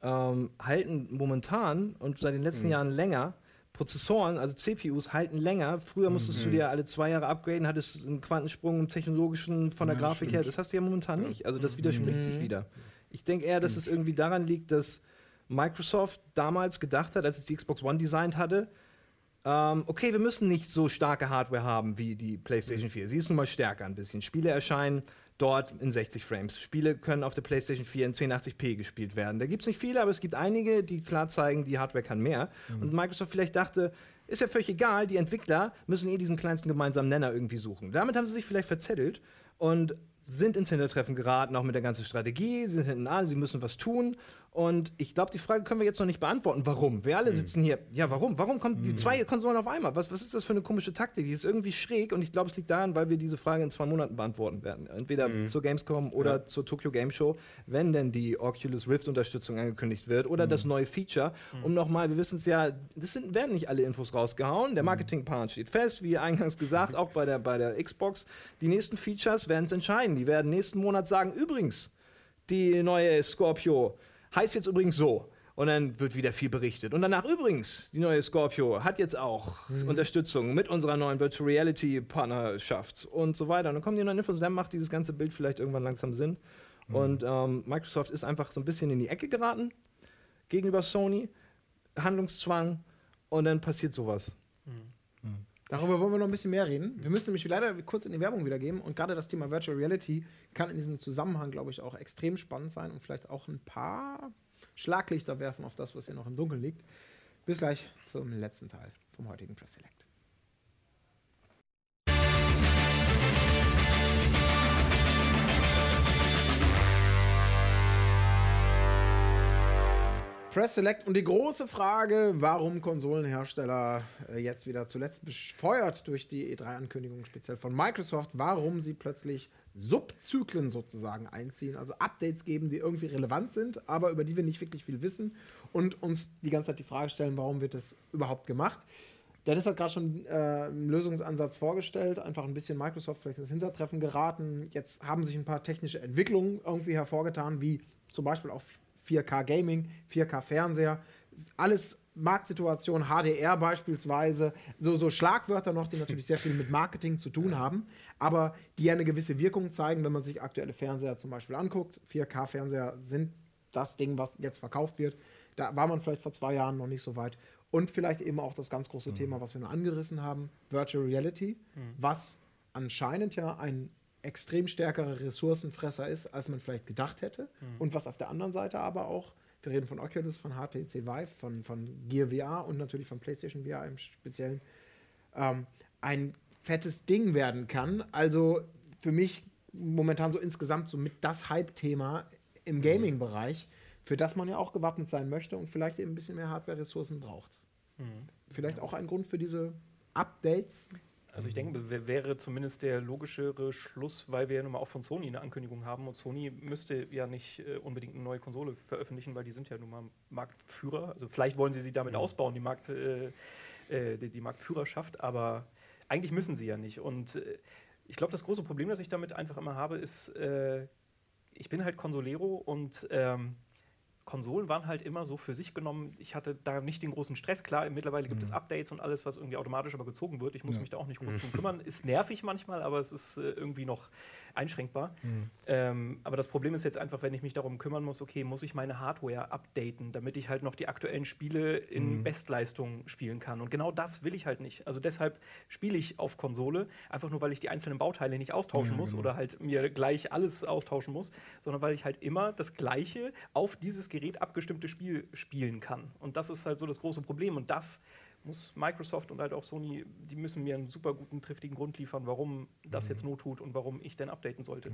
ähm, halten momentan und seit den letzten Jahren länger. Prozessoren, also CPUs, halten länger. Früher musstest du dir alle zwei Jahre upgraden, hattest einen Quantensprung im technologischen von der Ja, Grafik her. stimmt. Das hast du ja momentan nicht. Also das widerspricht sich wieder. Ich denke eher, dass es irgendwie daran liegt, dass Microsoft damals gedacht hat, als es die Xbox One designt hatte, ähm, okay, wir müssen nicht so starke Hardware haben wie die PlayStation 4. Sie ist nun mal stärker ein bisschen. Spiele erscheinen dort in 60 Frames. Spiele können auf der PlayStation 4 in 1080p gespielt werden. Da gibt es nicht viele, aber es gibt einige, die klar zeigen, die Hardware kann mehr. Und Microsoft vielleicht dachte, ist ja völlig egal, die Entwickler müssen eh diesen kleinsten gemeinsamen Nenner irgendwie suchen. Damit haben sie sich vielleicht verzettelt und sind ins Hintertreffen geraten, auch mit der ganzen Strategie. Sie sind hinten an, sie müssen was tun. Und ich glaube, die Frage können wir jetzt noch nicht beantworten. Warum? Wir alle sitzen hier. Ja, warum? Warum kommen die zwei Konsolen auf einmal? Was, was ist das für eine komische Taktik? Die ist irgendwie schräg und ich glaube, es liegt daran, weil wir diese Frage in zwei Monaten beantworten werden. Entweder zur Gamescom oder zur Tokyo Game Show, wenn denn die Oculus Rift-Unterstützung angekündigt wird oder das neue Feature. Um nochmal, wir wissen es ja, das sind, werden nicht alle Infos rausgehauen. Der Marketingplan steht fest, wie eingangs gesagt, auch bei der, bei der Xbox. Die nächsten Features werden es entscheiden. Die werden nächsten Monat sagen, übrigens, die neue Scorpio heißt jetzt übrigens so. Und dann wird wieder viel berichtet. Und danach übrigens, die neue Scorpio hat jetzt auch Unterstützung mit unserer neuen Virtual Reality Partnerschaft und so weiter. Und dann kommen die neuen Infos und dann macht dieses ganze Bild vielleicht irgendwann langsam Sinn. Und ähm, Microsoft ist einfach so ein bisschen in die Ecke geraten gegenüber Sony. Handlungszwang und dann passiert sowas. Darüber wollen wir noch ein bisschen mehr reden. Wir müssen nämlich leider kurz in die Werbung wieder gehen. Und gerade das Thema Virtual Reality kann in diesem Zusammenhang, glaube ich, auch extrem spannend sein und vielleicht auch ein paar Schlaglichter werfen auf das, was hier noch im Dunkeln liegt. Bis gleich zum letzten Teil vom heutigen Press Select. Press Select und die große Frage, warum Konsolenhersteller äh, jetzt wieder zuletzt befeuert durch die E3-Ankündigung speziell von Microsoft, warum sie plötzlich Subzyklen sozusagen einziehen, also Updates geben, die irgendwie relevant sind, aber über die wir nicht wirklich viel wissen und uns die ganze Zeit die Frage stellen, warum wird das überhaupt gemacht? Dennis hat gerade schon äh, einen Lösungsansatz vorgestellt, einfach ein bisschen Microsoft vielleicht ins Hintertreffen geraten. Jetzt haben sich ein paar technische Entwicklungen irgendwie hervorgetan, wie zum Beispiel auch 4K Gaming, 4K Fernseher, alles Marktsituation, HDR beispielsweise, so, so Schlagwörter noch, die natürlich sehr viel mit Marketing zu tun haben, aber die ja eine gewisse Wirkung zeigen, wenn man sich aktuelle Fernseher zum Beispiel anguckt. 4K Fernseher sind das Ding, was jetzt verkauft wird. Da war man vielleicht vor zwei Jahren noch nicht so weit. Und vielleicht eben auch das ganz große Thema, was wir noch angerissen haben, Virtual Reality, was anscheinend ja ein extrem stärkerer Ressourcenfresser ist, als man vielleicht gedacht hätte. Und was auf der anderen Seite aber auch, wir reden von Oculus, von HTC Vive, von, von Gear VR und natürlich von PlayStation VR im Speziellen, ähm, ein fettes Ding werden kann. Also für mich momentan so insgesamt so mit das Hype-Thema im Gaming-Bereich, für das man ja auch gewappnet sein möchte und vielleicht eben ein bisschen mehr Hardware-Ressourcen braucht. Vielleicht auch ein Grund für diese Updates. Also ich denke, wär- wäre zumindest der logischere Schluss, weil wir ja nun mal auch von Sony eine Ankündigung haben und Sony müsste ja nicht äh, unbedingt eine neue Konsole veröffentlichen, weil die sind ja nun mal Marktführer. Also vielleicht wollen sie sie damit ausbauen, die, Markt, äh, äh, die, die Marktführerschaft, aber eigentlich müssen sie ja nicht. Und äh, ich glaube, das große Problem, das ich damit einfach immer habe, ist, äh, ich bin halt Consolero und ähm, Konsolen waren halt immer so für sich genommen, ich hatte da nicht den großen Stress. Klar, mittlerweile gibt es Updates und alles, was irgendwie automatisch aber gezogen wird. Ich muss Ja. mich da auch nicht groß drum kümmern. Ist nervig manchmal, aber es ist äh, irgendwie noch einschränkbar. Ähm, aber das Problem ist jetzt einfach, wenn ich mich darum kümmern muss, okay, muss ich meine Hardware updaten, damit ich halt noch die aktuellen Spiele in Bestleistung spielen kann. Und genau das will ich halt nicht. Also deshalb spiele ich auf Konsole, einfach nur, weil ich die einzelnen Bauteile nicht austauschen muss oder halt mir gleich alles austauschen muss, sondern weil ich halt immer das gleiche auf dieses Gerät abgestimmte Spiel spielen kann. Und das ist halt so das große Problem. Und das muss Microsoft und halt auch Sony, die müssen mir einen super guten, triftigen Grund liefern, warum das jetzt Not tut und warum ich denn updaten sollte.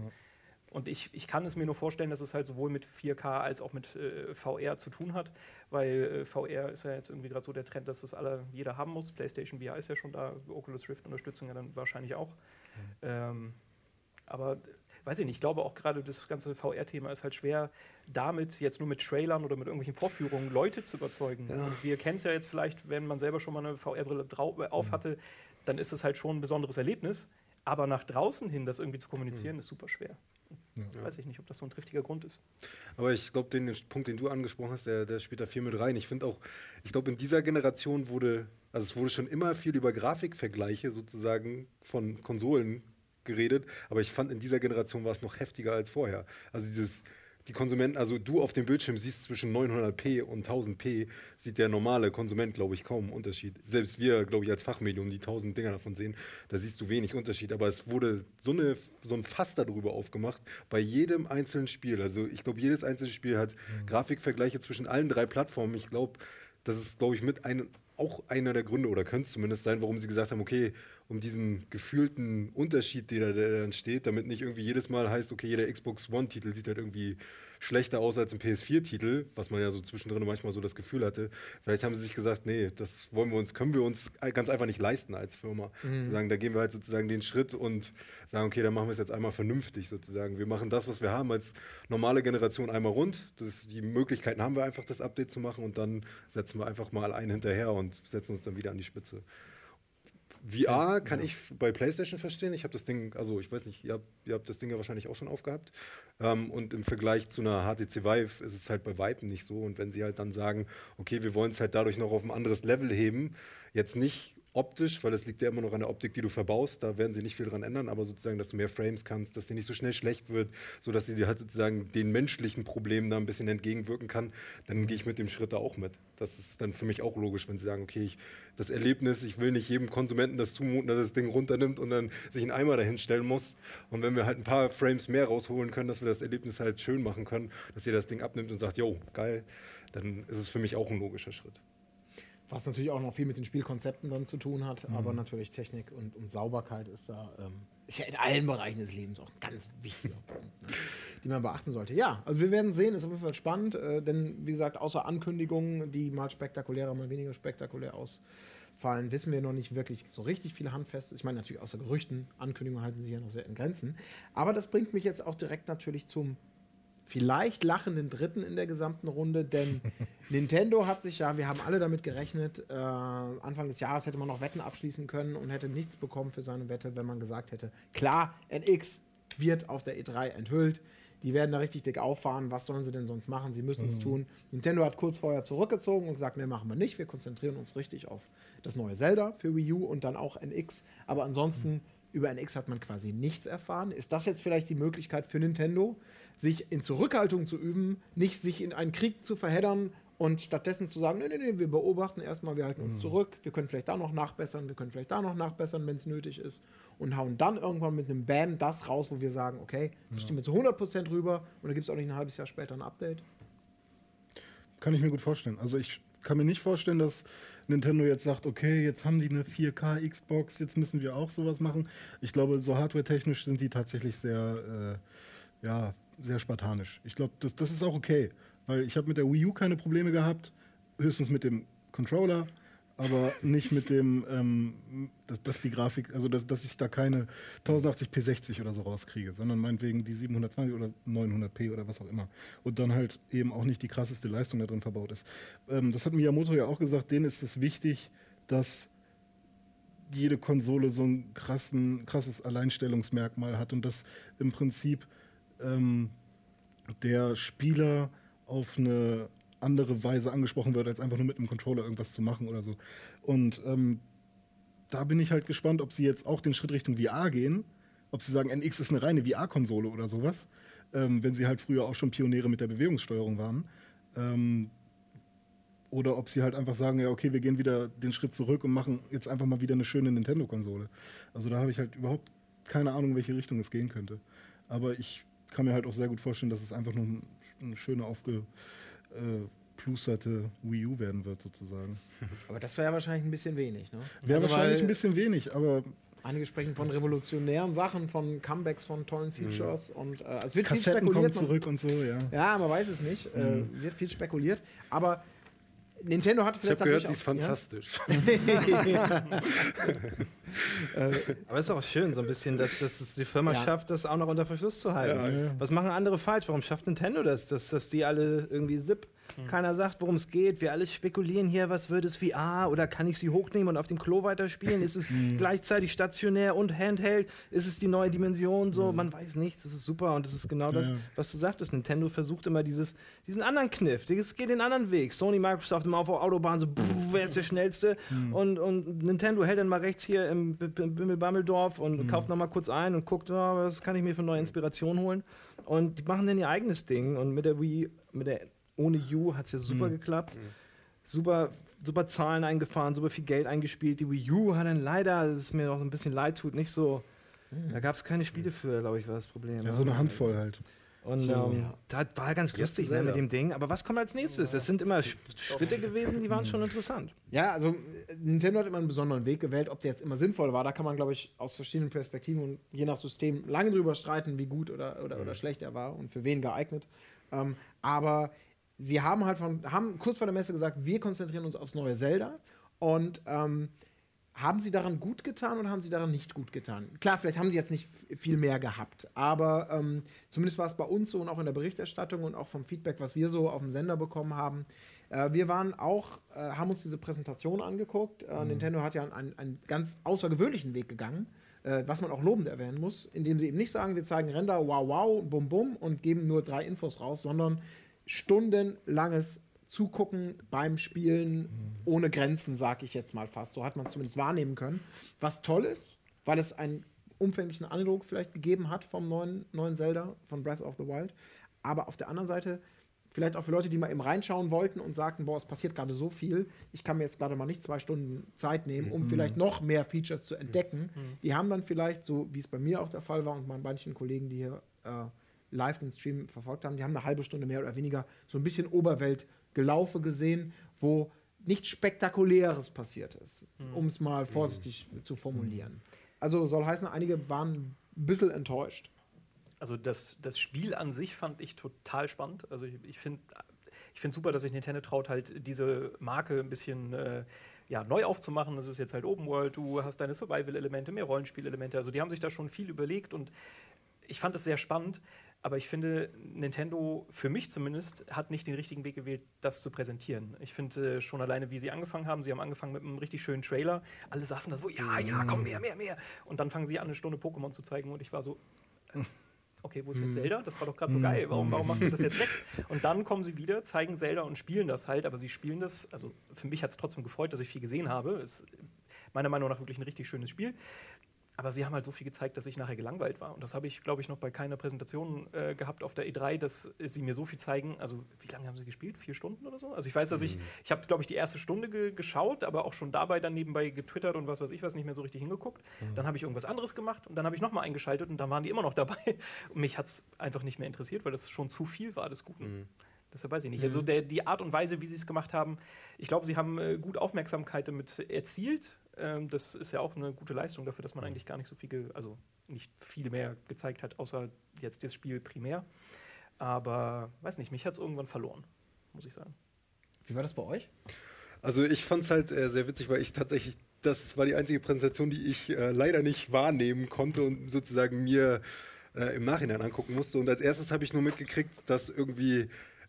Und ich, ich kann es mir nur vorstellen, dass es halt sowohl mit 4K als auch mit äh, VR zu tun hat, weil äh, VR ist ja jetzt irgendwie gerade so der Trend, dass das alle, jeder haben muss. PlayStation VR ist ja schon da, Oculus Rift Unterstützung ja dann wahrscheinlich auch. Ähm, aber weiß ich nicht, ich glaube auch gerade das ganze VR-Thema ist halt schwer, damit jetzt nur mit Trailern oder mit irgendwelchen Vorführungen Leute zu überzeugen. Also wir kennen es ja jetzt vielleicht, wenn man selber schon mal eine VR-Brille äh, auf hatte, dann ist es halt schon ein besonderes Erlebnis. Aber nach draußen hin das irgendwie zu kommunizieren, ist super schwer. Weiß ich nicht, ob das so ein triftiger Grund ist. Aber ich glaube, den Punkt, den du angesprochen hast, der, der spielt da viel mit rein. Ich finde auch, ich glaube, in dieser Generation wurde, also es wurde schon immer viel über Grafikvergleiche sozusagen von Konsolen geredet, aber ich fand, in dieser Generation war es noch heftiger als vorher. Also dieses, die Konsumenten, also du auf dem Bildschirm siehst zwischen 900p und 1000p, sieht der normale Konsument, glaube ich, kaum einen Unterschied. Selbst wir, glaube ich, als Fachmedium, die 1000 Dinger davon sehen, da siehst du wenig Unterschied. Aber es wurde so, eine, so ein Fass darüber aufgemacht, bei jedem einzelnen Spiel. Also ich glaube, jedes einzelne Spiel hat Grafikvergleiche zwischen allen drei Plattformen. Ich glaube, das ist, glaube ich, mit ein, auch einer der Gründe, oder könnte es zumindest sein, warum sie gesagt haben, okay, um diesen gefühlten Unterschied, der da der dann steht, damit nicht irgendwie jedes Mal heißt, okay, jeder Xbox One-Titel sieht halt irgendwie schlechter aus als ein PS4-Titel, was man ja so zwischendrin manchmal so das Gefühl hatte. Vielleicht haben sie sich gesagt, nee, das wollen wir uns, können wir uns ganz einfach nicht leisten als Firma. Zu sagen, da gehen wir halt sozusagen den Schritt und sagen, okay, dann machen wir es jetzt einmal vernünftig sozusagen. Wir machen das, was wir haben als normale Generation einmal rund. Das, die Möglichkeiten haben wir einfach, das Update zu machen und dann setzen wir einfach mal einen hinterher und setzen uns dann wieder an die Spitze. VR kann ich bei PlayStation verstehen. Ich habe das Ding, also ich weiß nicht, ihr habt, ihr habt das Ding ja wahrscheinlich auch schon aufgehabt. Ähm, und im Vergleich zu einer HTC Vive ist es halt bei Weitem nicht so. Und wenn sie halt dann sagen, okay, wir wollen es halt dadurch noch auf ein anderes Level heben, jetzt nicht optisch, weil das liegt ja immer noch an der Optik, die du verbaust, da werden sie nicht viel dran ändern, aber sozusagen, dass du mehr Frames kannst, dass die nicht so schnell schlecht wird, sodass sie halt sozusagen den menschlichen Problemen da ein bisschen entgegenwirken kann, dann gehe ich mit dem Schritt da auch mit. Das ist dann für mich auch logisch, wenn sie sagen, okay, ich, das Erlebnis, ich will nicht jedem Konsumenten das zumuten, dass er das Ding runternimmt und dann sich einen Eimer dahin stellen muss. Und wenn wir halt ein paar Frames mehr rausholen können, dass wir das Erlebnis halt schön machen können, dass ihr das Ding abnimmt und sagt, jo, geil, dann ist es für mich auch ein logischer Schritt. Was natürlich auch noch viel mit den Spielkonzepten dann zu tun hat, aber natürlich Technik und, und Sauberkeit ist da, ähm, ist ja in allen Bereichen des Lebens auch ein ganz wichtiger Punkt, ne, die man beachten sollte. Ja, also wir werden sehen, ist auf jeden Fall spannend, äh, denn wie gesagt, außer Ankündigungen, die mal spektakulärer, mal weniger spektakulär ausfallen, wissen wir noch nicht wirklich so richtig viel handfest. Ich meine natürlich außer Gerüchten, Ankündigungen halten sich ja noch sehr in Grenzen. Aber das bringt mich jetzt auch direkt natürlich zum vielleicht lachenden Dritten in der gesamten Runde, denn Nintendo hat sich ja, wir haben alle damit gerechnet, äh, Anfang des Jahres hätte man noch Wetten abschließen können und hätte nichts bekommen für seine Wette, wenn man gesagt hätte, klar, NX wird auf der E3 enthüllt. Die werden da richtig dick auffahren. Was sollen sie denn sonst machen? Sie müssen es tun. Nintendo hat kurz vorher zurückgezogen und gesagt, ne, machen wir nicht. Wir konzentrieren uns richtig auf das neue Zelda für Wii U und dann auch NX. Aber ansonsten über NX hat man quasi nichts erfahren. Ist das jetzt vielleicht die Möglichkeit für Nintendo, sich in Zurückhaltung zu üben, nicht sich in einen Krieg zu verheddern und stattdessen zu sagen, nee, nee, nee, wir beobachten erstmal, wir halten uns zurück, wir können vielleicht da noch nachbessern, wir können vielleicht da noch nachbessern, wenn es nötig ist und hauen dann irgendwann mit einem Bam das raus, wo wir sagen, okay, da stehen wir zu 100% rüber und da gibt es auch nicht ein halbes Jahr später ein Update. Kann ich mir gut vorstellen. Also ich kann mir nicht vorstellen, dass Nintendo jetzt sagt, okay, jetzt haben die eine 4K Xbox, jetzt müssen wir auch sowas machen. Ich glaube, so hardware-technisch sind die tatsächlich sehr, äh, ja, sehr spartanisch. Ich glaube, das, das ist auch okay, weil ich habe mit der Wii U keine Probleme gehabt, höchstens mit dem Controller, aber nicht mit dem, ähm, dass, dass die Grafik, also dass, dass ich da keine 1080p 60 oder so rauskriege, sondern meinetwegen die 720 oder 900p oder was auch immer. Und dann halt eben auch nicht die krasseste Leistung da drin verbaut ist. Ähm, das hat Miyamoto ja auch gesagt, denen ist es wichtig, dass jede Konsole so ein krassen, krasses Alleinstellungsmerkmal hat und dass im Prinzip ähm, der Spieler auf eine andere Weise angesprochen wird, als einfach nur mit einem Controller irgendwas zu machen oder so. Und ähm, da bin ich halt gespannt, ob sie jetzt auch den Schritt Richtung VR gehen, ob sie sagen, NX ist eine reine VR-Konsole oder sowas, ähm, wenn sie halt früher auch schon Pioniere mit der Bewegungssteuerung waren. Ähm, oder ob sie halt einfach sagen, ja, okay, wir gehen wieder den Schritt zurück und machen jetzt einfach mal wieder eine schöne Nintendo-Konsole. Also da habe ich halt überhaupt keine Ahnung, in welche Richtung es gehen könnte. Aber ich kann mir halt auch sehr gut vorstellen, dass es einfach nur ein- eine schöne aufgeplusterte Wii U werden wird, sozusagen. Aber das wäre ja wahrscheinlich ein bisschen wenig, ne? Wäre Also, wahrscheinlich ein bisschen wenig, aber Einige sprechen von revolutionären Sachen, von Comebacks, von tollen Features und äh, es wird viel Kassetten kommen spekuliert. man- zurück und so, ja. Ja, man weiß es nicht. Äh, wird viel spekuliert. Aber Nintendo hat Ich vielleicht habe gehört, sie ist auch- ja? fantastisch. Aber es ist auch schön, so ein bisschen, dass, dass es die Firma Ja. schafft, das auch noch unter Verschluss zu halten. Ja, ja. Was machen andere falsch? Warum schafft Nintendo das? Dass, dass die alle irgendwie SIP, keiner sagt, worum es geht. Wir alle spekulieren hier, was wird es VR oder kann ich sie hochnehmen und auf dem Klo weiterspielen? Ist es gleichzeitig stationär und Handheld? Ist es die neue Dimension? So, man weiß nichts. Das ist super und das ist genau das, Ja. was du sagtest. Nintendo versucht immer dieses, diesen anderen Kniff. Es geht den anderen Weg. Sony, Microsoft immer auf der Autobahn so, pff, wer ist der Schnellste? Und, und Nintendo hält dann mal rechts hier im Bimmelbammeldorf und kauft noch mal kurz ein und guckt, ah, was kann ich mir für neue Inspiration holen? Und die machen dann ihr eigenes Ding. Und mit der Wii, mit der ohne U hat es ja super geklappt. Super, super Zahlen eingefahren, super viel Geld eingespielt. Die Wii U hat dann leider, das ist mir noch so ein bisschen leid tut, nicht so. Da gab es keine Spiele für, glaube ich, war das Problem. Ja, so eine Handvoll halt. Und So, ähm, das war ganz lustig ne, mit dem Ding. Aber was kommt als nächstes? Es sind immer Sch- Schritte gewesen, die waren schon interessant. Ja, also Nintendo hat immer einen besonderen Weg gewählt. Ob der jetzt immer sinnvoll war, da kann man, glaube ich, aus verschiedenen Perspektiven und je nach System lange drüber streiten, wie gut oder, oder, oder schlecht er war und für wen geeignet. Ähm, aber sie haben halt von, haben kurz vor der Messe gesagt, wir konzentrieren uns aufs neue Zelda und ähm, haben sie daran gut getan oder haben sie daran nicht gut getan? Klar, vielleicht haben sie jetzt nicht viel mehr gehabt, aber ähm, zumindest war es bei uns so und auch in der Berichterstattung und auch vom Feedback, was wir so auf dem Sender bekommen haben. Äh, wir waren auch, äh, haben uns diese Präsentation angeguckt. Äh, Nintendo hat ja einen, einen ganz außergewöhnlichen Weg gegangen, äh, was man auch lobend erwähnen muss, indem sie eben nicht sagen, wir zeigen Render, wow, wow, bum, bum und geben nur drei Infos raus, sondern stundenlanges Zugucken beim Spielen ohne Grenzen, sag ich jetzt mal fast. So hat man es zumindest wahrnehmen können. Was toll ist, weil es einen umfänglichen Eindruck vielleicht gegeben hat vom neuen, neuen Zelda, von Breath of the Wild. Aber auf der anderen Seite, vielleicht auch für Leute, die mal eben reinschauen wollten und sagten, boah, es passiert gerade so viel, ich kann mir jetzt gerade mal nicht zwei Stunden Zeit nehmen, um vielleicht noch mehr Features zu entdecken. Die haben dann vielleicht, so wie es bei mir auch der Fall war und bei manchen Kollegen, die hier äh, live den Stream verfolgt haben, die haben eine halbe Stunde mehr oder weniger so ein bisschen Oberweltgelaufe gesehen, wo nichts Spektakuläres passiert ist, um es mal vorsichtig zu formulieren. Also soll heißen, einige waren ein bisschen enttäuscht. Also das, das Spiel an sich fand ich total spannend. Also ich, ich finde ich find super, dass sich Nintendo traut, halt diese Marke ein bisschen äh, ja, neu aufzumachen. Das ist jetzt halt Open World, du hast deine Survival-Elemente, mehr Rollenspielelemente. Also die haben sich da schon viel überlegt und ich fand es sehr spannend. Aber ich finde, Nintendo, für mich zumindest, hat nicht den richtigen Weg gewählt, das zu präsentieren. Ich finde äh, schon alleine, wie sie angefangen haben, sie haben angefangen mit einem richtig schönen Trailer. Alle saßen da so, ja, ja, komm, mehr, mehr, mehr. Und dann fangen sie an, eine Stunde Pokémon zu zeigen und ich war so, äh, okay, wo ist jetzt Zelda? Das war doch gerade so geil. Warum, warum machst du das jetzt weg? Und dann kommen sie wieder, zeigen Zelda und spielen das halt, aber sie spielen das, also für mich hat es trotzdem gefreut, dass ich viel gesehen habe. Ist meiner Meinung nach wirklich ein richtig schönes Spiel. Aber sie haben halt so viel gezeigt, dass ich nachher gelangweilt war. Und das habe ich, glaube ich, noch bei keiner Präsentation äh, gehabt auf der E3, dass sie mir so viel zeigen. Also, wie lange haben sie gespielt? Vier Stunden oder so? Also, ich weiß, dass ich, ich habe, glaube ich, die erste Stunde ge geschaut, aber auch schon dabei dann nebenbei getwittert und was weiß ich was, nicht mehr so richtig hingeguckt. Dann habe ich irgendwas anderes gemacht und dann habe ich nochmal eingeschaltet und dann waren die immer noch dabei. Und mich hat es einfach nicht mehr interessiert, weil das schon zu viel war des Guten. Deshalb weiß ich nicht. Also der, die Art und Weise, wie sie es gemacht haben, ich glaube, sie haben äh, gut Aufmerksamkeit damit erzielt. Ähm, das ist ja auch eine gute Leistung dafür, dass man eigentlich gar nicht so viel, ge also nicht viel mehr gezeigt hat, außer jetzt das Spiel primär. Aber weiß nicht, mich hat es irgendwann verloren, muss ich sagen. Wie war das bei euch? Also ich fand es halt äh, sehr witzig, weil ich tatsächlich, das war die einzige Präsentation, die ich äh, leider nicht wahrnehmen konnte und sozusagen mir äh, im Nachhinein angucken musste. Und als erstes habe ich nur mitgekriegt, dass irgendwie,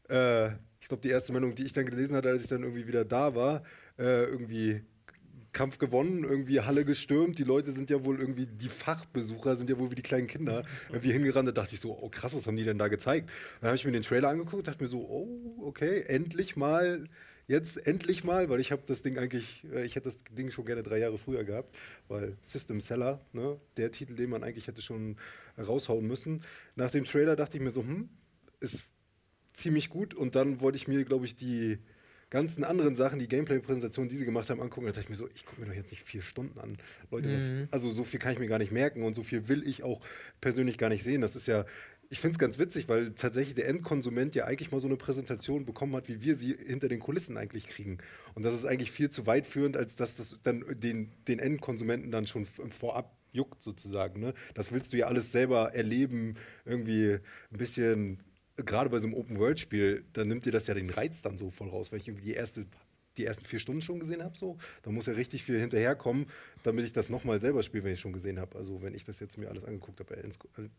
äh, ich glaube, die erste Meldung, die ich dann gelesen hatte, als ich dann irgendwie wieder da war, äh, irgendwie Kampf gewonnen, irgendwie Halle gestürmt. Die Leute sind ja wohl irgendwie, die Fachbesucher sind ja wohl wie die kleinen Kinder irgendwie hingerannt. Da dachte ich so, oh krass, was haben die denn da gezeigt? Dann habe ich mir den Trailer angeguckt, dachte mir so, oh, okay, endlich mal jetzt endlich mal, weil ich habe das Ding eigentlich, äh, ich hätte das Ding schon gerne drei Jahre früher gehabt, weil System Seller, ne, der Titel, den man eigentlich hätte schon raushauen müssen. Nach dem Trailer dachte ich mir so, hm, ist ziemlich gut und dann wollte ich mir, glaube ich, die ganzen anderen Sachen, die Gameplay-Präsentationen, die sie gemacht haben, angucken. Da dachte ich mir so, ich gucke mir doch jetzt nicht vier Stunden an. Leute, Mhm. was, also so viel kann ich mir gar nicht merken und so viel will ich auch persönlich gar nicht sehen. Das ist ja, ich finde es ganz witzig, weil tatsächlich der Endkonsument ja eigentlich mal so eine Präsentation bekommen hat, wie wir sie hinter den Kulissen eigentlich kriegen. Und das ist eigentlich viel zu weit führend, als dass das dann den, den Endkonsumenten dann schon vorab juckt sozusagen. Ne? Das willst du ja alles selber erleben, irgendwie ein bisschen, gerade bei so einem Open-World-Spiel, dann nimmt dir das ja den Reiz dann so voll raus, weil ich die erste die ersten vier Stunden schon gesehen habe, so, da muss ja richtig viel hinterherkommen, damit ich das nochmal selber spiele, wenn ich schon gesehen habe. Also wenn ich das jetzt mir alles angeguckt habe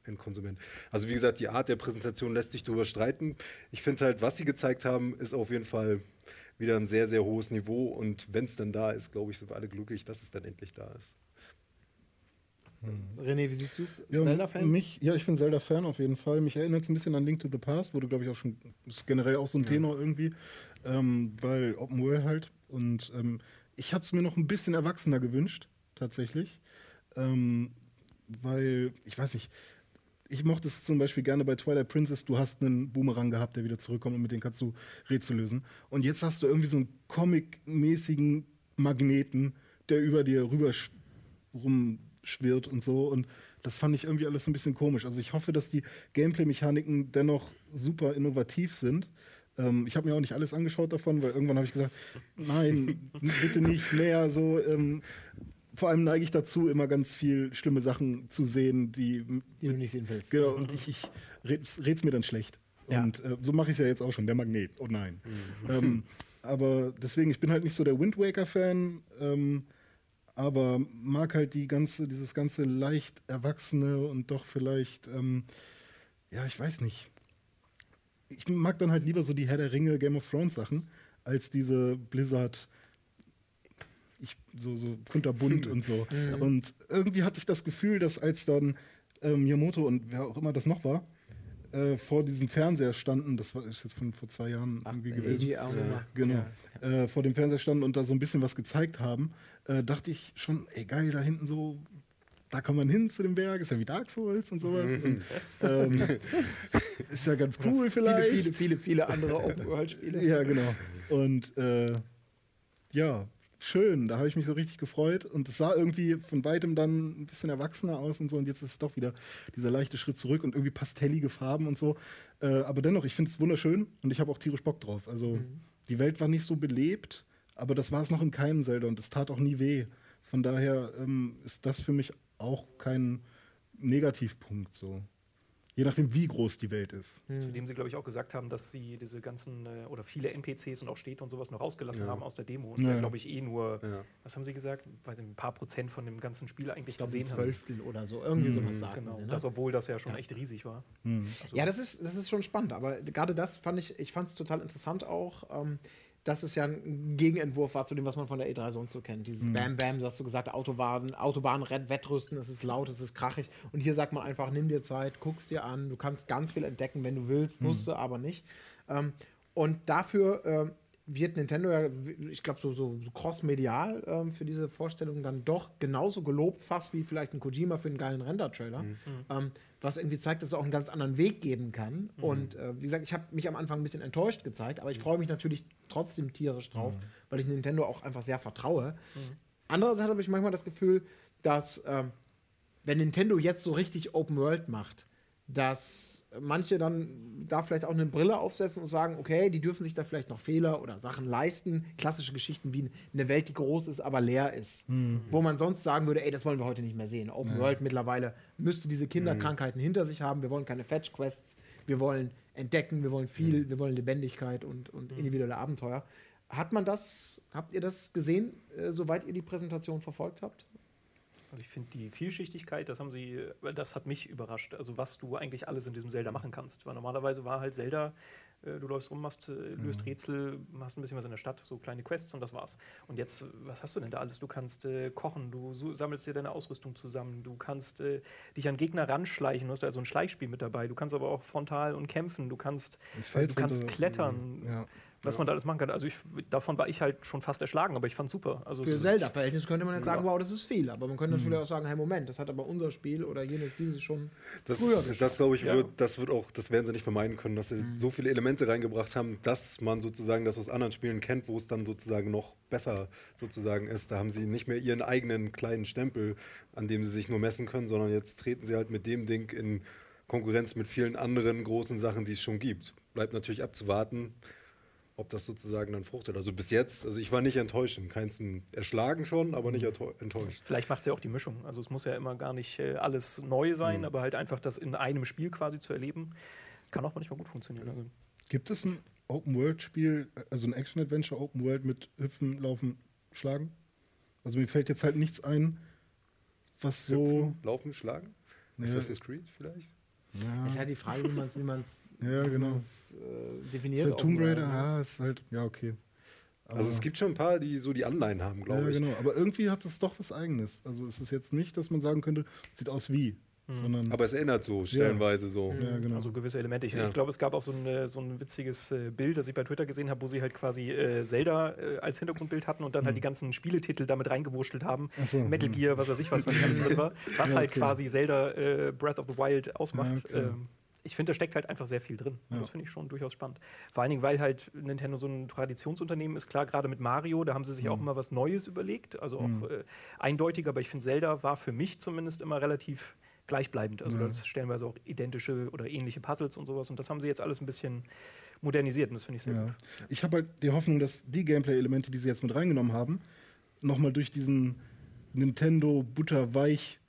Endkonsument. Also wie gesagt, die Art der Präsentation lässt sich darüber streiten. Ich finde halt, was sie gezeigt haben, ist auf jeden Fall wieder ein sehr, sehr hohes Niveau. Und wenn es dann da ist, glaube ich, sind wir alle glücklich, dass es dann endlich da ist. René, wie siehst du es? Ja, Zelda-Fan? Mich, ja, ich bin Zelda-Fan auf jeden Fall. Mich erinnert es ein bisschen an Link to the Past, wurde, glaube ich, auch schon, ist generell auch so ein Thema irgendwie, ähm, weil Open World halt. Und ähm, ich habe es mir noch ein bisschen erwachsener gewünscht, tatsächlich. Ähm, weil, ich weiß nicht, ich mochte es zum Beispiel gerne bei Twilight Princess, du hast einen Boomerang gehabt, der wieder zurückkommt und mit dem kannst du Rätsel lösen. Und jetzt hast du irgendwie so einen Comic-mäßigen Magneten, der über dir rüber sch- rumschwirrt und so. Und das fand ich irgendwie alles ein bisschen komisch. Also ich hoffe, dass die Gameplay-Mechaniken dennoch super innovativ sind. Ähm, ich habe mir auch nicht alles angeschaut davon, weil irgendwann habe ich gesagt, nein, bitte nicht mehr. So, ähm, vor allem neige ich dazu, immer ganz viel schlimme Sachen zu sehen, die die du nicht sehen willst. Genau, und ich, ich red's, red's mir dann schlecht. Ja. Und äh, so mache ich es ja jetzt auch schon, der Magnet. Oh nein. ähm, aber deswegen, ich bin halt nicht so der Wind Waker-Fan, ähm, aber mag halt die ganze, dieses ganze leicht Erwachsene und doch vielleicht, ähm, ja, ich weiß nicht. Ich mag dann halt lieber so die Herr der Ringe, Game of Thrones Sachen, als diese Blizzard ich, so, so kunterbunt und so. Und irgendwie hatte ich das Gefühl, dass als dann ähm, Miyamoto und wer auch immer das noch war, äh, vor diesem Fernseher standen, das war ist jetzt von vor zwei Jahren irgendwie gewesen. Eiji Aonuma. Genau. Äh, vor dem Fernseher standen und da so ein bisschen was gezeigt haben, äh, dachte ich schon, ey geil, da hinten so, da kann man hin zu dem Berg, ist ja wie Dark Souls und sowas. und, ähm, ist ja ganz cool vielleicht. Viele, viele, viele, viele andere Open-World-Spiele. Ja, genau. Und äh, ja, schön. Da habe ich mich so richtig gefreut. Und es sah irgendwie von weitem dann ein bisschen erwachsener aus und so. Und jetzt ist es doch wieder dieser leichte Schritt zurück und irgendwie pastellige Farben und so. Äh, aber dennoch, ich finde es wunderschön und ich habe auch tierisch Bock drauf. Also die Welt war nicht so belebt, aber das war es noch in keinem Zelda und es tat auch nie weh. Von daher ähm, ist das für mich auch kein Negativpunkt so. Je nachdem, wie groß die Welt ist. Zudem sie, glaube ich, auch gesagt haben, dass sie diese ganzen äh, oder viele NPCs und auch Städte und sowas noch rausgelassen haben aus der Demo. Und Ja, da, ja. glaube ich, eh nur, Ja. was haben sie gesagt? Weiß nicht, ein paar Prozent von dem ganzen Spiel eigentlich ein gesehen haben. Zwölftel oder so. Irgendwie sowas sagen Genau, sie. Ne? das, obwohl das ja schon echt riesig war. Also, Ja, das ist, das ist schon spannend. Aber gerade das fand ich, ich fand es total interessant auch, ähm, dass es ja ein Gegenentwurf war zu dem, was man von der E3 sonst so kennt. Dieses Bam Bam, du hast so gesagt, Autobahn, Autobahn Wettrüsten, es ist laut, es ist krachig. Und hier sagt man einfach, nimm dir Zeit, guck's dir an, du kannst ganz viel entdecken, wenn du willst, musst du aber nicht. Ähm, und dafür ähm, wird Nintendo ja, ich glaube, so, so, so cross-medial ähm, für diese Vorstellung dann doch genauso gelobt, fast wie vielleicht ein Kojima für einen geilen Render-Trailer. Ähm, was irgendwie zeigt, dass es auch einen ganz anderen Weg geben kann. Und äh, wie gesagt, ich habe mich am Anfang ein bisschen enttäuscht gezeigt, aber ich freue mich natürlich trotzdem tierisch drauf, weil ich Nintendo auch einfach sehr vertraue. Andererseits habe ich manchmal das Gefühl, dass ähm, wenn Nintendo jetzt so richtig Open World macht, dass manche dann da vielleicht auch eine Brille aufsetzen und sagen, okay, die dürfen sich da vielleicht noch Fehler oder Sachen leisten. Klassische Geschichten wie eine Welt, die groß ist, aber leer ist. Wo man sonst sagen würde, ey, das wollen wir heute nicht mehr sehen. Open World mittlerweile müsste diese Kinderkrankheiten hinter sich haben. Wir wollen keine Fetch-Quests. Wir wollen entdecken, wir wollen viel, wir wollen Lebendigkeit und, und individuelle Abenteuer. Hat man das, habt ihr das gesehen, äh, soweit ihr die Präsentation verfolgt habt? Also ich finde die Vielschichtigkeit, das haben sie, das hat mich überrascht. Also was du eigentlich alles in diesem Zelda machen kannst. Weil normalerweise war halt Zelda, äh, du läufst rum, machst, äh, löst Mhm. Rätsel, machst ein bisschen was in der Stadt, so kleine Quests und das war's. Und jetzt, was hast du denn da alles? Du kannst äh, kochen, du su- sammelst dir deine Ausrüstung zusammen, du kannst äh, dich an Gegner ranschleichen, du hast also ein Schleichspiel mit dabei, du kannst aber auch frontal und kämpfen, du kannst, also du kannst klettern, Ja. Was man da alles machen kann. Also ich, davon war ich halt schon fast erschlagen, aber ich fand super. Also es Für Zelda-Verhältnis könnte man jetzt sagen, Ja. wow, das ist viel. Aber man könnte natürlich auch sagen, hey, Moment, das hat aber unser Spiel oder jenes, dieses schon Das, früher geschafft. das glaube ich, Ja. wird, das wird auch, das werden sie nicht vermeiden können, dass sie so viele Elemente reingebracht haben, dass man sozusagen das aus anderen Spielen kennt, wo es dann sozusagen noch besser sozusagen ist. Da haben sie nicht mehr ihren eigenen kleinen Stempel, an dem sie sich nur messen können, sondern jetzt treten sie halt mit dem Ding in Konkurrenz mit vielen anderen großen Sachen, die es schon gibt. Bleibt natürlich abzuwarten, ob das sozusagen dann fruchtet. Also bis jetzt, also ich war nicht enttäuscht. Keins erschlagen schon, aber nicht enttäu- enttäuscht. Vielleicht macht es ja auch die Mischung. Also es muss ja immer gar nicht äh, alles neu sein, aber halt einfach das in einem Spiel quasi zu erleben, kann auch manchmal gut funktionieren. Also Gibt es ein Open-World-Spiel, also ein Action-Adventure Open-World mit Hüpfen, Laufen, Schlagen? Also mir fällt jetzt halt nichts ein, was so. Hüpfen, laufen, schlagen? Ja. Assassin's Creed vielleicht? Ja, ist halt die Frage, wie man es wie man's, Ja, wie genau. man's, äh, definiert. Für Tomb auch, Raider, ne? ja, ist halt, ja, okay. Also es gibt schon ein paar, die so die Anleihen haben, ja, glaube ich. genau. Aber irgendwie hat es doch was Eigenes. Also es ist jetzt nicht, dass man sagen könnte, es sieht aus wie, sondern. Aber es erinnert so stellenweise so. ja, genau. Also gewisse Elemente. Ich, Ja. ich glaube, es gab auch so ein, so ein witziges äh, Bild, das ich bei Twitter gesehen habe, wo sie halt quasi äh, Zelda äh, als Hintergrundbild hatten und dann halt die ganzen Spieletitel damit reingewurschtelt haben. So, Metal hm. Gear, was weiß ich, was da ganz drin war. Was Ja, halt okay. quasi Zelda äh, Breath of the Wild ausmacht. Ja, okay. Ähm, ich finde, da steckt halt einfach sehr viel drin. Ja. Das finde ich schon durchaus spannend. Vor allen Dingen, weil halt Nintendo so ein Traditionsunternehmen ist. Klar, gerade mit Mario, da haben sie sich Mhm. auch immer was Neues überlegt. Also auch äh, eindeutig, aber ich finde, Zelda war für mich zumindest immer relativ gleichbleibend. Also Ja. das stellenweise auch identische oder ähnliche Puzzles und sowas. Und das haben sie jetzt alles ein bisschen modernisiert und das finde ich sehr Ja. gut. Ich habe halt die Hoffnung, dass die Gameplay-Elemente, die sie jetzt mit reingenommen haben, nochmal durch diesen Nintendo Butterweich,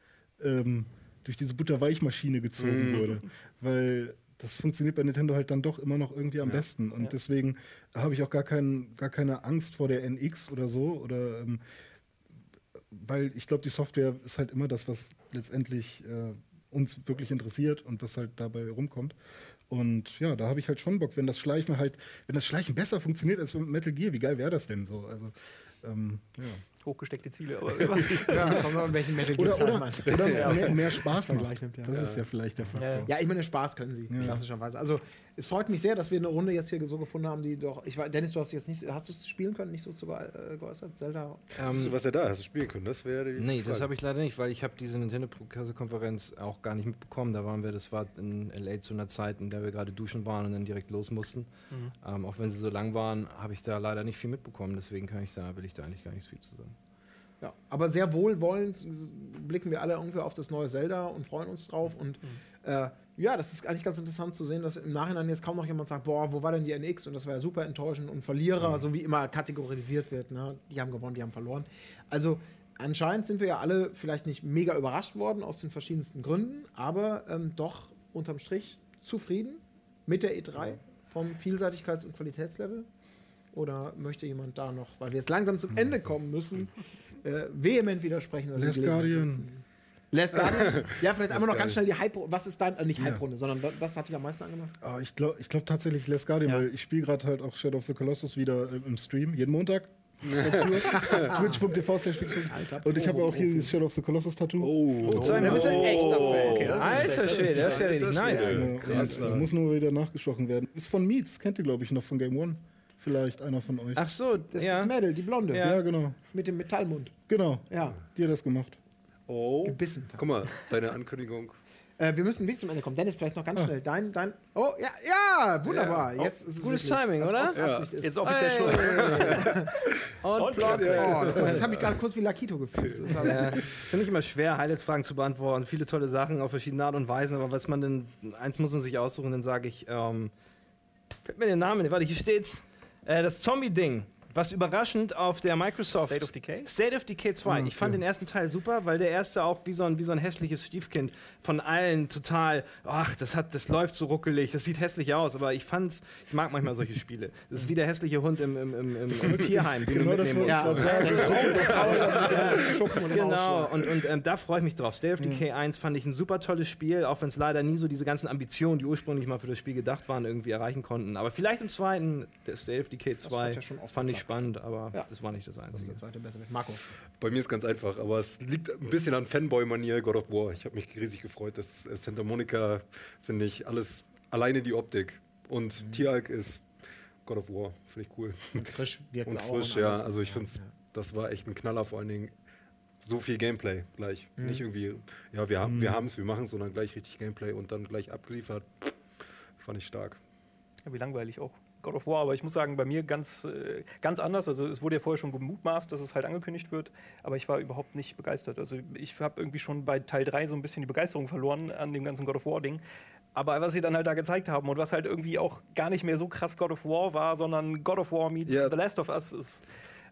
ähm, durch diese Butterweichmaschine gezogen Mm. wurde. Weil das funktioniert bei Nintendo halt dann doch immer noch irgendwie am besten. Und Ja. deswegen habe ich auch gar, kein, gar keine Angst vor der NX oder so. Oder ähm, weil ich glaube, die Software ist halt immer das, was letztendlich äh, uns wirklich interessiert und was halt dabei rumkommt. Und ja, da habe ich halt schon Bock, wenn das Schleichen halt, wenn das Schleichen besser funktioniert als mit Metal Gear, wie geil wäre das denn so? Also, ähm, ja. Hochgesteckte Ziele, aber. Ja, kommt in welchen Metal Gear Oder, oder, man. oder mehr, mehr Spaß macht. nimmt, ja. Das ist ja vielleicht der Faktor. Ja, Ja, ich meine, Spaß können sie, klassischerweise. Also, es freut mich sehr, dass wir eine Runde jetzt hier so gefunden haben, die doch. Ich, weiß- Dennis, du hast jetzt nicht. Hast du es spielen können, nicht so zu äh, geäußert? Zelda? Du warst ja da, hast du spielen können. Das wäre Nee, das Frage. habe ich leider nicht, weil ich habe diese Nintendo-Pressekonferenz auch gar nicht mitbekommen. Da waren wir, das war in L.A. zu einer Zeit, in der wir gerade duschen waren und dann direkt los mussten. Ähm, auch wenn sie so lang waren, habe ich da leider nicht viel mitbekommen. Deswegen kann ich da, will ich da eigentlich gar nichts viel zu sagen. Ja, aber sehr wohlwollend blicken wir alle irgendwie auf das neue Zelda und freuen uns drauf. Und äh, ja, das ist eigentlich ganz interessant zu sehen, dass im Nachhinein jetzt kaum noch jemand sagt, boah, wo war denn die NX? Und das war ja super enttäuschend und Verlierer, so wie immer kategorisiert wird. Ne? Die haben gewonnen, die haben verloren. Also anscheinend sind wir ja alle vielleicht nicht mega überrascht worden aus den verschiedensten Gründen, aber ähm, doch unterm Strich zufrieden mit der E3 vom Vielseitigkeits- und Qualitätslevel. Oder möchte jemand da noch, weil wir jetzt langsam zum Ende kommen müssen, äh, vehement widersprechen? Last Guardian. nutzen? Last Guardian? ja, vielleicht einmal noch ganz schnell die Hype. Was ist dein, äh, nicht Hype-Runde, sondern wa- was hat dich am meisten angemacht? Ah, ich glaube ich glaub tatsächlich Les Guardian, Ja. weil ich spiele gerade halt auch Shadow of the Colossus wieder im, im Stream, jeden Montag. Twitch.tv slash Und ich habe auch hier Profi. dieses Shadow of the Colossus Tattoo. Oh, zeig Du mal. bist ein echter Fan. Okay, das ist Alter Schwede, das ist ja richtig nice. Ja, muss nur wieder nachgestochen werden. Ist von Meets, kennt ihr glaube ich noch von Game One. Vielleicht einer von euch. Ach so, Das ja. ist Mädel, die Blonde. Ja. ja, genau. Mit dem Metallmund. Genau. Ja, Die hat das gemacht. Oh. gebissen. Guck mal, deine Ankündigung. Äh, wir müssen wie zum Ende kommen. Dennis, vielleicht noch ganz schnell. Dein, dein. Oh, ja, ja, wunderbar. Ja. Jetzt ist es Gutes Timing, oder? Absicht ist. Jetzt offiziell Schluss. Und, Und Plot. Platz. Oh, das, war- das habe ich gerade kurz wie Lakito gefühlt. Ja, Finde ich immer schwer, Highlight-Fragen zu beantworten. Viele tolle Sachen auf verschiedene Art und Weisen, aber was man denn, eins muss man sich aussuchen, dann sage ich, ähm, fällt mir der Name nicht, warte, hier steht's. Äh, das Zombie-Ding. Was überraschend auf der Microsoft State of Decay? State of Decay 2. ich fand den ersten Teil super, weil der erste auch wie so ein, wie so ein hässliches Stiefkind von allen total, ach, das hat, das läuft so ruckelig, das sieht hässlich aus, aber ich fand's, ich mag manchmal solche Spiele. Das ist wie der hässliche Hund im, im, im, im, im Tierheim, den Genau du das mitnehmen wollte musst. sagen. Schuppen und Genau, und, und ähm, da freue ich mich drauf. State of Decay 1 fand ich ein super tolles Spiel, auch wenn es leider nie so diese ganzen Ambitionen, die ursprünglich mal für das Spiel gedacht waren, irgendwie erreichen konnten. Aber vielleicht im zweiten, der State of Decay 2, ja fand ich. Spannend, aber Ja. das war nicht das Das ist Einzige. der zweite beste mit Marco. Bei mir ist ganz einfach, aber es liegt ein bisschen an Fanboy-Manier God of War. Ich habe mich riesig gefreut, dass äh, Santa Monica, finde ich, alles alleine die Optik. Und Tieralk ist God of War, finde ich cool. Und frisch wirkt Und auch frisch, und ja. Also ich finde, das war echt ein Knaller, vor allen Dingen so viel Gameplay gleich. Nicht irgendwie, ja, wir, haben wir haben es, wir machen es, sondern gleich richtig Gameplay und dann gleich abgeliefert. Fand ich stark. Ja, wie langweilig auch. God of War, aber ich muss sagen, bei mir ganz, äh, ganz anders. Also es wurde ja vorher schon gemutmaßt, dass es halt angekündigt wird, aber ich war überhaupt nicht begeistert. Also ich habe irgendwie schon bei Teil 3 so ein bisschen die Begeisterung verloren an dem ganzen God of War-Ding. Aber was sie dann halt da gezeigt haben und was halt irgendwie auch gar nicht mehr so krass God of War war, sondern God of War meets Ja. The Last of Us ist.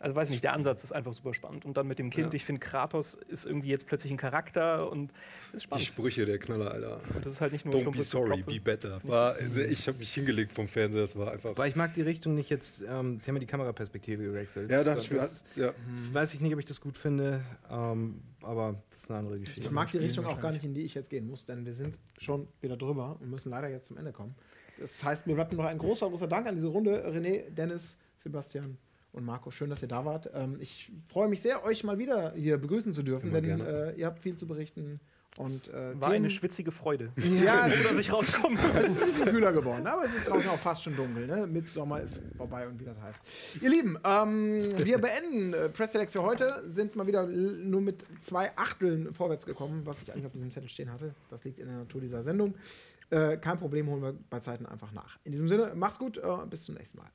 Also weiß nicht, der Ansatz ist einfach super spannend. Und dann mit dem Kind, Ja. ich finde, Kratos ist irgendwie jetzt plötzlich ein Charakter und ist Die spannend. Sprüche der Knaller, Alter. Und das ist halt nicht nur Don't be sorry, Geklopfe. be better. War, also ich habe mich hingelegt vom Fernseher, das war einfach. Weil ich mag die Richtung nicht jetzt, ähm, sie haben ja die Kameraperspektive gewechselt. Ja, mir, das, ja. weiß ich nicht, ob ich das gut finde, ähm, aber das ist eine andere Geschichte. Ich mag die Richtung auch gar nicht, in die ich jetzt gehen muss, denn wir sind schon wieder drüber und müssen leider jetzt zum Ende kommen. Das heißt, mir bleibt noch ein großer, großer Dank an diese Runde. René, Dennis, Sebastian und Marco, schön, dass ihr da wart. Ähm, ich freue mich sehr, euch mal wieder hier begrüßen zu dürfen, Immer denn äh, ihr habt viel zu berichten. Und, äh, War eine schwitzige Freude. Ja, dass ich rauskomme. es ist ein bisschen kühler geworden, aber es ist draußen auch fast schon dunkel. Ne? Midsommer ist vorbei und wieder heiß. Ihr Lieben, ähm, wir beenden äh, Press Select für heute. Sind mal wieder nur mit zwei Achteln vorwärts gekommen, was ich eigentlich auf diesem Zettel stehen hatte. Das liegt in der Natur dieser Sendung. Äh, kein Problem, holen wir bei Zeiten einfach nach. In diesem Sinne, macht's gut, äh, bis zum nächsten Mal.